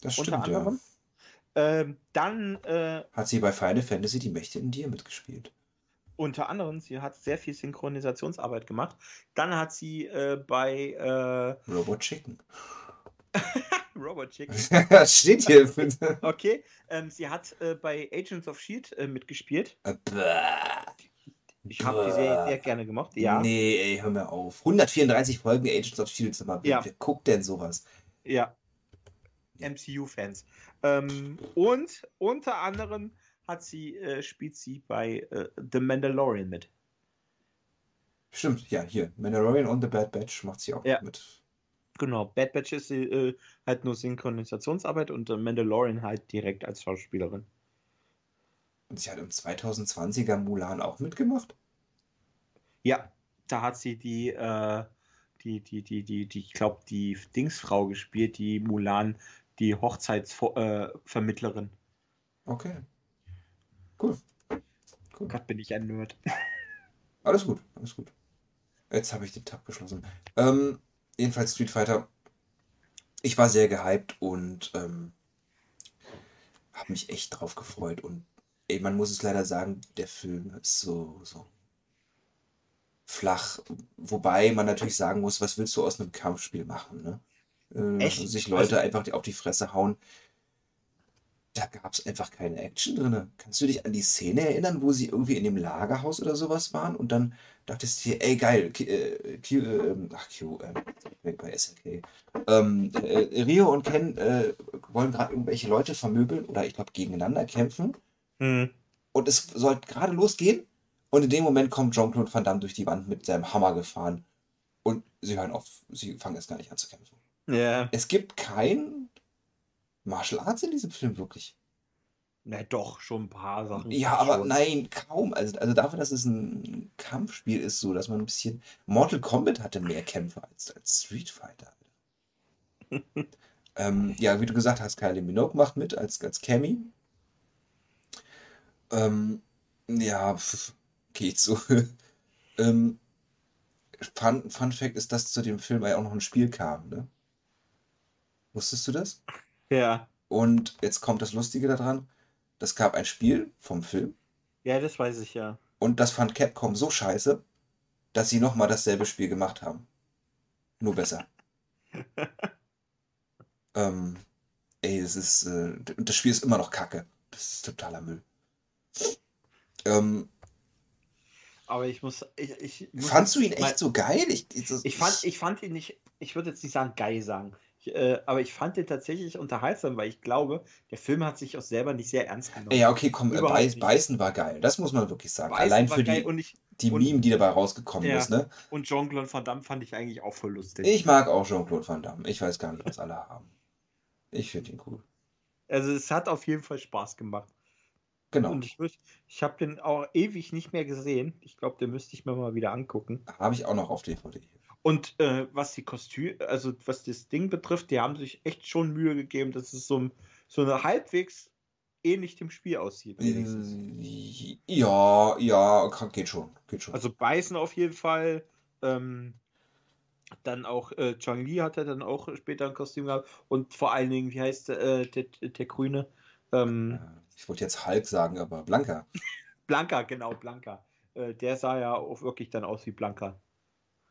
Das Unter stimmt, ja. anderem. Ähm, dann äh, Hat sie bei Final Fantasy die Mächte in dir mitgespielt? unter anderem, sie hat sehr viel Synchronisationsarbeit gemacht. Dann hat sie äh, bei äh, Robot Chicken. (laughs) Robot Chicken, (laughs) Das steht hier. (laughs) okay, ähm, sie hat äh, bei Agents of Shield äh, mitgespielt. Äh. Ich habe die Serie sehr gerne gemacht. Ja, Nee, ey, hör mir auf. 134 Folgen Agents of Shield. Sag mal, wer, Ja. wer guckt denn sowas? ja. MCU-Fans. Ähm, und unter anderem hat sie, äh, spielt sie bei äh, The Mandalorian mit. Stimmt, ja, hier. Mandalorian und The Bad Batch macht sie auch Ja. mit. Genau, Bad Batch ist sie, äh, halt nur Synchronisationsarbeit und The Mandalorian halt direkt als Schauspielerin. Und sie hat im 2020er Mulan auch mitgemacht? Ja, da hat sie die, äh, die, die, die, die, die, ich glaube, die Dingsfrau gespielt, die Mulan, die Hochzeitsvermittlerin. Okay. Cool. Cool. Gott, bin ich ein Nerd. (laughs) Alles gut, alles gut. Jetzt habe ich den Tab geschlossen. Ähm, jedenfalls Street Fighter. Ich war sehr gehypt und ähm, habe mich echt drauf gefreut. Und ey, man muss es leider sagen, der Film ist so, so flach. Wobei man natürlich sagen muss, was willst du aus einem Kampfspiel machen, ne? Äh, Echt? Sich Leute Also- einfach auf die Fresse hauen. Da gab es einfach keine Action drin. Kannst du dich an die Szene erinnern, wo sie irgendwie in dem Lagerhaus oder sowas waren und dann dachtest du dir, ey geil, Q, äh, Q, äh, ach Q, äh, weg bei SNK. Ähm, äh, Rio und Ken äh, wollen gerade irgendwelche Leute vermöbeln oder ich glaube gegeneinander kämpfen Hm. und es sollte gerade losgehen und in dem Moment kommt Jean-Claude Van Damme durch die Wand mit seinem Hammer gefahren und sie hören auf, sie fangen erst gar nicht an zu kämpfen. Ja, Es gibt kein Martial Arts in diesem Film wirklich. na doch, schon ein paar Sachen. Ja, aber schon. nein, kaum. Also, also dafür, dass es ein Kampfspiel ist, so, dass man ein bisschen. Mortal Kombat hatte mehr Kämpfe als, als Street Fighter. (laughs) ähm, ja, wie du gesagt hast, Kylie Minogue macht mit als, als Cammy. Ähm, ja, pf, geht so. (laughs) ähm, Fun, Fun Fact ist, dass zu dem Film ja auch noch ein Spiel kam, ne? Wusstest du das? Ja, Und jetzt kommt das Lustige daran. Das gab ein Spiel vom Film. ja, das weiß ich ja. Und das fand Capcom so scheiße, dass sie nochmal dasselbe Spiel gemacht haben. Nur besser. (laughs) ähm, ey, es ist, äh, und das Spiel ist immer noch Kacke. Das ist totaler Müll. Ähm, Aber ich muss, ich, ich muss fandst du ihn echt mal- so geil? Ich, ich, Ich fand, ich fand ihn nicht, ich würde jetzt nicht sagen geil sagen, ich, äh, aber ich fand ihn tatsächlich unterhaltsam, weil ich glaube, der Film hat sich auch selber nicht sehr ernst genommen. Ja, okay, komm, äh, Beiß. Beißen war geil. Das muss man wirklich sagen. Beißen Allein für die, und, ich, die und- Meme, die dabei rausgekommen Ja. ist, ne? und Jean-Claude Van Damme fand ich eigentlich auch voll lustig. Ich mag auch Jean-Claude Van Damme. Ich weiß gar nicht, was alle haben. Ich finde ihn cool. Also es hat auf jeden Fall Spaß gemacht. Genau. Und ich, ich habe den auch ewig nicht mehr gesehen. Ich glaube, den müsste ich mir mal wieder angucken. Habe ich auch noch auf DVD. Und äh, was die Kostüm, also was das Ding betrifft, die haben sich echt schon Mühe gegeben, dass es so, so eine halbwegs ähnlich dem Spiel aussieht. Äh, Ja, ja, kann- geht schon. Geht schon. Also Beißen auf jeden Fall. Ähm, dann auch äh, Chang Li hat er dann auch später ein Kostüm gehabt. Und vor allen Dingen, wie heißt der, äh, der, der Grüne? Ähm, Äh, ich wollte jetzt Hulk sagen, aber Blanca. (laughs) Blanca, genau, Blanca. Äh, der sah ja auch wirklich dann aus wie Blanca.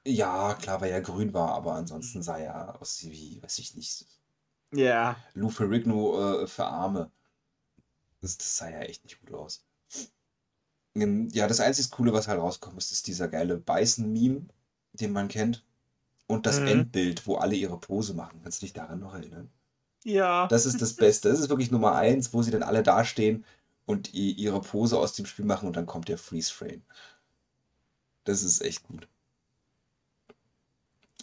Ja, klar, weil er grün war, aber ansonsten sah er aus wie, weiß ich nicht, Ja. Lou Ferrigno äh, für Arme. Das, das sah ja echt nicht gut aus. Ähm, Ja, das einzige Coole, was halt rauskommt, ist, ist dieser geile Beißen-Meme, den man kennt. Und das Mhm. Endbild, wo alle ihre Pose machen. Kannst du dich daran noch erinnern? Ja. Das ist das Beste. Das ist wirklich Nummer eins, wo sie dann alle dastehen und ihre Pose aus dem Spiel machen und dann kommt der Freeze-Frame. Das ist echt gut.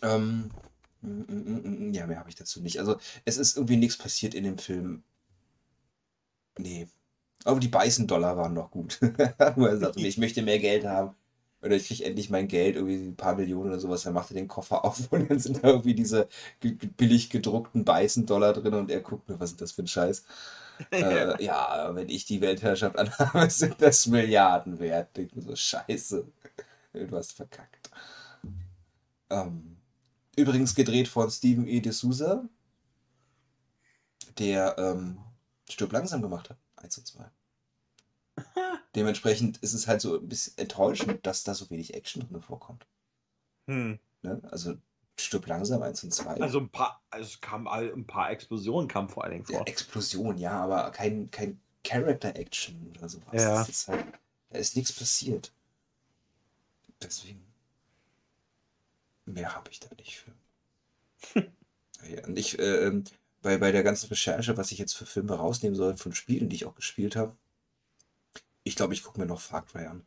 Ähm, mm, mm, mm, ja, mehr habe ich dazu nicht. Also, es ist irgendwie nichts passiert in dem Film. Nee. Aber die Beißen-Dollar waren noch gut. Wo er sagt, ich möchte mehr Geld haben. oder ich kriege endlich mein Geld, irgendwie ein paar Millionen oder sowas. Dann macht er den Koffer auf (laughs) und dann sind da irgendwie diese billig gedruckten Beißen-Dollar drin und er guckt mir, was ist das für ein Scheiß? (laughs) äh, ja, wenn ich die Weltherrschaft anhabe, (laughs) sind das Milliarden wert. Ich bin so, scheiße. Du hast verkackt. Ähm, übrigens gedreht von Steven E. D'Souza, der ähm, Stück langsam gemacht hat. 1 und 2. (laughs) Dementsprechend ist es halt so ein bisschen enttäuschend, dass da so wenig Action drin vorkommt. Hm. Ne? Also Stück langsam, 1 und 2. Also ein paar, also es kam ein paar Explosionen kamen vor allen Dingen vor. Ja, Explosion, ja, aber kein, kein Character-Action oder sowas. Ja. Ist halt, da ist nichts passiert. Deswegen. Mehr habe ich da nicht für. (laughs) ja, und ich, äh, ähm, bei, bei der ganzen Recherche, was ich jetzt für Filme rausnehmen soll von Spielen, die ich auch gespielt habe, ich glaube, ich gucke mir noch Far Cry an.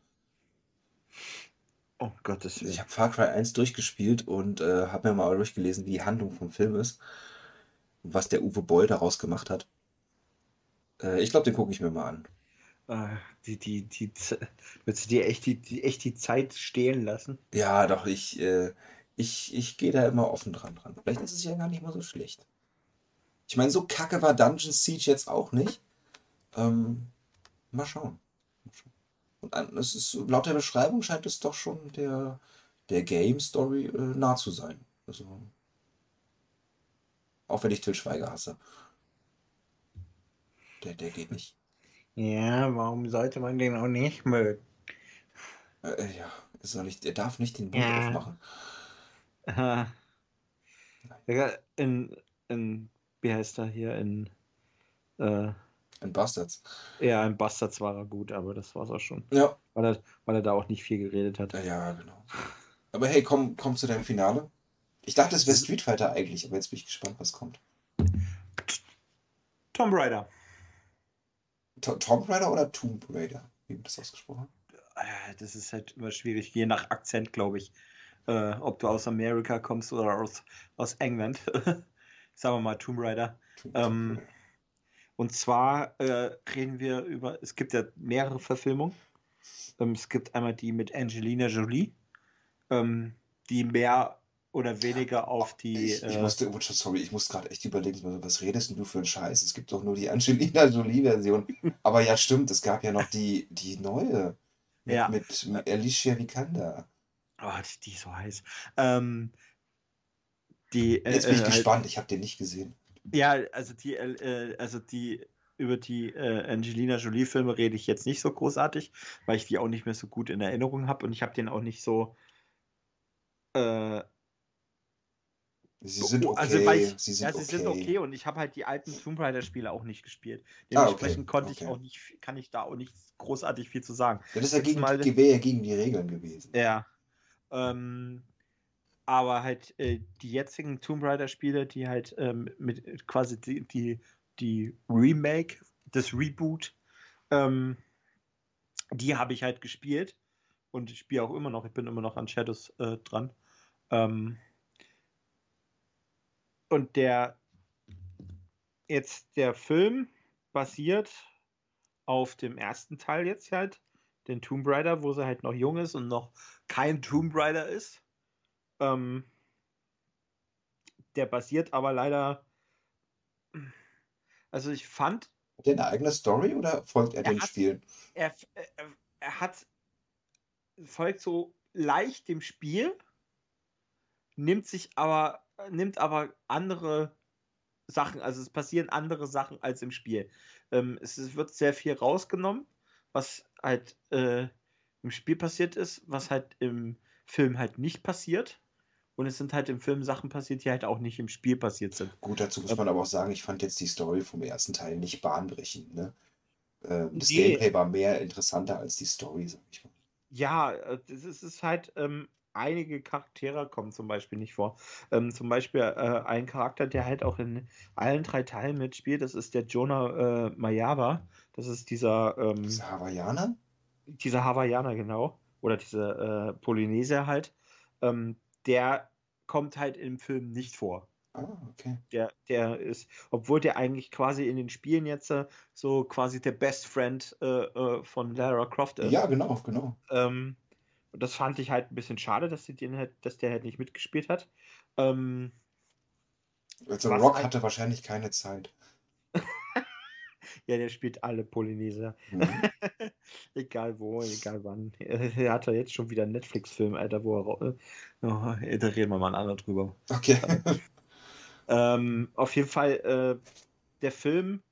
Oh Gottes Willen. Ich habe Far Cry 1 durchgespielt und äh, habe mir mal durchgelesen, wie die Handlung vom Film ist. Und was der Uwe Boll daraus gemacht hat. Äh, ich glaube, den gucke ich mir mal an. Äh, die, die, die, willst du dir echt die, die, echt die Zeit stehlen lassen? Ja, doch, ich, äh, ich, ich gehe da immer offen dran dran. Vielleicht ist es ja gar nicht mal so schlecht. Ich meine, so kacke war Dungeon Siege jetzt auch nicht. Ähm, mal schauen. Und es ist, laut der Beschreibung scheint es doch schon der, der Game Story äh, nah zu sein. Also, auch wenn ich Till Schweiger hasse. Der, der geht nicht. Ja, warum sollte man den auch nicht mögen? Äh, äh ja, soll ich, er darf nicht den Mund ja. aufmachen. Äh, in, in, wie heißt er hier, in äh, in Bastards. Ja, in Bastards war er gut, aber das war es auch schon. Ja. Weil er, weil er da auch nicht viel geredet hat. Ja, ja genau. Aber hey, komm, komm zu deinem Finale. Ich dachte, es wäre Street Fighter eigentlich, aber jetzt bin ich gespannt, was kommt. Tomb Raider. To Tomb Raider oder Tomb Raider? Wie wird das ausgesprochen? Äh, das ist halt immer schwierig, je nach Akzent, glaube ich. Äh, ob du aus Amerika kommst oder aus, aus England. (laughs) Sagen wir mal Tomb Raider. Ähm, und zwar äh, reden wir über, es gibt ja mehrere Verfilmungen. Ähm, es gibt einmal die mit Angelina Jolie, ähm, die mehr oder weniger auf die. Ich, ich äh, musste, oh, sorry, ich muss gerade echt überlegen, was redest du für einen Scheiß? Es gibt doch nur die (laughs) Angelina Jolie-Version. Aber ja, stimmt, es gab ja noch die, die neue. Mit, ja. mit, mit Alicia Vikander. Oh, die, die ist so heiß. Ähm, die, äh, Jetzt bin ich äh, gespannt, ich habe den nicht gesehen. Ja, also die, äh, also die über die äh, Angelina Jolie-Filme rede ich jetzt nicht so großartig, weil ich die auch nicht mehr so gut in Erinnerung habe und ich habe den auch nicht so. Äh, sie sind okay. Also, ich, sie sind ja, sie okay. sind okay und ich habe halt die alten Tomb Raider-Spiele auch nicht gespielt. Dementsprechend ah, okay. konnte ich auch nicht, kann ich da auch nicht großartig viel zu sagen. Ja, das ist ja gegen, mal, gegen die Regeln gewesen. Ja. Ähm, aber halt äh, die jetzigen Tomb Raider-Spiele, die halt ähm, mit quasi die, die, die Remake, das Reboot, ähm, die habe ich halt gespielt und ich spiele auch immer noch, ich bin immer noch an Shadows äh, dran. Ähm, und der jetzt der Film basiert auf dem ersten Teil jetzt halt, den Tomb Raider, wo sie halt noch jung ist und noch kein Tomb Raider ist. Ähm, der basiert aber leider. Also ich fand. Hat er eine eigene Story oder folgt er, er den hat, Spielen? Er, er, er hat folgt so leicht dem Spiel, nimmt sich aber, nimmt aber andere Sachen, also es passieren andere Sachen als im Spiel. Ähm, es wird sehr viel rausgenommen, was halt äh, im Spiel passiert ist, was halt im Film halt nicht passiert. Und es sind halt im Film Sachen passiert, die halt auch nicht im Spiel passiert sind. Gut, dazu muss man aber auch sagen, ich fand jetzt die Story vom ersten Teil nicht bahnbrechend. Ne? Ähm, das nee. Gameplay war mehr interessanter als die Story, sag ich mal. Ja, es äh, ist halt, ähm, einige Charaktere kommen zum Beispiel nicht vor. Ähm, zum Beispiel äh, ein Charakter, der halt auch in allen drei Teilen mitspielt, das ist der Jonah äh, Mayaba. Das ist dieser. Ähm, dieser Hawaiianer? Dieser Hawaiianer, genau. Oder dieser äh, Polynesier halt. Ähm, der kommt halt im Film nicht vor. Ah, okay. Der, der ist, obwohl der eigentlich quasi in den Spielen jetzt äh, so quasi der Best Friend äh, äh, von Lara Croft ist. Ja, genau, genau. Ähm, Und das fand ich halt ein bisschen schade, dass, die den halt, dass der halt nicht mitgespielt hat. Ähm, also Rock halt... hatte wahrscheinlich keine Zeit. (laughs) ja, der spielt alle Polyneser. Mhm. (laughs) egal wo, egal wann. (laughs) Er hat ja jetzt schon wieder einen Netflix-Film, Alter, wo er. Oh, da reden wir mal ein anderes drüber. Okay. ähm, auf jeden Fall, äh, der Film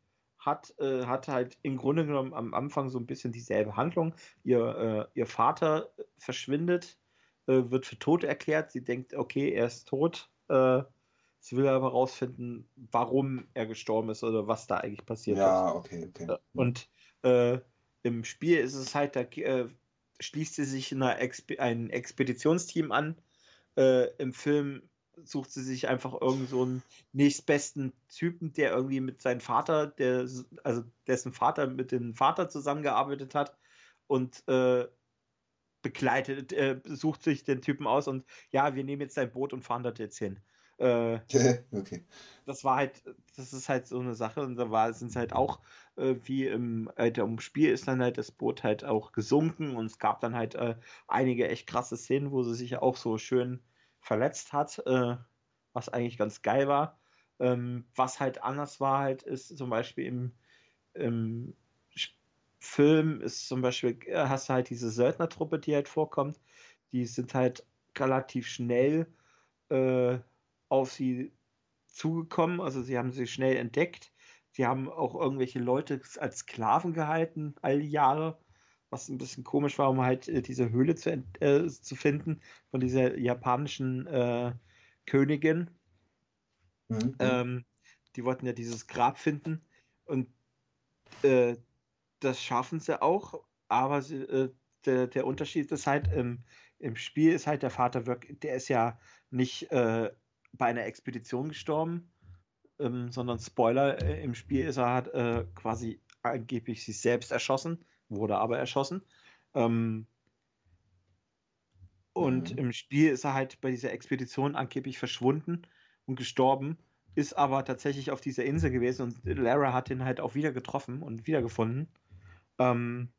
hat, äh, hat halt im Grunde genommen am Anfang so ein bisschen dieselbe Handlung. Ihr, äh, ihr Vater verschwindet, äh, wird für tot erklärt. Sie denkt, okay, er ist tot. Äh, sie will aber herausfinden, warum er gestorben ist oder was da eigentlich passiert ja, ist. Ja, okay, okay. Äh, und äh, im Spiel ist es halt, da schließt sie sich einer Exp ein Expeditionsteam an. Im Film sucht sie sich einfach irgend so einen nächstbesten Typen, der irgendwie mit seinem Vater, der, also dessen Vater mit dem Vater zusammengearbeitet hat und äh, begleitet, äh, sucht sich den Typen aus und ja, wir nehmen jetzt dein Boot und fahren dort jetzt hin. Äh, (laughs) okay. Das war halt, das ist halt so eine Sache und da war es halt auch, äh, wie im, äh, im Spiel ist dann halt das Boot halt auch gesunken und es gab dann halt äh, einige echt krasse Szenen, wo sie sich auch so schön verletzt hat, äh, was eigentlich ganz geil war. Ähm, was halt anders war, halt, ist zum Beispiel im, im Film ist zum Beispiel, äh, hast du halt diese Söldnertruppe, die halt vorkommt. Die sind halt relativ schnell äh, auf sie zugekommen. Also sie haben sie schnell entdeckt. Sie haben auch irgendwelche Leute als Sklaven gehalten, all die Jahre was ein bisschen komisch war, um halt äh, diese Höhle zu, äh, zu finden von dieser japanischen äh, Königin. Mhm. Ähm, die wollten ja dieses Grab finden und äh, das schaffen sie auch, aber sie, äh, der, der Unterschied ist halt, im, im Spiel ist halt der Vater wirklich, der ist ja nicht äh, bei einer Expedition gestorben, ähm, sondern Spoiler, im Spiel ist er halt quasi angeblich sich selbst erschossen wurde aber erschossen. Ähm, und mhm. im Spiel ist er halt bei dieser Expedition angeblich verschwunden und gestorben, ist aber tatsächlich auf dieser Insel gewesen und Lara hat ihn halt auch wieder getroffen und wiedergefunden, ähm,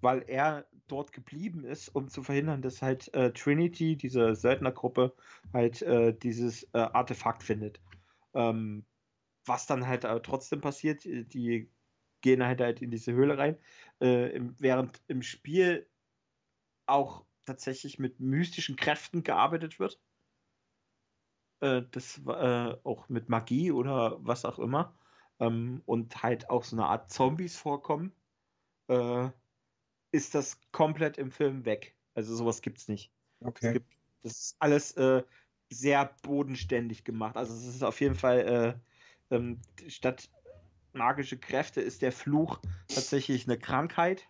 weil er dort geblieben ist, um zu verhindern, dass halt äh, Trinity, diese Söldnergruppe, halt äh, dieses äh, Artefakt findet. Ähm, was dann halt trotzdem passiert, die gehen halt, halt in diese Höhle rein, äh, im, während im Spiel auch tatsächlich mit mystischen Kräften gearbeitet wird. Äh, das äh, auch mit Magie oder was auch immer. Ähm, und halt auch so eine Art Zombies vorkommen, äh, ist das komplett im Film weg. Also sowas gibt's nicht. Okay. Gibt, das ist alles äh, sehr bodenständig gemacht. Also es ist auf jeden Fall äh, ähm, statt magische Kräfte ist der Fluch tatsächlich eine Krankheit,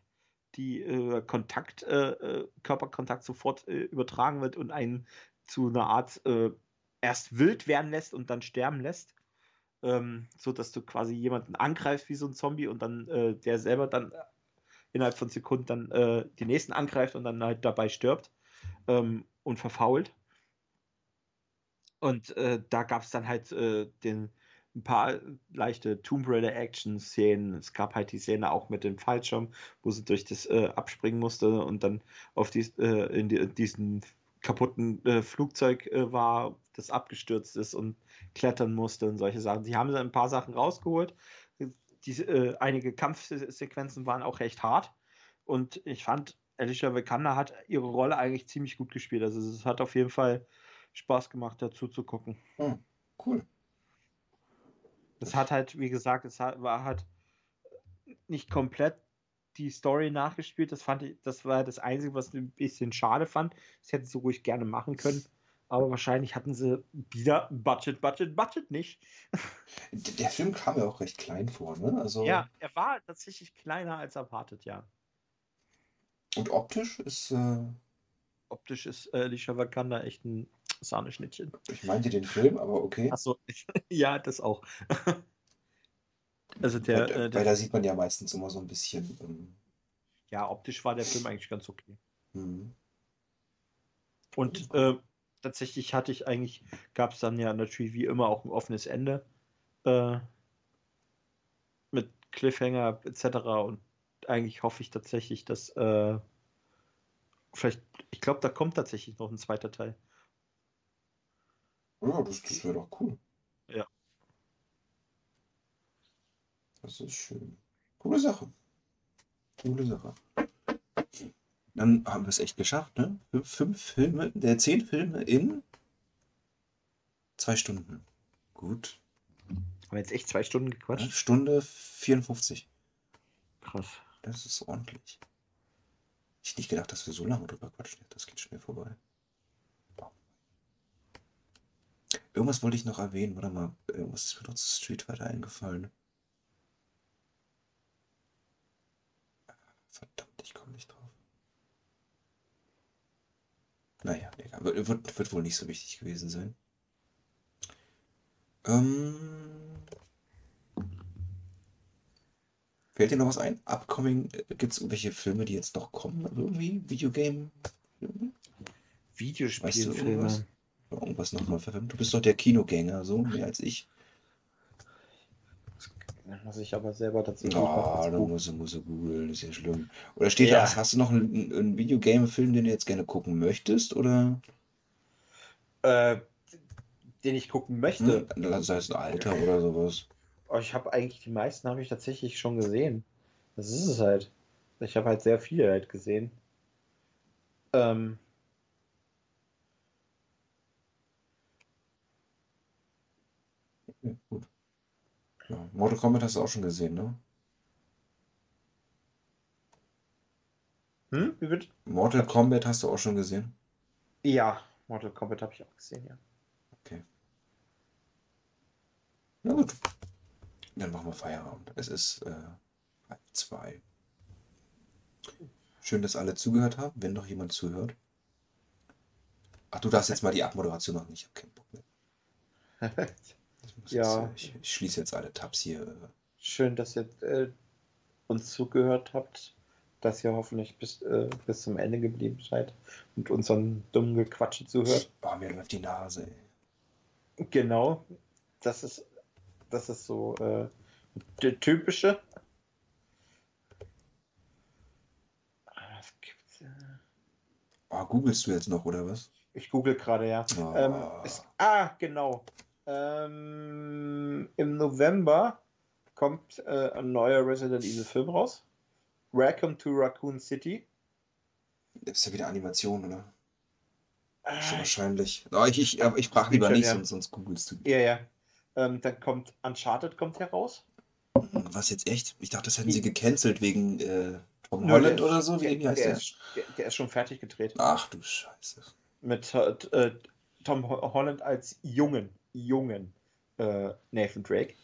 die äh, Kontakt, äh, äh, Körperkontakt sofort äh, übertragen wird und einen zu einer Art äh, erst wild werden lässt und dann sterben lässt. Ähm, so dass du quasi jemanden angreifst wie so ein Zombie und dann äh, der selber dann innerhalb von Sekunden dann die nächsten angreift und dann halt dabei stirbt ähm, und verfault. Und da gab es dann halt den ein paar leichte Tomb Raider Action Szenen. Es gab halt die Szene auch mit dem Fallschirm, wo sie durch das äh, abspringen musste und dann auf dies, äh, in, die, in diesen kaputten äh, Flugzeug äh, war, das abgestürzt ist und klettern musste und solche Sachen. Sie haben ein paar Sachen rausgeholt. Die, äh, einige Kampfsequenzen waren auch recht hart und ich fand, Alicia Vikander hat ihre Rolle eigentlich ziemlich gut gespielt. Also es hat auf jeden Fall Spaß gemacht, dazu zu gucken. Oh, cool. Das hat halt, wie gesagt, es war halt nicht komplett die Story nachgespielt. Das fand ich, das war das Einzige, was ich ein bisschen schade fand. Das hätten sie ruhig gerne machen können. Aber wahrscheinlich hatten sie wieder Budget, Budget, Budget nicht. Der Film kam ja auch recht klein vor, ne? Also... Ja, er war tatsächlich kleiner als erwartet, ja. Und optisch ist. Äh... Optisch ist äh, Alicia Wakanda echt ein Sahneschnittchen. Ich meinte den Film, aber okay. Achso, (laughs) ja, das auch. (laughs) also der, weil, äh, der, weil da sieht man ja meistens immer so ein bisschen. Ähm... Ja, optisch war der Film eigentlich ganz okay. Mhm. Und äh, tatsächlich hatte ich eigentlich, gab es dann ja natürlich wie immer auch ein offenes Ende. Äh, mit Cliffhanger etc. Und eigentlich hoffe ich tatsächlich, dass äh, Vielleicht, ich glaube, da kommt tatsächlich noch ein zweiter Teil. Ja, das, das wäre doch cool. Ja. Das ist schön. Coole Sache. Coole Sache. Dann haben wir es echt geschafft, ne? Fünf, fünf Filme, der zehn Filme in zwei Stunden. Gut. Haben wir jetzt echt zwei Stunden Ja, gequatscht? Stunde 54. Krass. Das ist ordentlich. Ich hätte nicht gedacht, dass wir so lange drüber quatschen. Das geht schnell vorbei. Irgendwas wollte ich noch erwähnen. Warte mal. Irgendwas ist mir noch zu Street Fighter eingefallen. Verdammt, ich komme nicht drauf. Naja, egal. Wird, wird, wird wohl nicht so wichtig gewesen sein. Ähm. Fällt dir noch was ein? Upcoming, gibt es irgendwelche Filme, die jetzt noch kommen? Irgendwie? Videogame? Weißt du Videospielfilme. irgendwas? Irgendwas nochmal verfilmt? Du bist doch der Kinogänger, so mehr als ich. Muss ich aber selber dazu Ah, da muss er, muss er googeln, ist ja schlimm. Oder steht Ja. da, hast du noch einen, einen Videogame-Film, den du jetzt gerne gucken möchtest? Oder äh, den ich gucken möchte. hm? sei es ein Alter oder sowas? Oh, ich habe eigentlich die meisten habe ich tatsächlich schon gesehen. Das ist es halt. Ich habe halt sehr viele halt gesehen. Ähm, Ja, gut. Ja, Mortal Kombat hast du auch schon gesehen, ne? hm? Wie wird? Mortal Kombat hast du auch schon gesehen? Ja, Mortal Kombat habe ich auch gesehen, ja. Na gut. Dann machen wir Feierabend. Es ist äh, halb zwei. Schön, dass alle zugehört haben, wenn noch jemand zuhört. Ach, du darfst jetzt mal die Abmoderation machen. Ich habe keinen Bock mehr. (laughs) Ja. Ich, ich schließe jetzt alle Tabs hier. Schön, dass ihr äh, uns zugehört habt, dass ihr hoffentlich bis, äh, bis zum Ende geblieben seid und unseren dummen Gequatsche zuhört. Oh, mir läuft die Nase, ey. Genau, das ist, das ist so äh, der typische. Was gibt's? äh, Oh, googelst du jetzt noch, oder was? Ich google gerade, ja. Oh. Ähm, es, ah, genau. Ähm, Im November kommt äh, ein neuer Resident Evil Film raus. Welcome to Raccoon City. Das ist ja wieder Animation, oder? Ja wahrscheinlich. Oh, ich, ich, aber ich frage lieber Schon, nicht, ja. sonst, sonst googelst du. ja, ja. Ähm, dann kommt Uncharted kommt heraus. Was jetzt echt? Ich dachte, das hätten sie gecancelt wegen äh, Tom Nö, Holland der- oder so. Wie, Der, heißt der, der? ist, der, der ist schon fertig gedreht. Ach du Scheiße. Mit äh, äh, Tom Ho- Holland als jungen, jungen äh, Nathan Drake.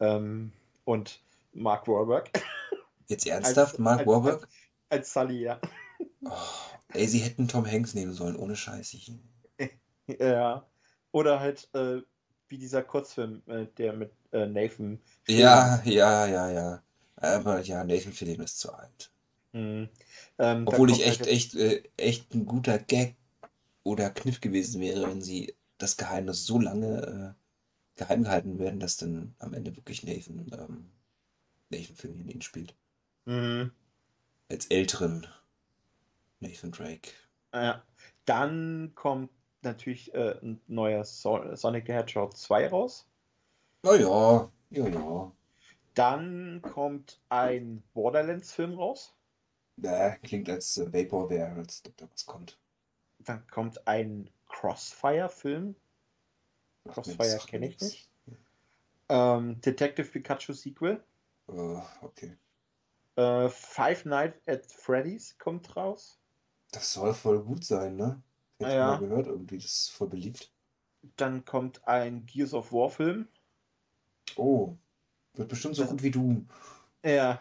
Ähm, und Mark Wahlberg (coughs) Jetzt ernsthaft, Mark als, Wahlberg? Als, als Sully, ja. Oh, ey, sie hätten Tom Hanks nehmen sollen, ohne Scheiß. Ich, (laughs) Ja. Oder halt äh, wie dieser Kurzfilm, äh, der mit äh, Nathan. ja, ja, ja, ja. Aber ja, Nathan Fillion ist zu alt. Mhm. Ähm, Obwohl ich echt, halt- echt, äh, echt ein guter Gag oder Kniff gewesen wäre, wenn sie das Geheimnis so lange äh, geheim gehalten werden, dass dann am Ende wirklich Nathan, ähm, Nathan Fillion ihn spielt. Mhm. Als älteren Nathan Drake. Ja. Dann kommt natürlich äh, ein neuer so Sonic the Hedgehog 2 raus. Na ja, ja, ja. Dann kommt ein Borderlands-Film raus. Äh, klingt als äh, Vaporware, als ob da was kommt. Dann kommt ein Crossfire-Film. Crossfire mir- sagt mir kenn ich nicht. Ähm, Detective Pikachu Sequel. Äh, okay. Äh, Five Nights at Freddy's kommt raus. Das soll voll gut sein, ne? Hätte ich Ja. mal gehört, irgendwie, das ist voll beliebt. Dann kommt ein Gears of War Film. Oh, wird bestimmt so Das- gut wie du. Ja.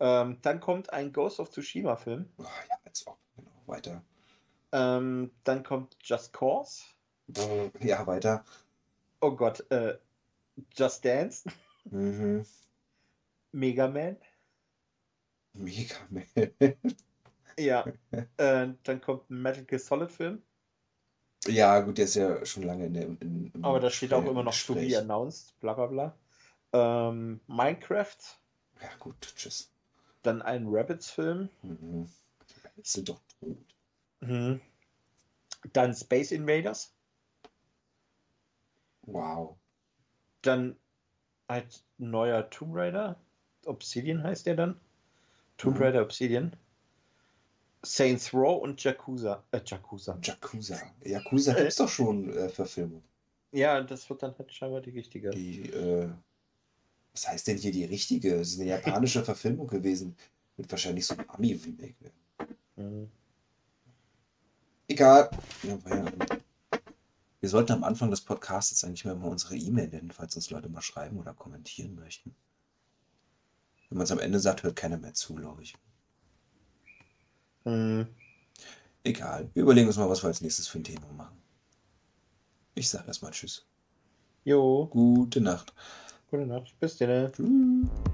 Ähm, dann kommt ein Ghost of Tsushima Film. Oh, ja, als ob. Genau, weiter. Ähm, dann kommt Just Cause. Äh, ja, weiter. Oh Gott, äh, Just Dance. Mhm. Mega Man. Mega Man. Ja. (laughs) äh, dann kommt ein Metal Gear Solid Film. Ja, gut, der ist ja schon lange in der. In, im Aber da steht auch immer noch to be announced. Bla bla bla. Ähm, Minecraft. Ja, gut, tschüss. Dann ein Rabbids Film. Mhm. Sind doch tot. Mhm. Dann Space Invaders. Wow. Dann halt ein neuer Tomb Raider. Obsidian heißt der dann. Tomb Mhm. Raider Obsidian. Saints Row und Yakuza. Äh, Yakuza. Yakuza. Yakuza Äh. gibt's doch schon äh, Verfilmung. Ja, das wird dann halt scheinbar die richtige. Die, äh, was heißt denn hier die richtige? Es ist eine japanische (laughs) Verfilmung gewesen. Wird wahrscheinlich so ein Ami-Remake werden. Mhm. Egal. Ja, ja. Wir sollten am Anfang des Podcasts jetzt eigentlich mal unsere E-Mail nennen, falls uns Leute mal schreiben oder kommentieren möchten. Wenn man es am Ende sagt, hört keiner mehr zu, glaube ich. Mhm. Egal. Wir überlegen uns mal, was wir als nächstes für ein Thema machen. Ich sage erstmal Tschüss. Jo, Gute Nacht. gute Nacht. Bis dann. Tschüss.